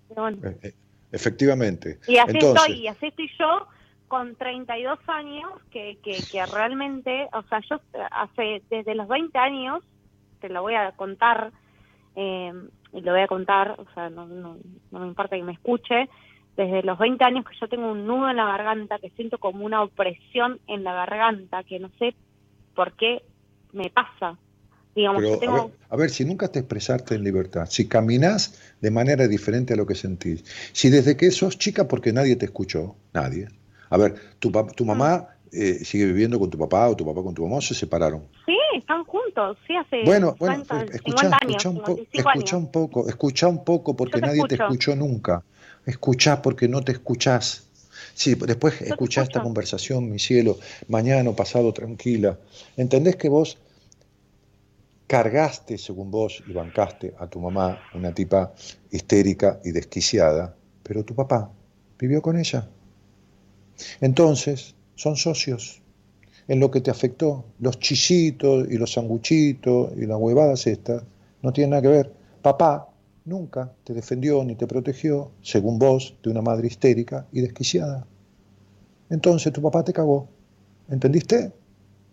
eh, eh, efectivamente. Y así Entonces, estoy, y así estoy yo con 32 años que, que, que realmente, o sea, yo hace desde los 20 años, te lo voy a contar, eh, y lo voy a contar, o sea, no, no, no me importa que me escuche, desde los 20 años que yo tengo un nudo en la garganta, que siento como una opresión en la garganta, que no sé por qué me pasa. Digamos, Pero, a, ver, a ver, si nunca te expresaste en libertad, si caminás de manera diferente a lo que sentís, si desde que sos chica porque nadie te escuchó, nadie. A ver, tu, tu mamá eh, sigue viviendo con tu papá o tu papá con tu mamá se separaron. Sí, están juntos, sí, hace Bueno, bueno, 50, escuchá, 50 años, escuchá un, po- 55 escuchá años. un poco, escuchá un poco porque te nadie te escuchó nunca. Escuchá porque no te escuchás. Sí, después escuchá esta conversación, mi cielo, mañana pasado tranquila. ¿Entendés que vos cargaste, según vos, y bancaste a tu mamá, una tipa histérica y desquiciada, pero tu papá vivió con ella? Entonces, son socios en lo que te afectó. Los chisitos y los sanguchitos y las huevadas estas no tienen nada que ver. Papá nunca te defendió ni te protegió, según vos, de una madre histérica y desquiciada. Entonces tu papá te cagó. ¿Entendiste?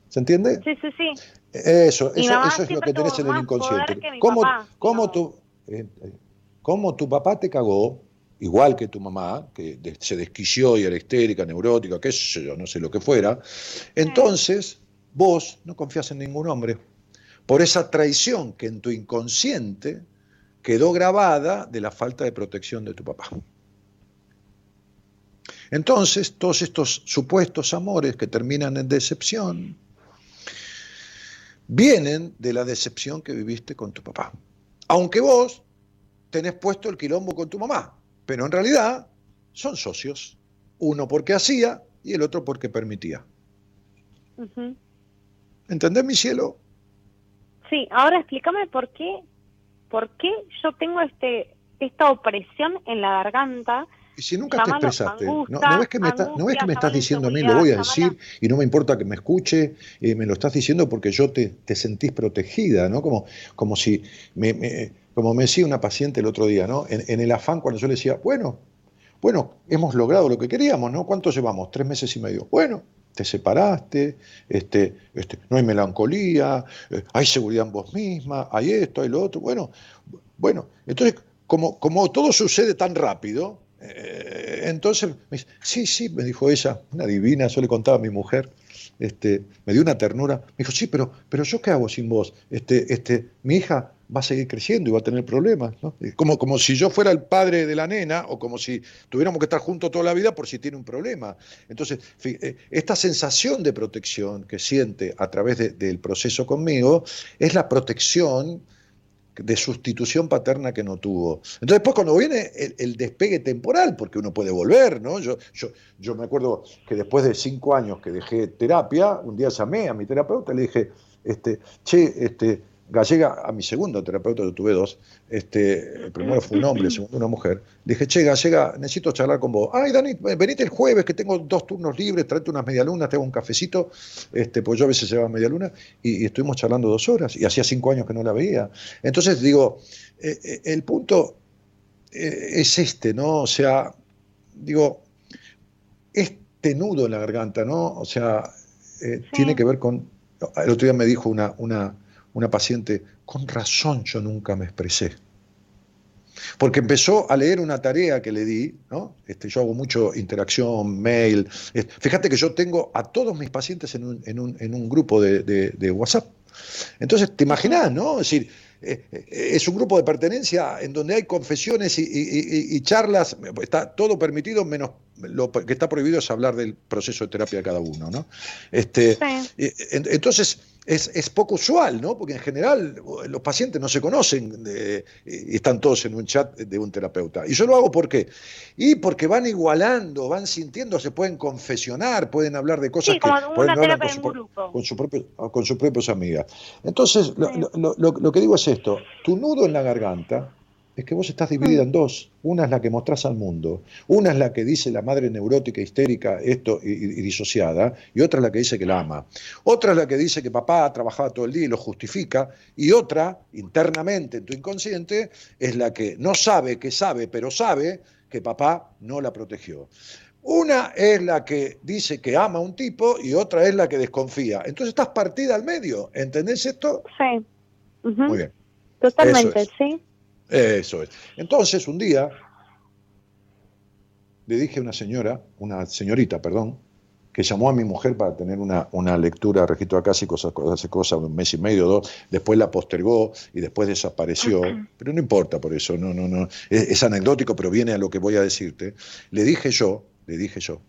¿Se entiende? Sí, sí, sí. Eso, Mi eso, eso es lo que tenés en el inconsciente. ¿Cómo, papá, cómo tu, eh, eh, cómo tu papá te cagó, igual que tu mamá, que se desquició y era histérica, neurótica, qué sé yo, no sé lo que fuera, entonces vos no confías en ningún hombre por esa traición que en tu inconsciente quedó grabada de la falta de protección de tu papá. Entonces, todos estos supuestos amores que terminan en decepción vienen de la decepción que viviste con tu papá. Aunque vos tenés puesto el quilombo con tu mamá, pero en realidad son socios. Uno porque hacía y el otro porque permitía. Ujú. ¿Entendés, mi cielo? Sí, ahora explícame por qué, por qué yo tengo este esta opresión en la garganta. Y si nunca te expresaste, ¿no, angustia, no ves que me, está- no ves que me angustia, estás diciendo a mí, lo voy a decir y no me importa que me escuche, eh, me lo estás diciendo porque yo te, te sentís protegida, ¿no? Como, como si, me, me- como me decía una paciente el otro día, ¿no? En, en el afán cuando yo le decía, bueno, bueno, hemos logrado lo que queríamos, ¿no? ¿Cuánto llevamos? Tres meses y medio. Bueno, te separaste, este, este, no hay melancolía, eh, hay seguridad en vos misma, hay esto, hay lo otro. Bueno, bueno, entonces, como, como todo sucede tan rápido, eh, entonces, me dice, sí, sí, me dijo ella, una divina, yo le contaba a mi mujer, este, me dio una ternura, me dijo, sí, pero, pero yo qué hago sin vos, este, este, mi hija va a seguir creciendo y va a tener problemas, ¿no? Como, como si yo fuera el padre de la nena o como si tuviéramos que estar juntos toda la vida por si tiene un problema. Entonces, eh, esta sensación de protección que siente a través de- del proceso conmigo es la protección de sustitución paterna que no tuvo. Entonces, después cuando viene el, despegue temporal, porque uno puede volver, ¿no? Yo, yo, yo me acuerdo que después de cinco años que dejé terapia, un día llamé a mi terapeuta y le dije, este, che, este, Gallega, a mi segundo terapeuta, yo tuve dos, este, el primero fue un hombre, el segundo una mujer, dije, che, Gallega, necesito charlar con vos. Ay, Dani, venite el jueves que tengo dos turnos libres, tráete unas medialunas, te hago un cafecito, este, pues yo a veces llevaba medialuna, y, y estuvimos charlando dos horas, y hacía cinco años que no la veía. Entonces digo, eh, eh, el punto eh, es este, ¿no? O sea, digo, este nudo en la garganta, ¿no? O sea, eh, tiene que ver con, el otro día me dijo una, una, una paciente, con razón yo nunca me expresé. Porque empezó a leer una tarea que le di, ¿no? Este, yo hago mucho interacción, mail. Fíjate que yo tengo a todos mis pacientes en un, en un, en un grupo de, de- de WhatsApp. Entonces, te imaginás, ¿no? Es decir, eh, eh, es un grupo de pertenencia en donde hay confesiones y, y- y- y charlas, está todo permitido, menos lo que está prohibido es hablar del proceso de terapia de cada uno, ¿no? Este, Sí. eh, en- Entonces, es, es, poco usual, ¿no? Porque en general los pacientes no se conocen y están todos en un chat de un terapeuta. Y yo lo hago ¿por qué? Y porque van igualando, van sintiendo, se pueden confesionar, pueden hablar de cosas sí, que pueden terapia con, su, con, su propio, con sus propios amigas. Entonces, lo- lo- lo que digo es esto, tu nudo en la garganta es que vos estás dividida en dos. Una es la que mostrás al mundo, una es la que dice la madre neurótica, histérica, esto y, disociada, y otra es la que dice que la ama. Otra es la que dice que papá trabajaba todo el día y lo justifica, y otra, internamente en tu inconsciente, es la que no sabe que sabe, pero sabe que papá no la protegió. Una es la que dice que ama a un tipo y otra es la que desconfía. Entonces estás partida al medio. ¿Entendés esto? Sí. Muy bien. Totalmente, sí. Eso es. Entonces, un día le dije a una señora, una señorita, perdón, que llamó a mi mujer para tener una, una lectura, registro acá hace cosas, hace cosas, un mes y medio, dos, después la postergó y después desapareció, pero no importa por eso, no, no, no, es, es anecdótico, pero viene a lo que voy a decirte. Le dije yo, le dije yo,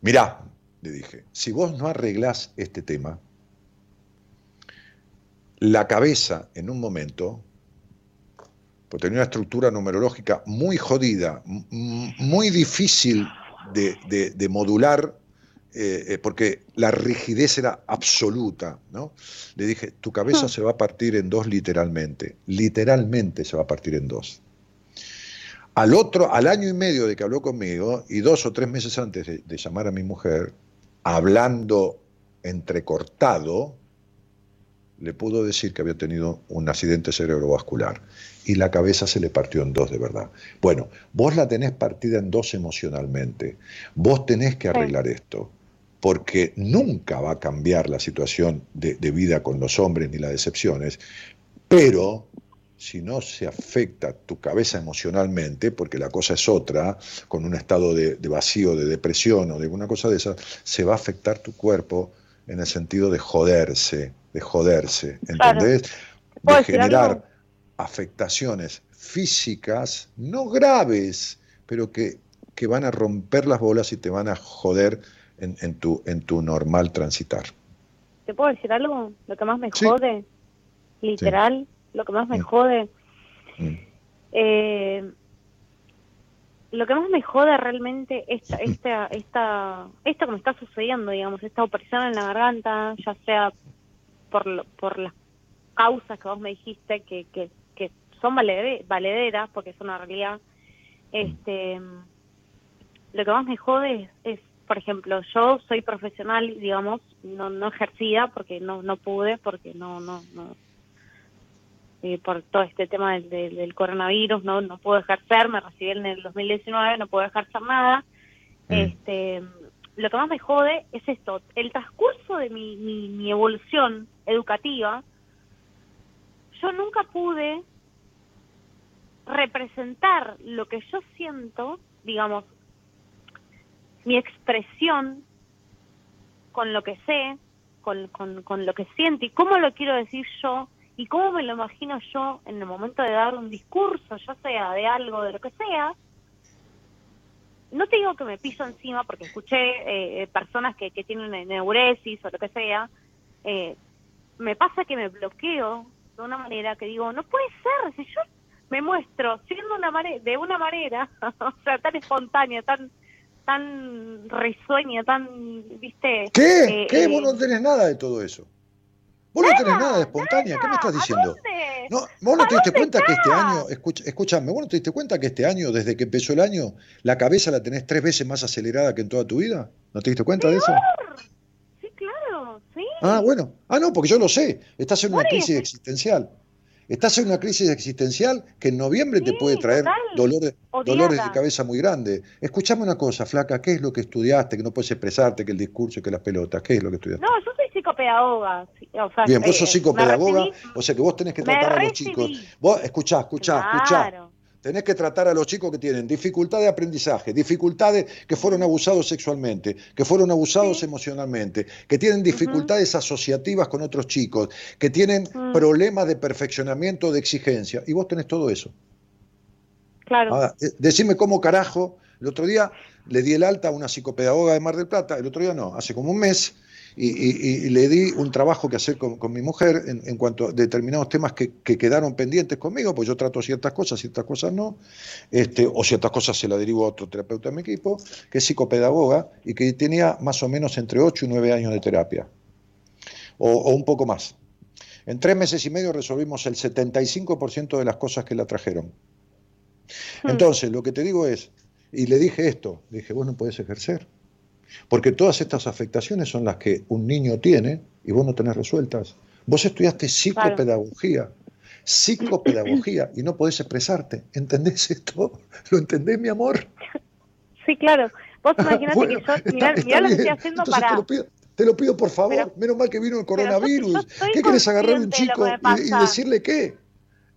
mirá, le dije, si vos no arreglás este tema, la cabeza en un momento, pues tenía una estructura numerológica muy jodida, muy difícil de, de- de modular, eh, eh, porque la rigidez era absoluta, ¿no? Le dije, tu cabeza Hmm. se va a partir en dos literalmente, literalmente se va a partir en dos. Al otro, al año y medio de que habló conmigo, y dos o tres meses antes de, de llamar a mi mujer, hablando entrecortado, le pudo decir que había tenido un accidente cerebrovascular y la cabeza se le partió en dos de verdad. Bueno, vos la tenés partida en dos emocionalmente. Vos tenés que arreglar esto, porque nunca va a cambiar la situación de, de vida con los hombres ni las decepciones, pero si no se afecta tu cabeza emocionalmente, porque la cosa es otra, con un estado de, de vacío, de depresión o de alguna cosa de esa, se va a afectar tu cuerpo en el sentido de joderse, de joderse. ¿entendés? De generar algo? afectaciones físicas, no graves, pero que, que van a romper las bolas y te van a joder en, en tu, en tu normal transitar. ¿Te puedo decir algo? Lo que más me Sí. jode, literal, lo que más me Mm. jode, Mm. eh, lo que más me jode realmente esta, esta, esta, esto que me está sucediendo, digamos, esta opresión en la garganta, ya sea por, por las causas que vos me dijiste que, que, que son valede- valederas, porque es una realidad, este, lo que más me jode es, es, por ejemplo, yo soy profesional, digamos, no, no ejercida porque no, no pude, porque no, no, no, eh, por todo este tema del, del, del coronavirus, no, no puedo ejercer, me recibí en el 2019, no puedo ejercer nada. Mm. Este, lo que más me jode es esto, el transcurso de mi, mi, evolución educativa, yo nunca pude representar lo que yo siento, digamos, mi expresión con lo que sé, con, con, con lo que siento y cómo lo quiero decir yo y cómo me lo imagino yo en el momento de dar un discurso, ya sea de algo, de lo que sea. No te digo que me piso encima porque escuché eh, personas que, que tienen neuresis o lo que sea. eh, me pasa que me bloqueo de una manera que digo, no puede ser, si yo me muestro siendo una de una manera, o sea, tan espontánea, tan tan risueña, tan, viste... ¿Qué? eh, ¿Qué? eh, Vos no tenés nada de todo eso. Vos no tenés nada de espontánea. ¿Qué me estás ¿a diciendo? No, vos no ¿A te diste cuenta que este año, escucha, escúchame, vos no te diste cuenta que este año, desde que empezó el año, la cabeza la tenés tres veces más acelerada que en toda tu vida. ¿No te diste cuenta de eso? Sí, claro, sí. Ah, bueno. Ah, no, porque yo lo sé. Estás en una crisis existencial. Estás en una crisis existencial que en noviembre te puede traer dolores, dolores de cabeza muy grandes. Escuchame una cosa, flaca, ¿qué es lo que estudiaste? Que no puedes expresarte, que el discurso, que las pelotas, ¿qué es lo que estudiaste? No, yo psicopedagoga. O sea, Bien, vos eh, sos psicopedagoga, o sea que vos tenés que tratar a los chicos. Vos, escuchá, escuchá, escuchá. Claro. Tenés que tratar a los chicos que tienen dificultad de aprendizaje, dificultades que fueron abusados sexualmente, que fueron abusados Sí. emocionalmente, que tienen dificultades asociativas con otros chicos, que tienen Mm. problemas de perfeccionamiento, de exigencia. Y vos tenés todo eso. Claro. Ahora, eh, decime cómo carajo, el otro día le di el alta a una psicopedagoga de Mar del Plata, el otro día no, hace como un mes, y, le di un trabajo que hacer con, mi mujer en, cuanto a determinados temas que, quedaron pendientes conmigo, pues yo trato ciertas cosas, ciertas cosas no, este, o ciertas cosas se la derivo a otro terapeuta de mi equipo, que es psicopedagoga y que tenía más o menos entre 8 y 9 años de terapia, o, un poco más. En tres meses y medio resolvimos el 75% de las cosas que la trajeron. Hmm. Entonces, lo que te digo es, y le dije esto, le dije, vos no podés ejercer porque todas estas afectaciones son las que un niño tiene y vos no tenés resueltas. Vos estudiaste psicopedagogía, psicopedagogía y no podés expresarte. ¿Entendés esto? ¿Lo entendés, mi amor? Sí, claro. Vos imaginate que yo, mirá, lo que estoy haciendo para... Te lo, pido, por favor. Menos mal que vino el coronavirus. ¿Qué querés agarrar a un chico y, decirle qué?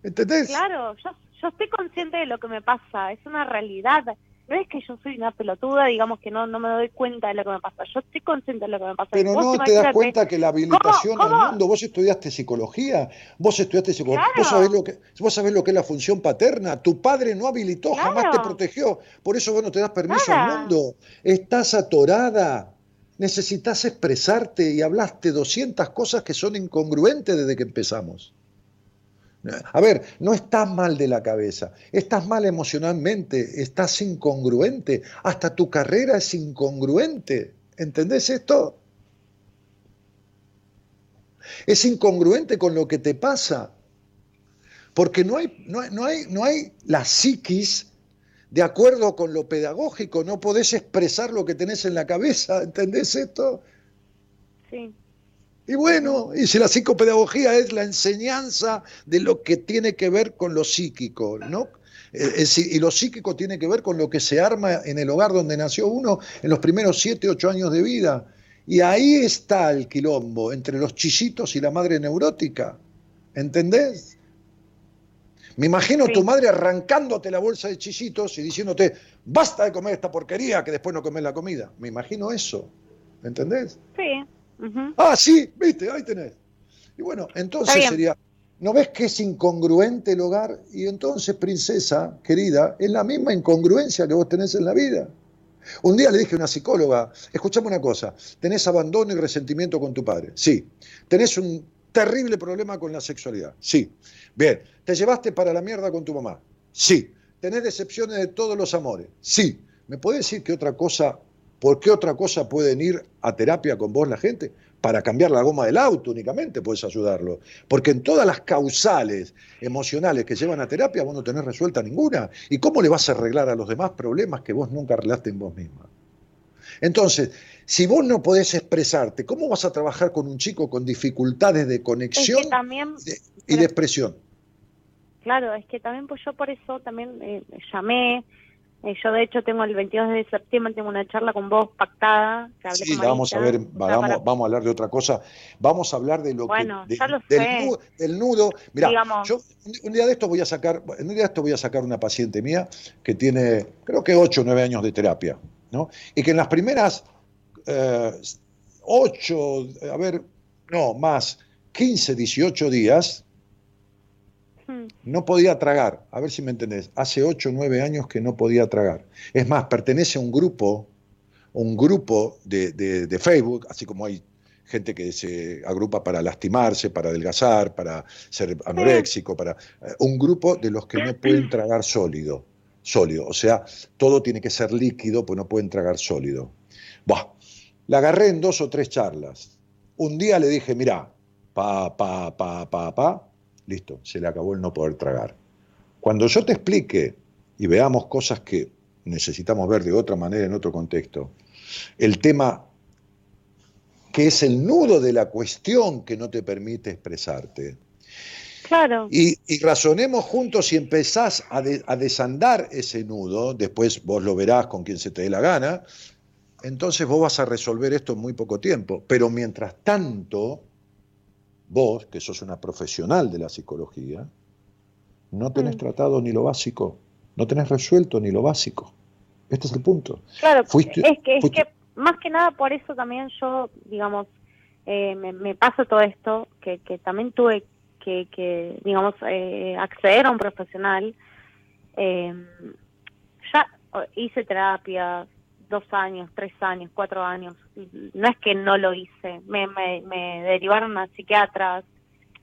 ¿Entendés? Claro, yo, yo estoy consciente de lo que me pasa. Es una realidad no es que yo soy una pelotuda, digamos que no, no me doy cuenta de lo que me pasa. Yo estoy consciente de lo que me pasa. Pero no te das cuenta que la habilitación al mundo, vos estudiaste psicología, vos estudiaste psicología, vos, sabés lo que, vos sabés lo que es la función paterna, tu padre no habilitó, jamás te protegió, por eso vos no te das permiso al mundo. Estás atorada, necesitas expresarte y hablaste 200 cosas que son incongruentes desde que empezamos. A ver, no estás mal de la cabeza, estás mal emocionalmente, estás incongruente, hasta tu carrera es incongruente. ¿Entendés esto? Es incongruente con lo que te pasa. Porque no hay, no, hay, no hay la psiquis de acuerdo con lo pedagógico, no podés expresar lo que tenés en la cabeza, ¿entendés esto? Sí. Y bueno, y si la psicopedagogía es la enseñanza de lo que tiene que ver con lo psíquico, ¿no? Eh, y lo psíquico tiene que ver con lo que se arma en el hogar donde nació uno en los primeros siete, ocho años de vida. Y ahí está el quilombo entre los chisitos y la madre neurótica. ¿Entendés? Me imagino tu madre arrancándote la bolsa de chisitos y diciéndote, basta de comer esta porquería que después no comes la comida. Me imagino eso. ¿Entendés? Sí. Ah, sí, viste, ahí tenés. Y bueno, entonces sería, ¿no ves que es incongruente el hogar? Y entonces, princesa, querida, es la misma incongruencia que vos tenés en la vida. Un día le dije a una psicóloga, escuchame una cosa, tenés abandono y resentimiento con tu padre, sí. Tenés un terrible problema con la sexualidad, sí. Bien, ¿te llevaste para la mierda con tu mamá? Sí. ¿Tenés decepciones de todos los amores? Sí. ¿Me puede decir que otra cosa ¿Por qué otra cosa pueden ir a terapia con vos la gente? Para cambiar la goma del auto únicamente puedes ayudarlo. Porque en todas las causales emocionales que llevan a terapia vos no tenés resuelta ninguna. ¿Y cómo le vas a arreglar a los demás problemas que vos nunca arreglaste en vos misma? Entonces, si vos no podés expresarte, ¿cómo vas a trabajar con un chico con dificultades de conexión y de expresión? Claro, es que también pues yo por eso también eh, llamé, eh, yo de hecho tengo el 22 de septiembre tengo una charla con vos pactada. sí, vamos a ver, vamos, vamos, a hablar de otra cosa. Vamos a hablar de lo que del, Nudo, Mira, yo un día de esto voy a sacar, un día de esto voy a sacar una paciente mía que tiene, creo que 8 o 9 años de terapia, ¿no? Y que en las primeras eh, 8, a ver, no, más 15, 18 días. No podía tragar, a ver si me entendés, hace 8 o 9 años que no podía tragar. Es más, pertenece a un grupo, un grupo de, Facebook, así como hay gente que se agrupa para lastimarse, para adelgazar, para ser anoréxico, para eh, un grupo de los que no pueden tragar sólido, sólido, o sea, todo tiene que ser líquido, pues no pueden tragar sólido. Bah, la agarré en dos o tres charlas. Un día le dije, mira, pa, pa, pa, pa, pa, listo, se le acabó el no poder tragar. Cuando yo te explique y veamos cosas que necesitamos ver de otra manera en otro contexto, el tema que es el nudo de la cuestión que no te permite expresarte. Claro. Y, razonemos juntos si empezás a, a desandar ese nudo, después vos lo verás con quien se te dé la gana, entonces vos vas a resolver esto en muy poco tiempo. Pero mientras tanto, vos, que sos una profesional de la psicología, no tenés mm. tratado ni lo básico, no tenés resuelto ni lo básico. Este es el punto. Claro, es, que, es que más que nada por eso también yo, digamos, eh, me, pasa todo esto, que, que también tuve que, que digamos, eh, acceder a un profesional. Eh, ya hice terapia, dos años, tres años, cuatro años. No es que no lo hice, me, me, me derivaron a psiquiatras,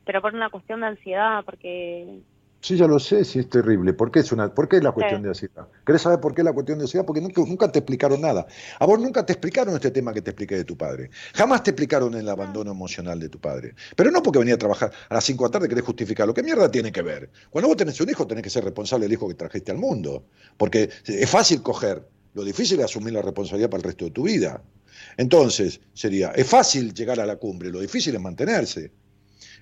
pero por una cuestión de ansiedad, porque Sí, ya lo sé, sí es terrible. ¿Por qué es, una, por qué es la cuestión de ansiedad? ¿Querés saber por qué es la cuestión de ansiedad? Porque nunca, nunca, te explicaron nada. A vos nunca te explicaron este tema que te expliqué de tu padre. Jamás te explicaron el abandono emocional de tu padre. Pero no porque venía a trabajar a las 5 de la tarde querés justificarlo. ¿Qué mierda tiene que ver? Cuando vos tenés un hijo tenés que ser responsable del hijo que trajiste al mundo. Porque es fácil coger, lo difícil es asumir la responsabilidad para el resto de tu vida. Entonces, sería, es fácil llegar a la cumbre, lo difícil es mantenerse.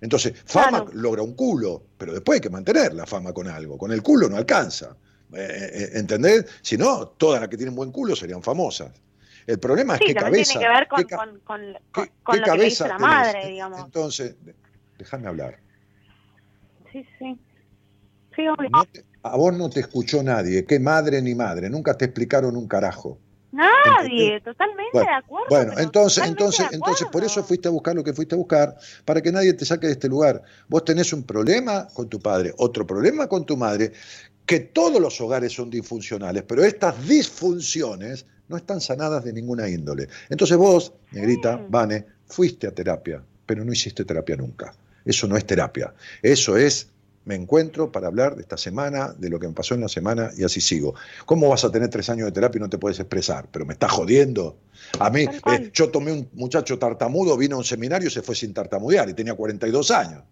Entonces, fama logra un culo, pero después hay que mantener la fama con algo. Con el culo no alcanza. Eh, eh, eh, ¿Entendés? Si no, todas las que tienen buen culo serían famosas. El problema es que cabeza. Tiene que ver con, con, con, lo que dice la madre, digamos. Entonces, déjame hablar. Sí, sí. sí a vos no te escuchó nadie. ¿Qué madre ni madre? Nunca te explicaron un carajo. Nadie, totalmente de acuerdo. Bueno, entonces, entonces, entonces, por eso fuiste a buscar lo que fuiste a buscar, para que nadie te saque de este lugar. Vos tenés un problema con tu padre, otro problema con tu madre, que todos los hogares son disfuncionales, pero estas disfunciones no están sanadas de ninguna índole. Entonces vos, negrita, mm. Vane, fuiste a terapia, pero no hiciste terapia nunca. Eso no es terapia. Eso es me encuentro para hablar de esta semana, de lo que me pasó en la semana y así sigo. ¿Cómo vas a tener tres años de terapia y no te puedes expresar? Pero me estás jodiendo. A mí, eh, yo tomé un muchacho tartamudo, vino a un seminario y se fue sin tartamudear y tenía 42 años.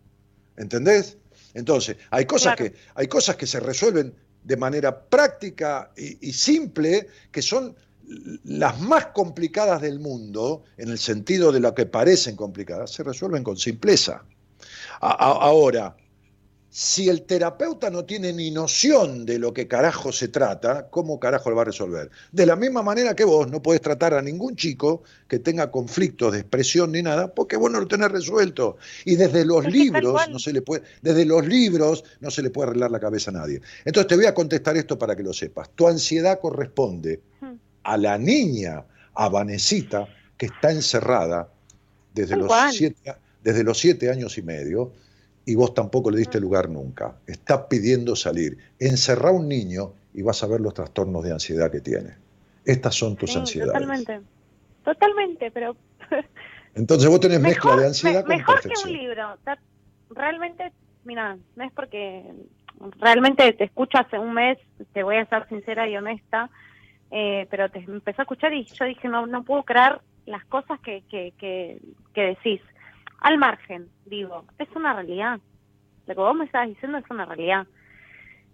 ¿Entendés? Entonces, hay cosas, que, hay cosas que se resuelven de manera práctica y, simple, que son las más complicadas del mundo, en el sentido de lo que parecen complicadas, se resuelven con simpleza. ahora, si el terapeuta no tiene ni noción de lo que carajo se trata, ¿cómo carajo lo va a resolver? De la misma manera que vos no podés tratar a ningún chico que tenga conflictos de expresión ni nada, porque vos no lo tenés resuelto. Y desde los libros no se le puede, desde los libros no se le puede arreglar la cabeza a nadie. Entonces te voy a contestar esto para que lo sepas. Tu ansiedad corresponde a la niña, a Vanesita, que está encerrada desde los, siete, desde los siete años y medio y vos tampoco le diste lugar nunca. Está pidiendo salir. Encerrá a un niño y vas a ver los trastornos de ansiedad que tiene. Estas son tus ansiedades. Totalmente. Totalmente, pero... Entonces vos tenés mezcla de ansiedad con Mejor que un libro. Realmente, mira, no es porque realmente te escucho hace un mes, te voy a ser sincera y honesta, eh, pero te empecé a escuchar y yo dije, no, no puedo creer las cosas que, que, que, que decís al margen, digo, es una realidad. Lo que vos me estás diciendo es una realidad.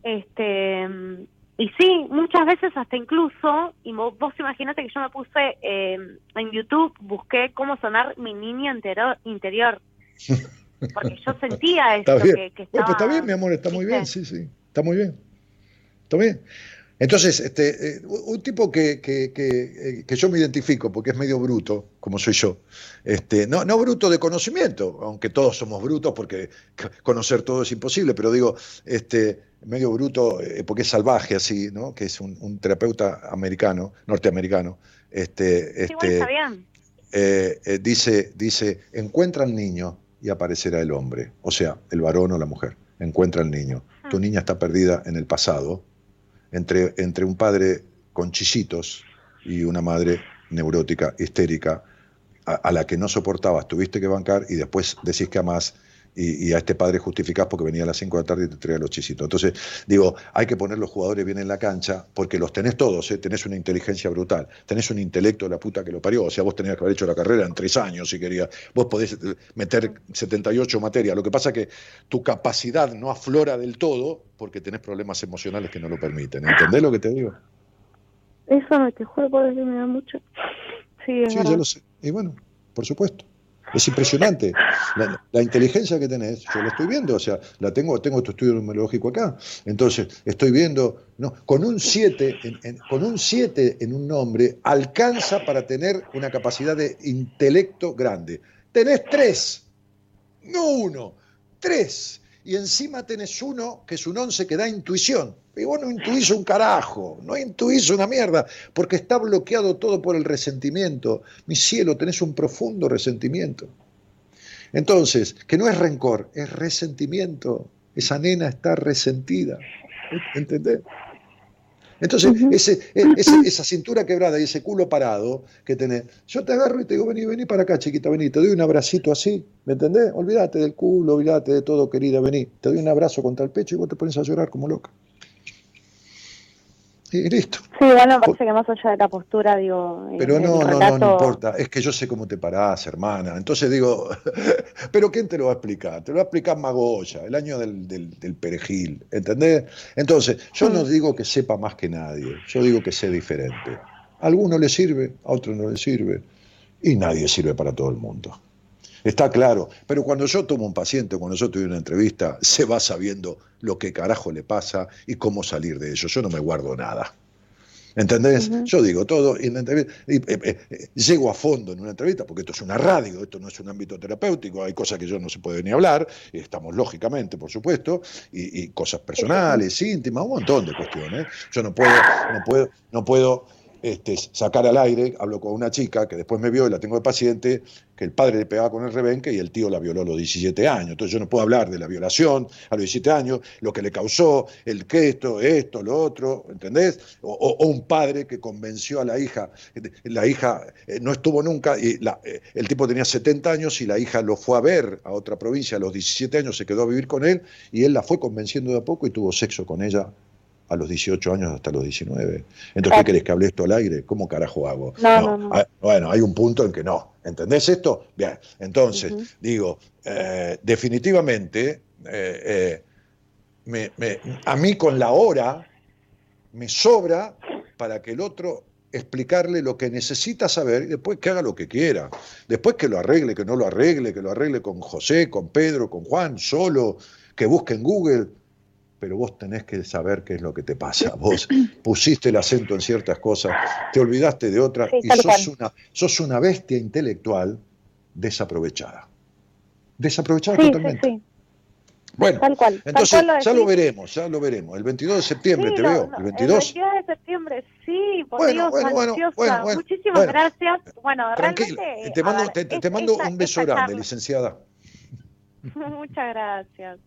Este, y sí, muchas veces hasta incluso, y vos, vos imaginate que yo me puse eh, en YouTube, busqué cómo sonar mi niña interior, interior porque yo sentía esto que, que, estaba... está bien, mi amor, está muy bien, sí, sí, está muy bien. Está bien. Entonces, este, eh, un tipo que, eh, que, yo me identifico porque es medio bruto, como soy yo, este, no, no bruto de conocimiento, aunque todos somos brutos porque conocer todo es imposible, pero digo, este, medio bruto eh, porque es salvaje así, ¿no? que es un, terapeuta americano, norteamericano, este, este, dice, dice, encuentra al niño y aparecerá el hombre, o sea, el varón o la mujer, encuentra al niño. Tu ah. niña está perdida en el pasado, entre, entre un padre con chisitos y una madre neurótica, histérica, a, la que no soportabas, tuviste que bancar y después decís que amás y, a este padre justificás porque venía a las 5 de la tarde y te traía los chisitos. Entonces, digo, hay que poner los jugadores bien en la cancha porque los tenés todos, ¿eh? tenés una inteligencia brutal, tenés un intelecto de la puta que lo parió, o sea, vos tenías que haber hecho la carrera en tres años si querías, vos podés meter 78 materias, lo que pasa es que tu capacidad no aflora del todo porque tenés problemas emocionales que no lo permiten. ¿Entendés lo que te digo? Eso no te juro por me da mucho. Sí, sí ya lo sé. Y bueno, por supuesto. Es impresionante. La, inteligencia que tenés, yo la estoy viendo, o sea, la tengo, tengo tu estudio numerológico acá. Entonces, estoy viendo, no, con un 7, con un 7 en un nombre, alcanza para tener una capacidad de intelecto grande. Tenés tres, no uno, tres. Y encima tenés uno que es un 11 que da intuición. Y vos no intuís un carajo, no intuís una mierda, porque está bloqueado todo por el resentimiento. Mi cielo, tenés un profundo resentimiento. Entonces, que no es rencor, es resentimiento. Esa nena está resentida. ¿Entendés? Entonces, ese, e, esa cintura quebrada y ese culo parado que tenés, yo te agarro y te digo, vení, vení para acá, chiquita, vení, te doy un abracito así, ¿me entendés? Olvídate del culo, olvídate de todo, querida, vení. Te doy un abrazo contra el pecho y vos te pones a llorar como loca y listo. Sí, bueno, parece que más allá de la postura, digo. Pero no, no, no, no importa. Es que yo sé cómo te parás, hermana. Entonces digo, ¿pero quién te lo va a explicar? Te lo va a explicar Magoya, el año del, del, perejil. ¿Entendés? Entonces, yo no digo que sepa más que nadie. Yo digo que sé diferente. A alguno le sirve, a otro no le sirve. Y nadie sirve para todo el mundo. Está claro, pero cuando yo tomo un paciente, cuando yo tuve una entrevista, se va sabiendo lo que carajo le pasa y cómo salir de ello. Yo no me guardo nada. ¿Entendés? Yo digo todo y, en eh, eh, eh, llego a fondo en una entrevista, porque esto es una radio, esto no es un ámbito terapéutico, hay cosas que yo no se puede ni hablar, estamos lógicamente, por supuesto, y, y cosas personales, íntimas, un montón de cuestiones. Yo no puedo, no puedo, no puedo este, sacar al aire, hablo con una chica que después me vio y la tengo de paciente, que el padre le pegaba con el rebenque y el tío la violó a los 17 años. Entonces yo no puedo hablar de la violación a los 17 años, lo que le causó, el que esto, esto, lo otro, ¿entendés? O, un padre que convenció a la hija, la hija eh, no estuvo nunca, y eh, el tipo tenía 70 años y la hija lo fue a ver a otra provincia a los 17 años, se quedó a vivir con él y él la fue convenciendo de a poco y tuvo sexo con ella a los 18 años hasta los 19. Entonces, ¿qué querés que hable esto al aire? ¿Cómo carajo hago? No, ah, Bueno, hay un punto en que no. ¿Entendés esto? Bien, entonces, digo, eh, definitivamente, eh, eh, a mí con la hora me sobra para que el otro explicarle lo que necesita saber y después que haga lo que quiera. Después que lo arregle, que no lo arregle, que lo arregle con José, con Pedro, con Juan, solo, que busque en Google pero vos tenés que saber qué es lo que te pasa. Vos pusiste el acento en ciertas cosas, te olvidaste de otras y sos una, sos una bestia intelectual desaprovechada. Desaprovechada totalmente. Bueno, entonces ya lo veremos, ya lo veremos. El 22 de septiembre te veo. el 22. de septiembre, sí, por Dios, bueno, Muchísimas gracias. Bueno, realmente. Te mando, te, mando un beso grande, licenciada. Muchas gracias.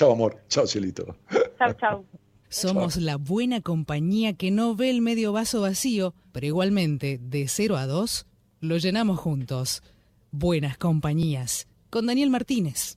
Chao, amor. Chao, cielito. Chao, chao. Somos la buena compañía que no ve el medio vaso vacío, pero igualmente, de 0 a 2, lo llenamos juntos. Buenas compañías. Con Daniel Martínez.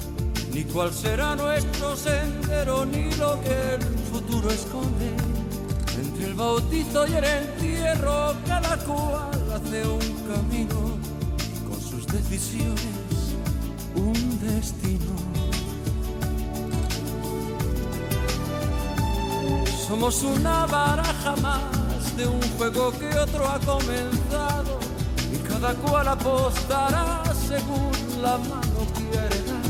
ni cuál será nuestro sendero, ni lo que el futuro esconde. Entre el bautizo y el entierro, cada cual hace un camino con sus decisiones un destino. Somos una baraja más de un juego que otro ha comenzado y cada cual apostará según la mano quiere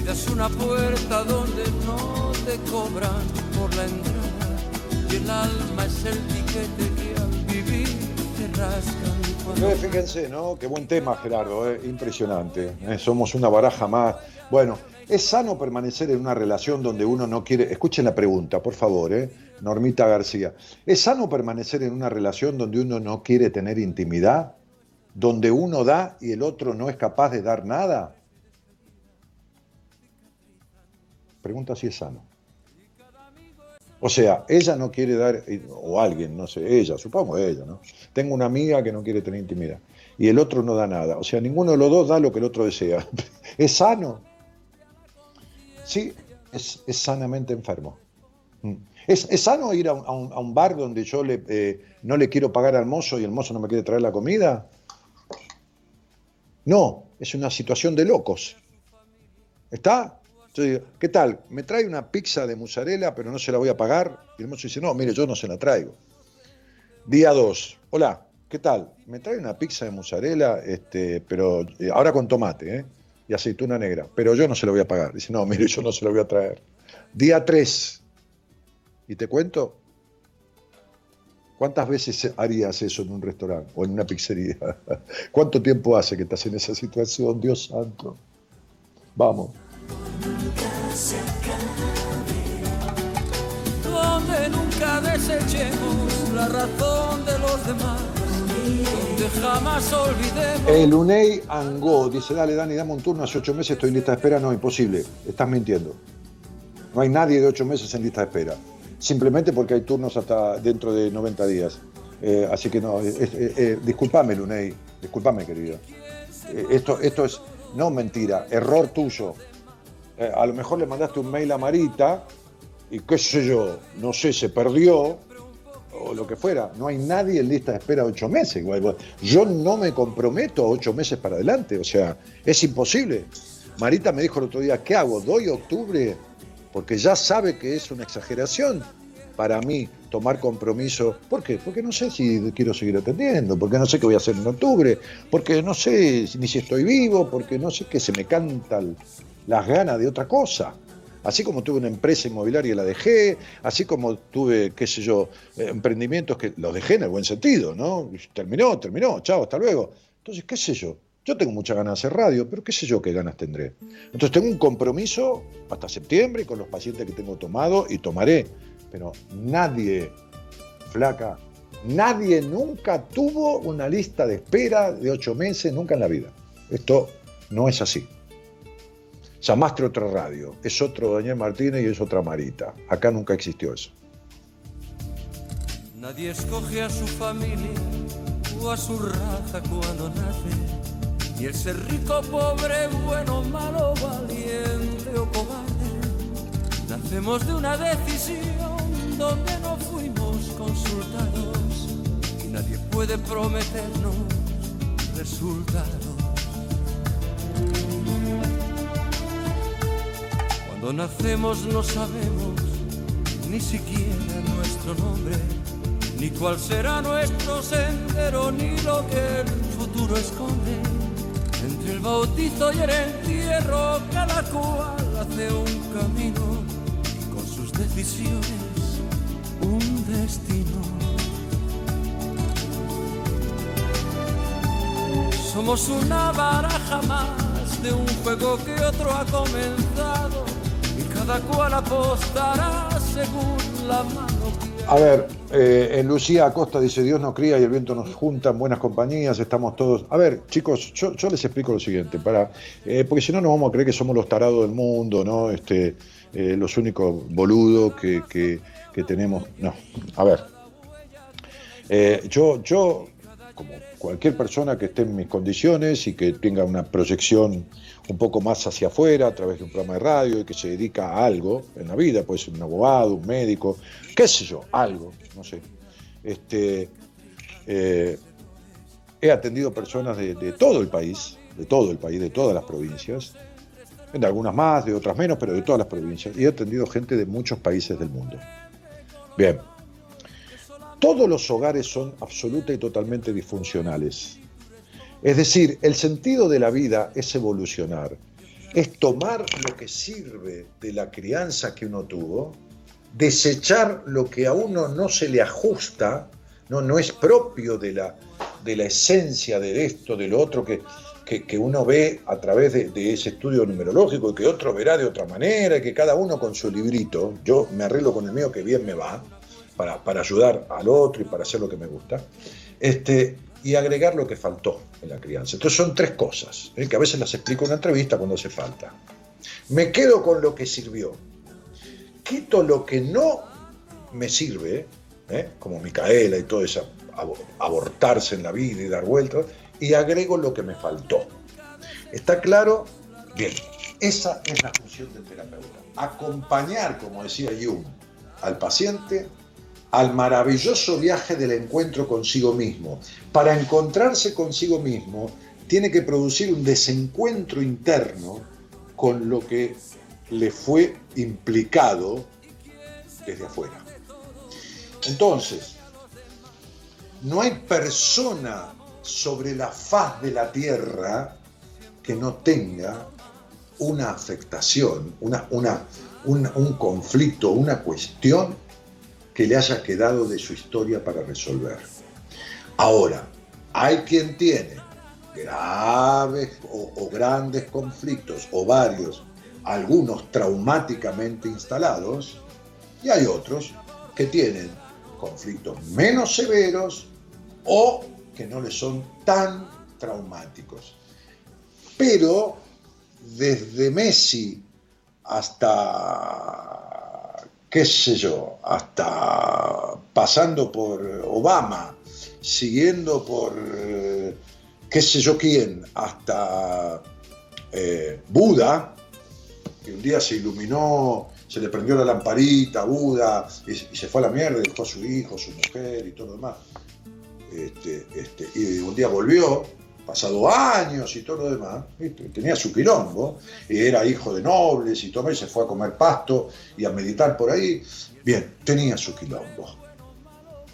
vida es una puerta donde no te cobran por la entrada y el alma es el tiquete que al vivir te rascan. fíjense, ¿no? Qué buen tema, Gerardo, ¿eh? impresionante. ¿eh? Somos una baraja más. Bueno, ¿es sano permanecer en una relación donde uno no quiere... Escuchen la pregunta, por favor, ¿eh? Normita García. ¿Es sano permanecer en una relación donde uno no quiere tener intimidad? ¿Donde uno da y el otro no es capaz de dar nada? Pregunta si es sano. O sea, ella no quiere dar, o alguien, no sé, ella, supongo ella, ¿no? Tengo una amiga que no quiere tener intimidad y el otro no da nada. O sea, ninguno de los dos da lo que el otro desea. ¿Es sano? Sí, es, sanamente enfermo. Mm. ¿Es, sano ir a un, bar donde yo le, eh, no le quiero pagar al mozo y el mozo no me quiere traer la comida? No, es una situación de locos. ¿Está? Yo digo, ¿qué tal? Me trae una pizza de mozzarella, pero no se la voy a pagar. Y el mozo dice, no, mire, yo no se la traigo. Día 2. Hola, ¿qué tal? Me trae una pizza de mozzarella, este, pero eh, ahora con tomate, ¿eh? Y aceituna negra, pero yo no se la voy a pagar. Dice, no, mire, yo no se la voy a traer. Día 3. Y te cuento, ¿cuántas veces harías eso en un restaurante o en una pizzería? ¿Cuánto tiempo hace que estás en esa situación, Dios santo? Vamos. Donde nunca desechemos la razón de los demás. El UNEI Angó dice, dale Dani, dame un turno, hace ocho meses estoy en lista de espera. No, imposible, estás mintiendo. No hay nadie de ocho meses en lista de espera. Simplemente porque hay turnos hasta dentro de 90 días. Eh, así que no, es- eh, eh, disculpame Luney, disculpame querido. Eh, esto, esto es, no mentira, error tuyo. Eh, a lo mejor le mandaste un mail a Marita y qué sé yo, no sé, se perdió o lo que fuera. No hay nadie en lista de espera ocho meses. igual. Yo no me comprometo a ocho meses para adelante, o sea, es imposible. Marita me dijo el otro día, ¿qué hago? ¿Doy octubre? Porque ya sabe que es una exageración para mí tomar compromiso. ¿Por qué? Porque no sé si quiero seguir atendiendo, porque no sé qué voy a hacer en octubre, porque no sé ni si estoy vivo, porque no sé que se me cantan las ganas de otra cosa. Así como tuve una empresa inmobiliaria y la dejé, así como tuve, qué sé yo, eh, emprendimientos que los dejé en el buen sentido, ¿no? Terminó, terminó, chao, hasta luego. Entonces, qué sé yo, yo tengo muchas ganas de hacer radio, pero qué sé yo qué ganas tendré. Entonces tengo un compromiso hasta septiembre con los pacientes que tengo tomado y tomaré, pero nadie, flaca, nadie nunca tuvo una lista de espera de ocho meses, nunca en la vida. Esto no es así. Llamaste otra radio, es otro Daniel Martínez y es otra Marita. Acá nunca existió eso. Nadie escoge a su familia o a su raza cuando nace. Ni el ser rico, pobre, bueno, malo, valiente o cobarde. Nacemos de una decisión donde no fuimos consultados. Y nadie puede prometernos resultados. Cuando nacemos no sabemos ni siquiera nuestro nombre, ni cuál será nuestro sendero, ni lo que el futuro esconde. Entre el bautizo y el entierro, cada cual hace un camino y con sus decisiones un destino. Somos una baraja más de un juego que otro ha comenzado A ver, eh, en Lucía Acosta dice, Dios nos cría y el viento nos junta en buenas compañías, estamos todos... A ver, chicos, yo, les explico lo siguiente, para, eh, porque si no nos vamos a creer que somos los tarados del mundo, ¿no? Este, eh, los únicos boludos que, que- que tenemos... No, a ver. Yo, yo, como cualquier persona que esté en mis condiciones y que tenga una proyección un poco más hacia afuera a través de un programa de radio y que se dedica a algo en la vida, puede ser un abogado, un médico, qué sé yo, algo, no sé. Este, eh, he atendido personas de, de todo el país, de todo el país, de todas las provincias, de algunas más, de otras menos, pero de todas las provincias, y he atendido gente de muchos países del mundo. Bien, todos los hogares son absoluta y totalmente disfuncionales. Es decir, el sentido de la vida es evolucionar, es tomar lo que sirve de la crianza que uno tuvo, desechar lo que a uno no se le ajusta, no, no es propio de la, de la esencia de esto, de lo otro que, que, que uno ve a través de, ese estudio numerológico y que otro verá de otra manera, y que cada uno con su librito, yo me arreglo con el mío que bien me va, para, para ayudar al otro y para hacer lo que me gusta, este, y agregar lo que faltó en la crianza. Entonces son tres cosas, ¿eh? que a veces las explico en una entrevista cuando hace falta. Me quedo con lo que sirvió, quito lo que no me sirve, ¿eh? como Micaela y todo eso, abo- abortarse en la vida y dar vueltas, y agrego lo que me faltó. ¿Está claro? Bien, esa es la función del terapeuta. Acompañar, como decía Jung, al paciente al maravilloso viaje del encuentro consigo mismo, para encontrarse consigo mismo tiene que producir un desencuentro interno con lo que le fue implicado desde afuera. Entonces, no hay persona sobre la faz de la tierra que no tenga una afectación, una, una, un conflicto, una cuestión que le haya quedado de su historia para resolver. Ahora, hay quien tiene graves o, grandes conflictos, o varios, algunos traumáticamente instalados, y hay otros que tienen conflictos menos severos o que no les son tan traumáticos. Pero desde Messi hasta, qué sé yo, hasta pasando por Obama, siguiendo por eh, qué sé yo quién, hasta eh, Buda, que un día se iluminó, se le prendió la lamparita a Buda y, se fue a la mierda, dejó a su hijo, su mujer y todo lo demás. Este, este, y un día volvió, pasado años y todo lo demás, tenía su quilombo, y era hijo de nobles y todo, y se fue a comer pasto y a meditar por ahí. Bien, tenía su quilombo,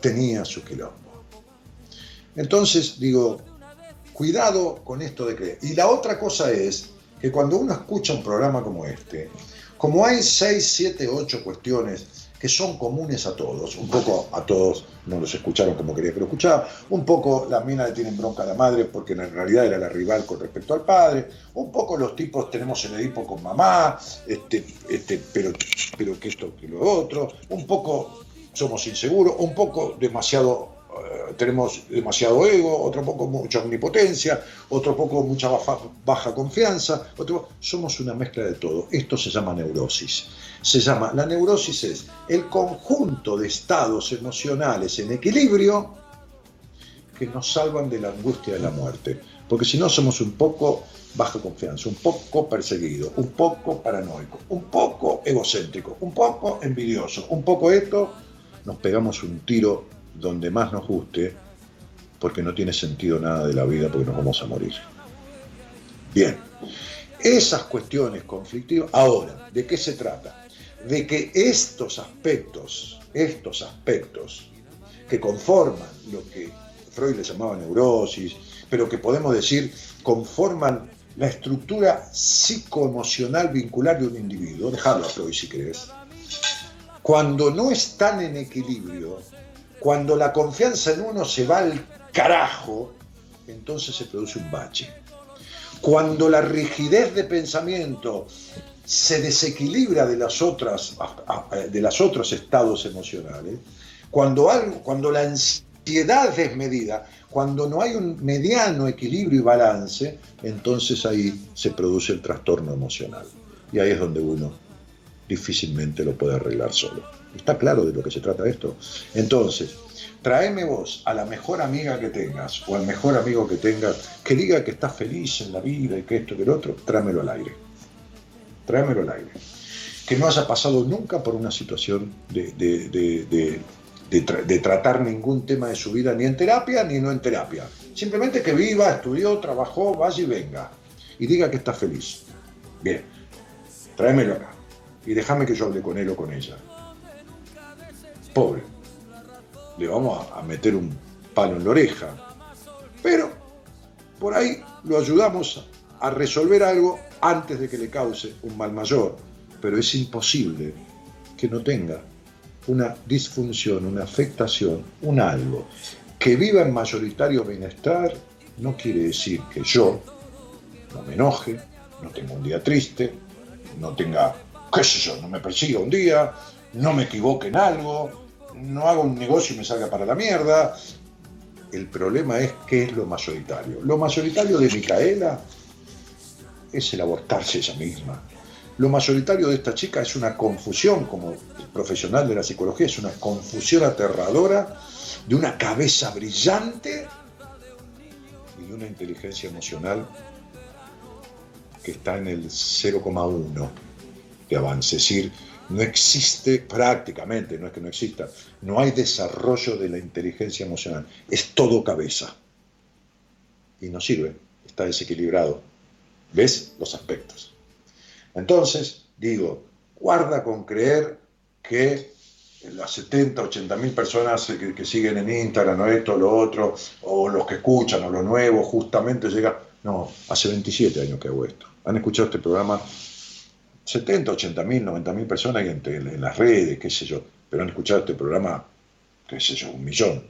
tenía su quilombo. Entonces digo, cuidado con esto de creer. Y la otra cosa es que cuando uno escucha un programa como este, como hay 6, 7, 8 cuestiones que son comunes a todos, un poco a todos no los escucharon como quería que lo escuchara, un poco la mina le tienen bronca a la madre porque en realidad era la rival con respecto al padre, un poco los tipos tenemos el Edipo con mamá, este, este, pero, pero que esto, que lo otro, un poco somos inseguros, un poco demasiado tenemos demasiado ego, otro poco mucha omnipotencia, otro poco mucha baja, baja confianza, otro, somos una mezcla de todo. Esto se llama neurosis. Se llama, la neurosis es el conjunto de estados emocionales en equilibrio que nos salvan de la angustia de la muerte. Porque si no somos un poco baja confianza, un poco perseguido, un poco paranoico, un poco egocéntrico, un poco envidioso, un poco esto, nos pegamos un tiro donde más nos guste, porque no tiene sentido nada de la vida porque nos vamos a morir. Bien, esas cuestiones conflictivas, ahora, ¿de qué se trata? De que estos aspectos, estos aspectos que conforman lo que Freud le llamaba neurosis, pero que podemos decir conforman la estructura psicoemocional vincular de un individuo, dejarlo a Freud si querés, cuando no están en equilibrio, cuando la confianza en uno se va al carajo, entonces se produce un bache. Cuando la rigidez de pensamiento se desequilibra de las otras de los otros estados emocionales, cuando, algo, cuando la ansiedad es desmedida, cuando no hay un mediano equilibrio y balance, entonces ahí se produce el trastorno emocional. Y ahí es donde uno difícilmente lo puede arreglar solo. ¿Está claro de lo que se trata esto? Entonces, tráeme vos a la mejor amiga que tengas o al mejor amigo que tengas que diga que está feliz en la vida y que esto, que el otro, tráemelo al aire. Tráemelo al aire. Que no haya pasado nunca por una situación de, de, tratar ningún tema de su vida, ni en terapia ni no en terapia. Simplemente que viva, estudió, trabajó, vaya y venga. Y diga que está feliz. Bien, tráemelo acá. Y déjame que yo hable con él o con ella pobre. Le vamos a, meter un palo en la oreja. Pero por ahí lo ayudamos a resolver algo antes de que le cause un mal mayor. Pero es imposible que no tenga una disfunción, una afectación, un algo. Que viva en mayoritario bienestar no quiere decir que yo no me enoje, no tenga un día triste, no tenga, qué sé yo, no me persiga un día, no me equivoque en algo, no hago un negocio y me salga para la mierda. El problema es qué es lo mayoritario. Lo mayoritario de Micaela es el abortarse ella misma. Lo mayoritario de esta chica es una confusión, como profesional de la psicología, es una confusión aterradora de una cabeza brillante y de una inteligencia emocional que está en el 0,1 de avance. Es decir, no existe prácticamente, no es que no exista, no hay desarrollo de la inteligencia emocional, es todo cabeza. Y no sirve, está desequilibrado. ¿Ves los aspectos? Entonces, digo, guarda con creer que las 70, 80 mil personas que, siguen en Instagram, o esto, lo otro, o los que escuchan, o lo nuevo, justamente llega. No, hace 27 años que hago esto. Han escuchado este programa 70, 80 mil, 90 mil personas en, en, las redes, qué sé yo, pero han escuchado este programa, qué sé yo, un millón.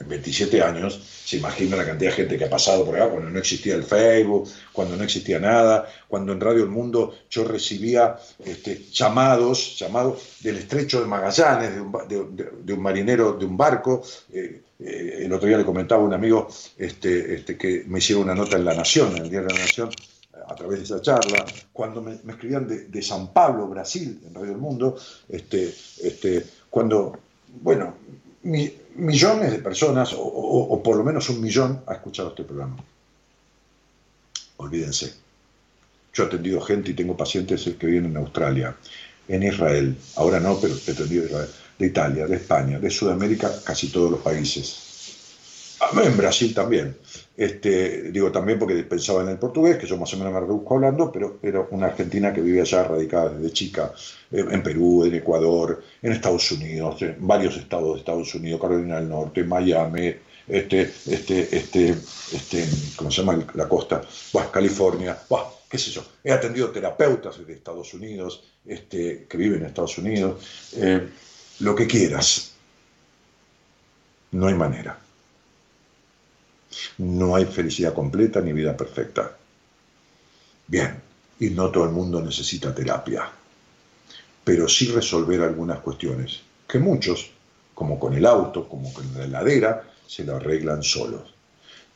En 27 años, se imagina la cantidad de gente que ha pasado por acá cuando no existía el Facebook, cuando no existía nada, cuando en Radio El Mundo yo recibía este, llamados, llamados del estrecho de Magallanes, de un, de, de un marinero de un barco. Eh, eh, el otro día le comentaba a un amigo este, este, que me hicieron una nota en La Nación, en el Diario de la Nación, a través de esa charla, cuando me, escribían de, de, San Pablo, Brasil, en Radio El Mundo, este, este, cuando, bueno, mi, millones de personas, o, por lo menos un millón, ha escuchado este programa. Olvídense. Yo he atendido gente y tengo pacientes que viven en Australia, en Israel, ahora no, pero he atendido Israel, de Italia, de España, de Sudamérica, casi todos los países. En Brasil también. Este, digo también porque pensaba en el portugués, que yo más o menos me reduzco hablando, pero, pero una argentina que vive allá, radicada desde chica, en Perú, en Ecuador, en Estados Unidos, en varios estados de Estados Unidos, Carolina del Norte, Miami, este, este, este, este, ¿cómo se llama la costa? California, qué sé yo. He atendido terapeutas de Estados Unidos, este, que viven en Estados Unidos, eh, lo que quieras. No hay manera. No hay felicidad completa ni vida perfecta. Bien, y no todo el mundo necesita terapia, pero sí resolver algunas cuestiones que muchos, como con el auto, como con la heladera, se lo arreglan solos.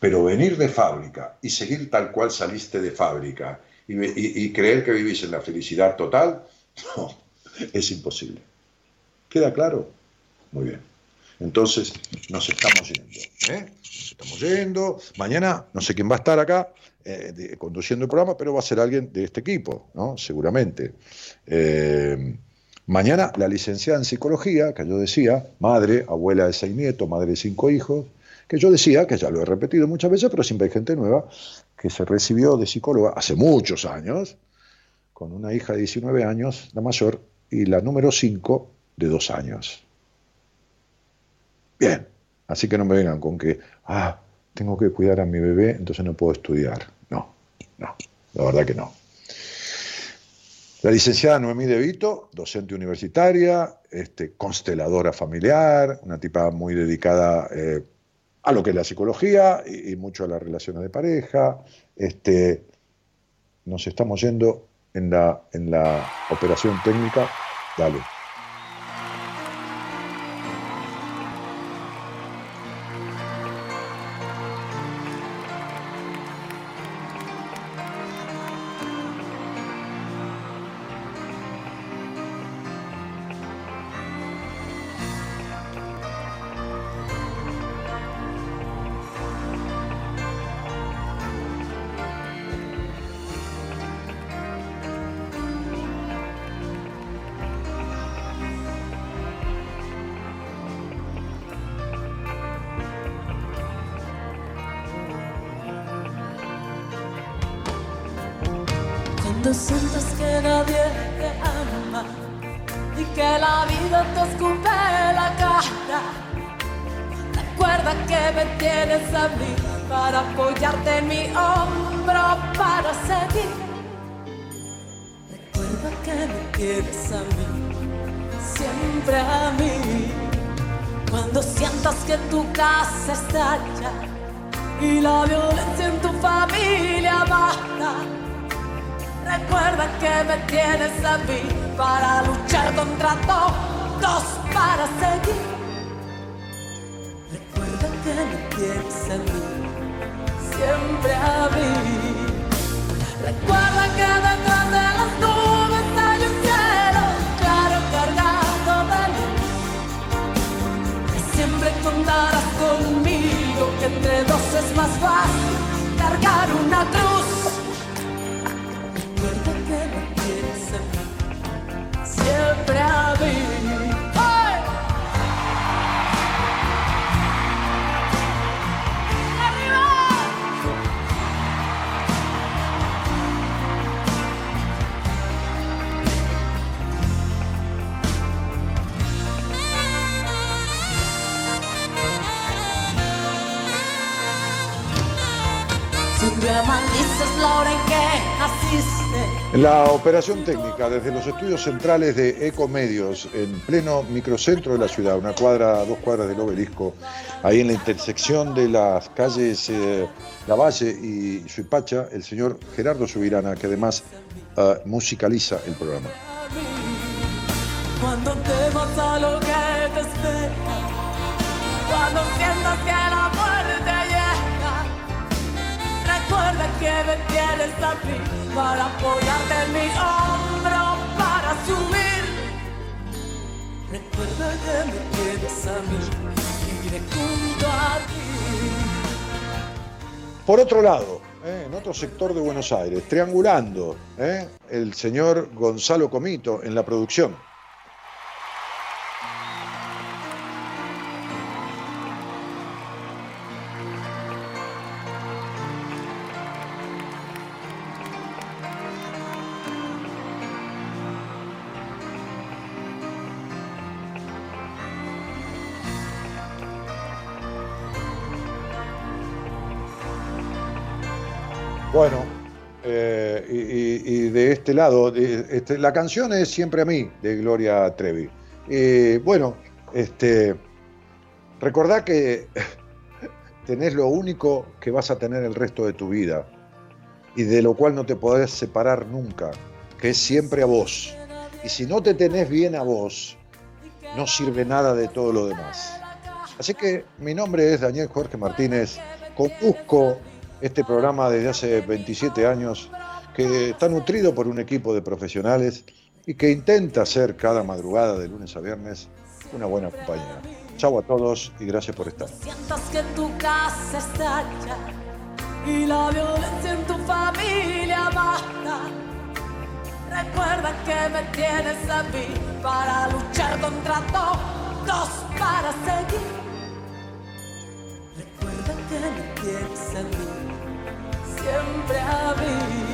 Pero venir de fábrica y seguir tal cual saliste de fábrica y, y, y creer que vivís en la felicidad total, no, es imposible. ¿Queda claro? Muy bien. Entonces nos estamos yendo. ¿eh? Nos estamos yendo. Mañana no sé quién va a estar acá eh, conduciendo el programa, pero va a ser alguien de este equipo, ¿no? Seguramente. Eh, mañana la licenciada en psicología, que yo decía, madre, abuela de seis nietos, madre de cinco hijos, que yo decía, que ya lo he repetido muchas veces, pero siempre hay gente nueva, que se recibió de psicóloga hace muchos años, con una hija de 19 años, la mayor, y la número 5 de dos años. Bien, así que no me vengan con que, ah, tengo que cuidar a mi bebé, entonces no puedo estudiar. No, no, la verdad que no. La licenciada Noemí De Vito, docente universitaria, este, consteladora familiar, una tipa muy dedicada eh, a lo que es la psicología y, mucho a las relaciones de pareja. Este, nos estamos yendo en la, en la operación técnica. Dale. La operación técnica desde los estudios centrales de Ecomedios, en pleno microcentro de la ciudad, una cuadra, dos cuadras del obelisco, ahí en la intersección de las calles eh, Lavalle y Suipacha, el señor Gerardo Subirana, que además eh, musicaliza el programa. Cuando que la muerte llega, recuerda que para apoyarte en mi hombro para subir. Recuerda que me tienes a mí, iré junto a ti. Por otro lado, eh, en otro sector de Buenos Aires, triangulando, eh, el señor Gonzalo Comito en la producción. Este lado, este, la canción es Siempre a mí, de Gloria Trevi. Y bueno, este, recordá que tenés lo único que vas a tener el resto de tu vida y de lo cual no te podés separar nunca, que es siempre a vos. Y si no te tenés bien a vos, no sirve nada de todo lo demás. Así que mi nombre es Daniel Jorge Martínez, conduzco este programa desde hace 27 años, que está nutrido por un equipo de profesionales y que intenta hacer cada madrugada de lunes a viernes una buena compañía. Chau a todos y gracias por estar. Sientas que tu casa estalla y la violencia en tu familia mata. Recuerda que me tienes a mí para luchar contra todos, para seguir. Recuerda que me tienes a mí, siempre a mí.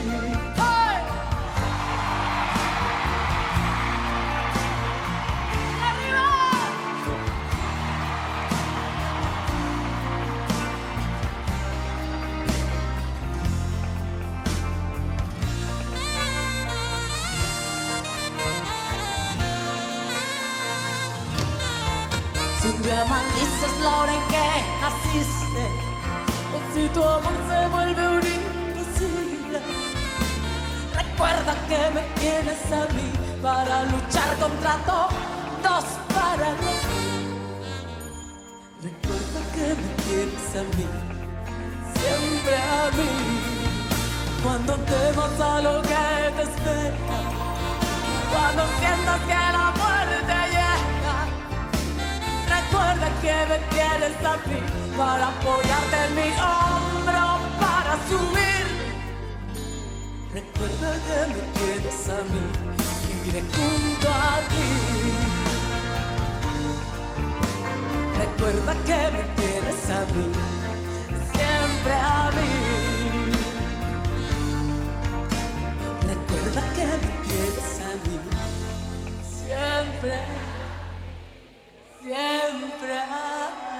Día maldices la hora en que naciste, o si tu amor se vuelve un imposible, recuerda que me tienes a mí para luchar contra todos, para mí. Recuerda que me tienes a mí, siempre a mí, cuando temas a lo que te espera, cuando sientas que la muerte llega recuerda que me tienes a mí para apoyarte en mi hombro para subir. Recuerda que me tienes a mí y iré junto a ti. Recuerda que me tienes a mí, siempre a mí. Recuerda que me tienes a mí, siempre a mí siempre.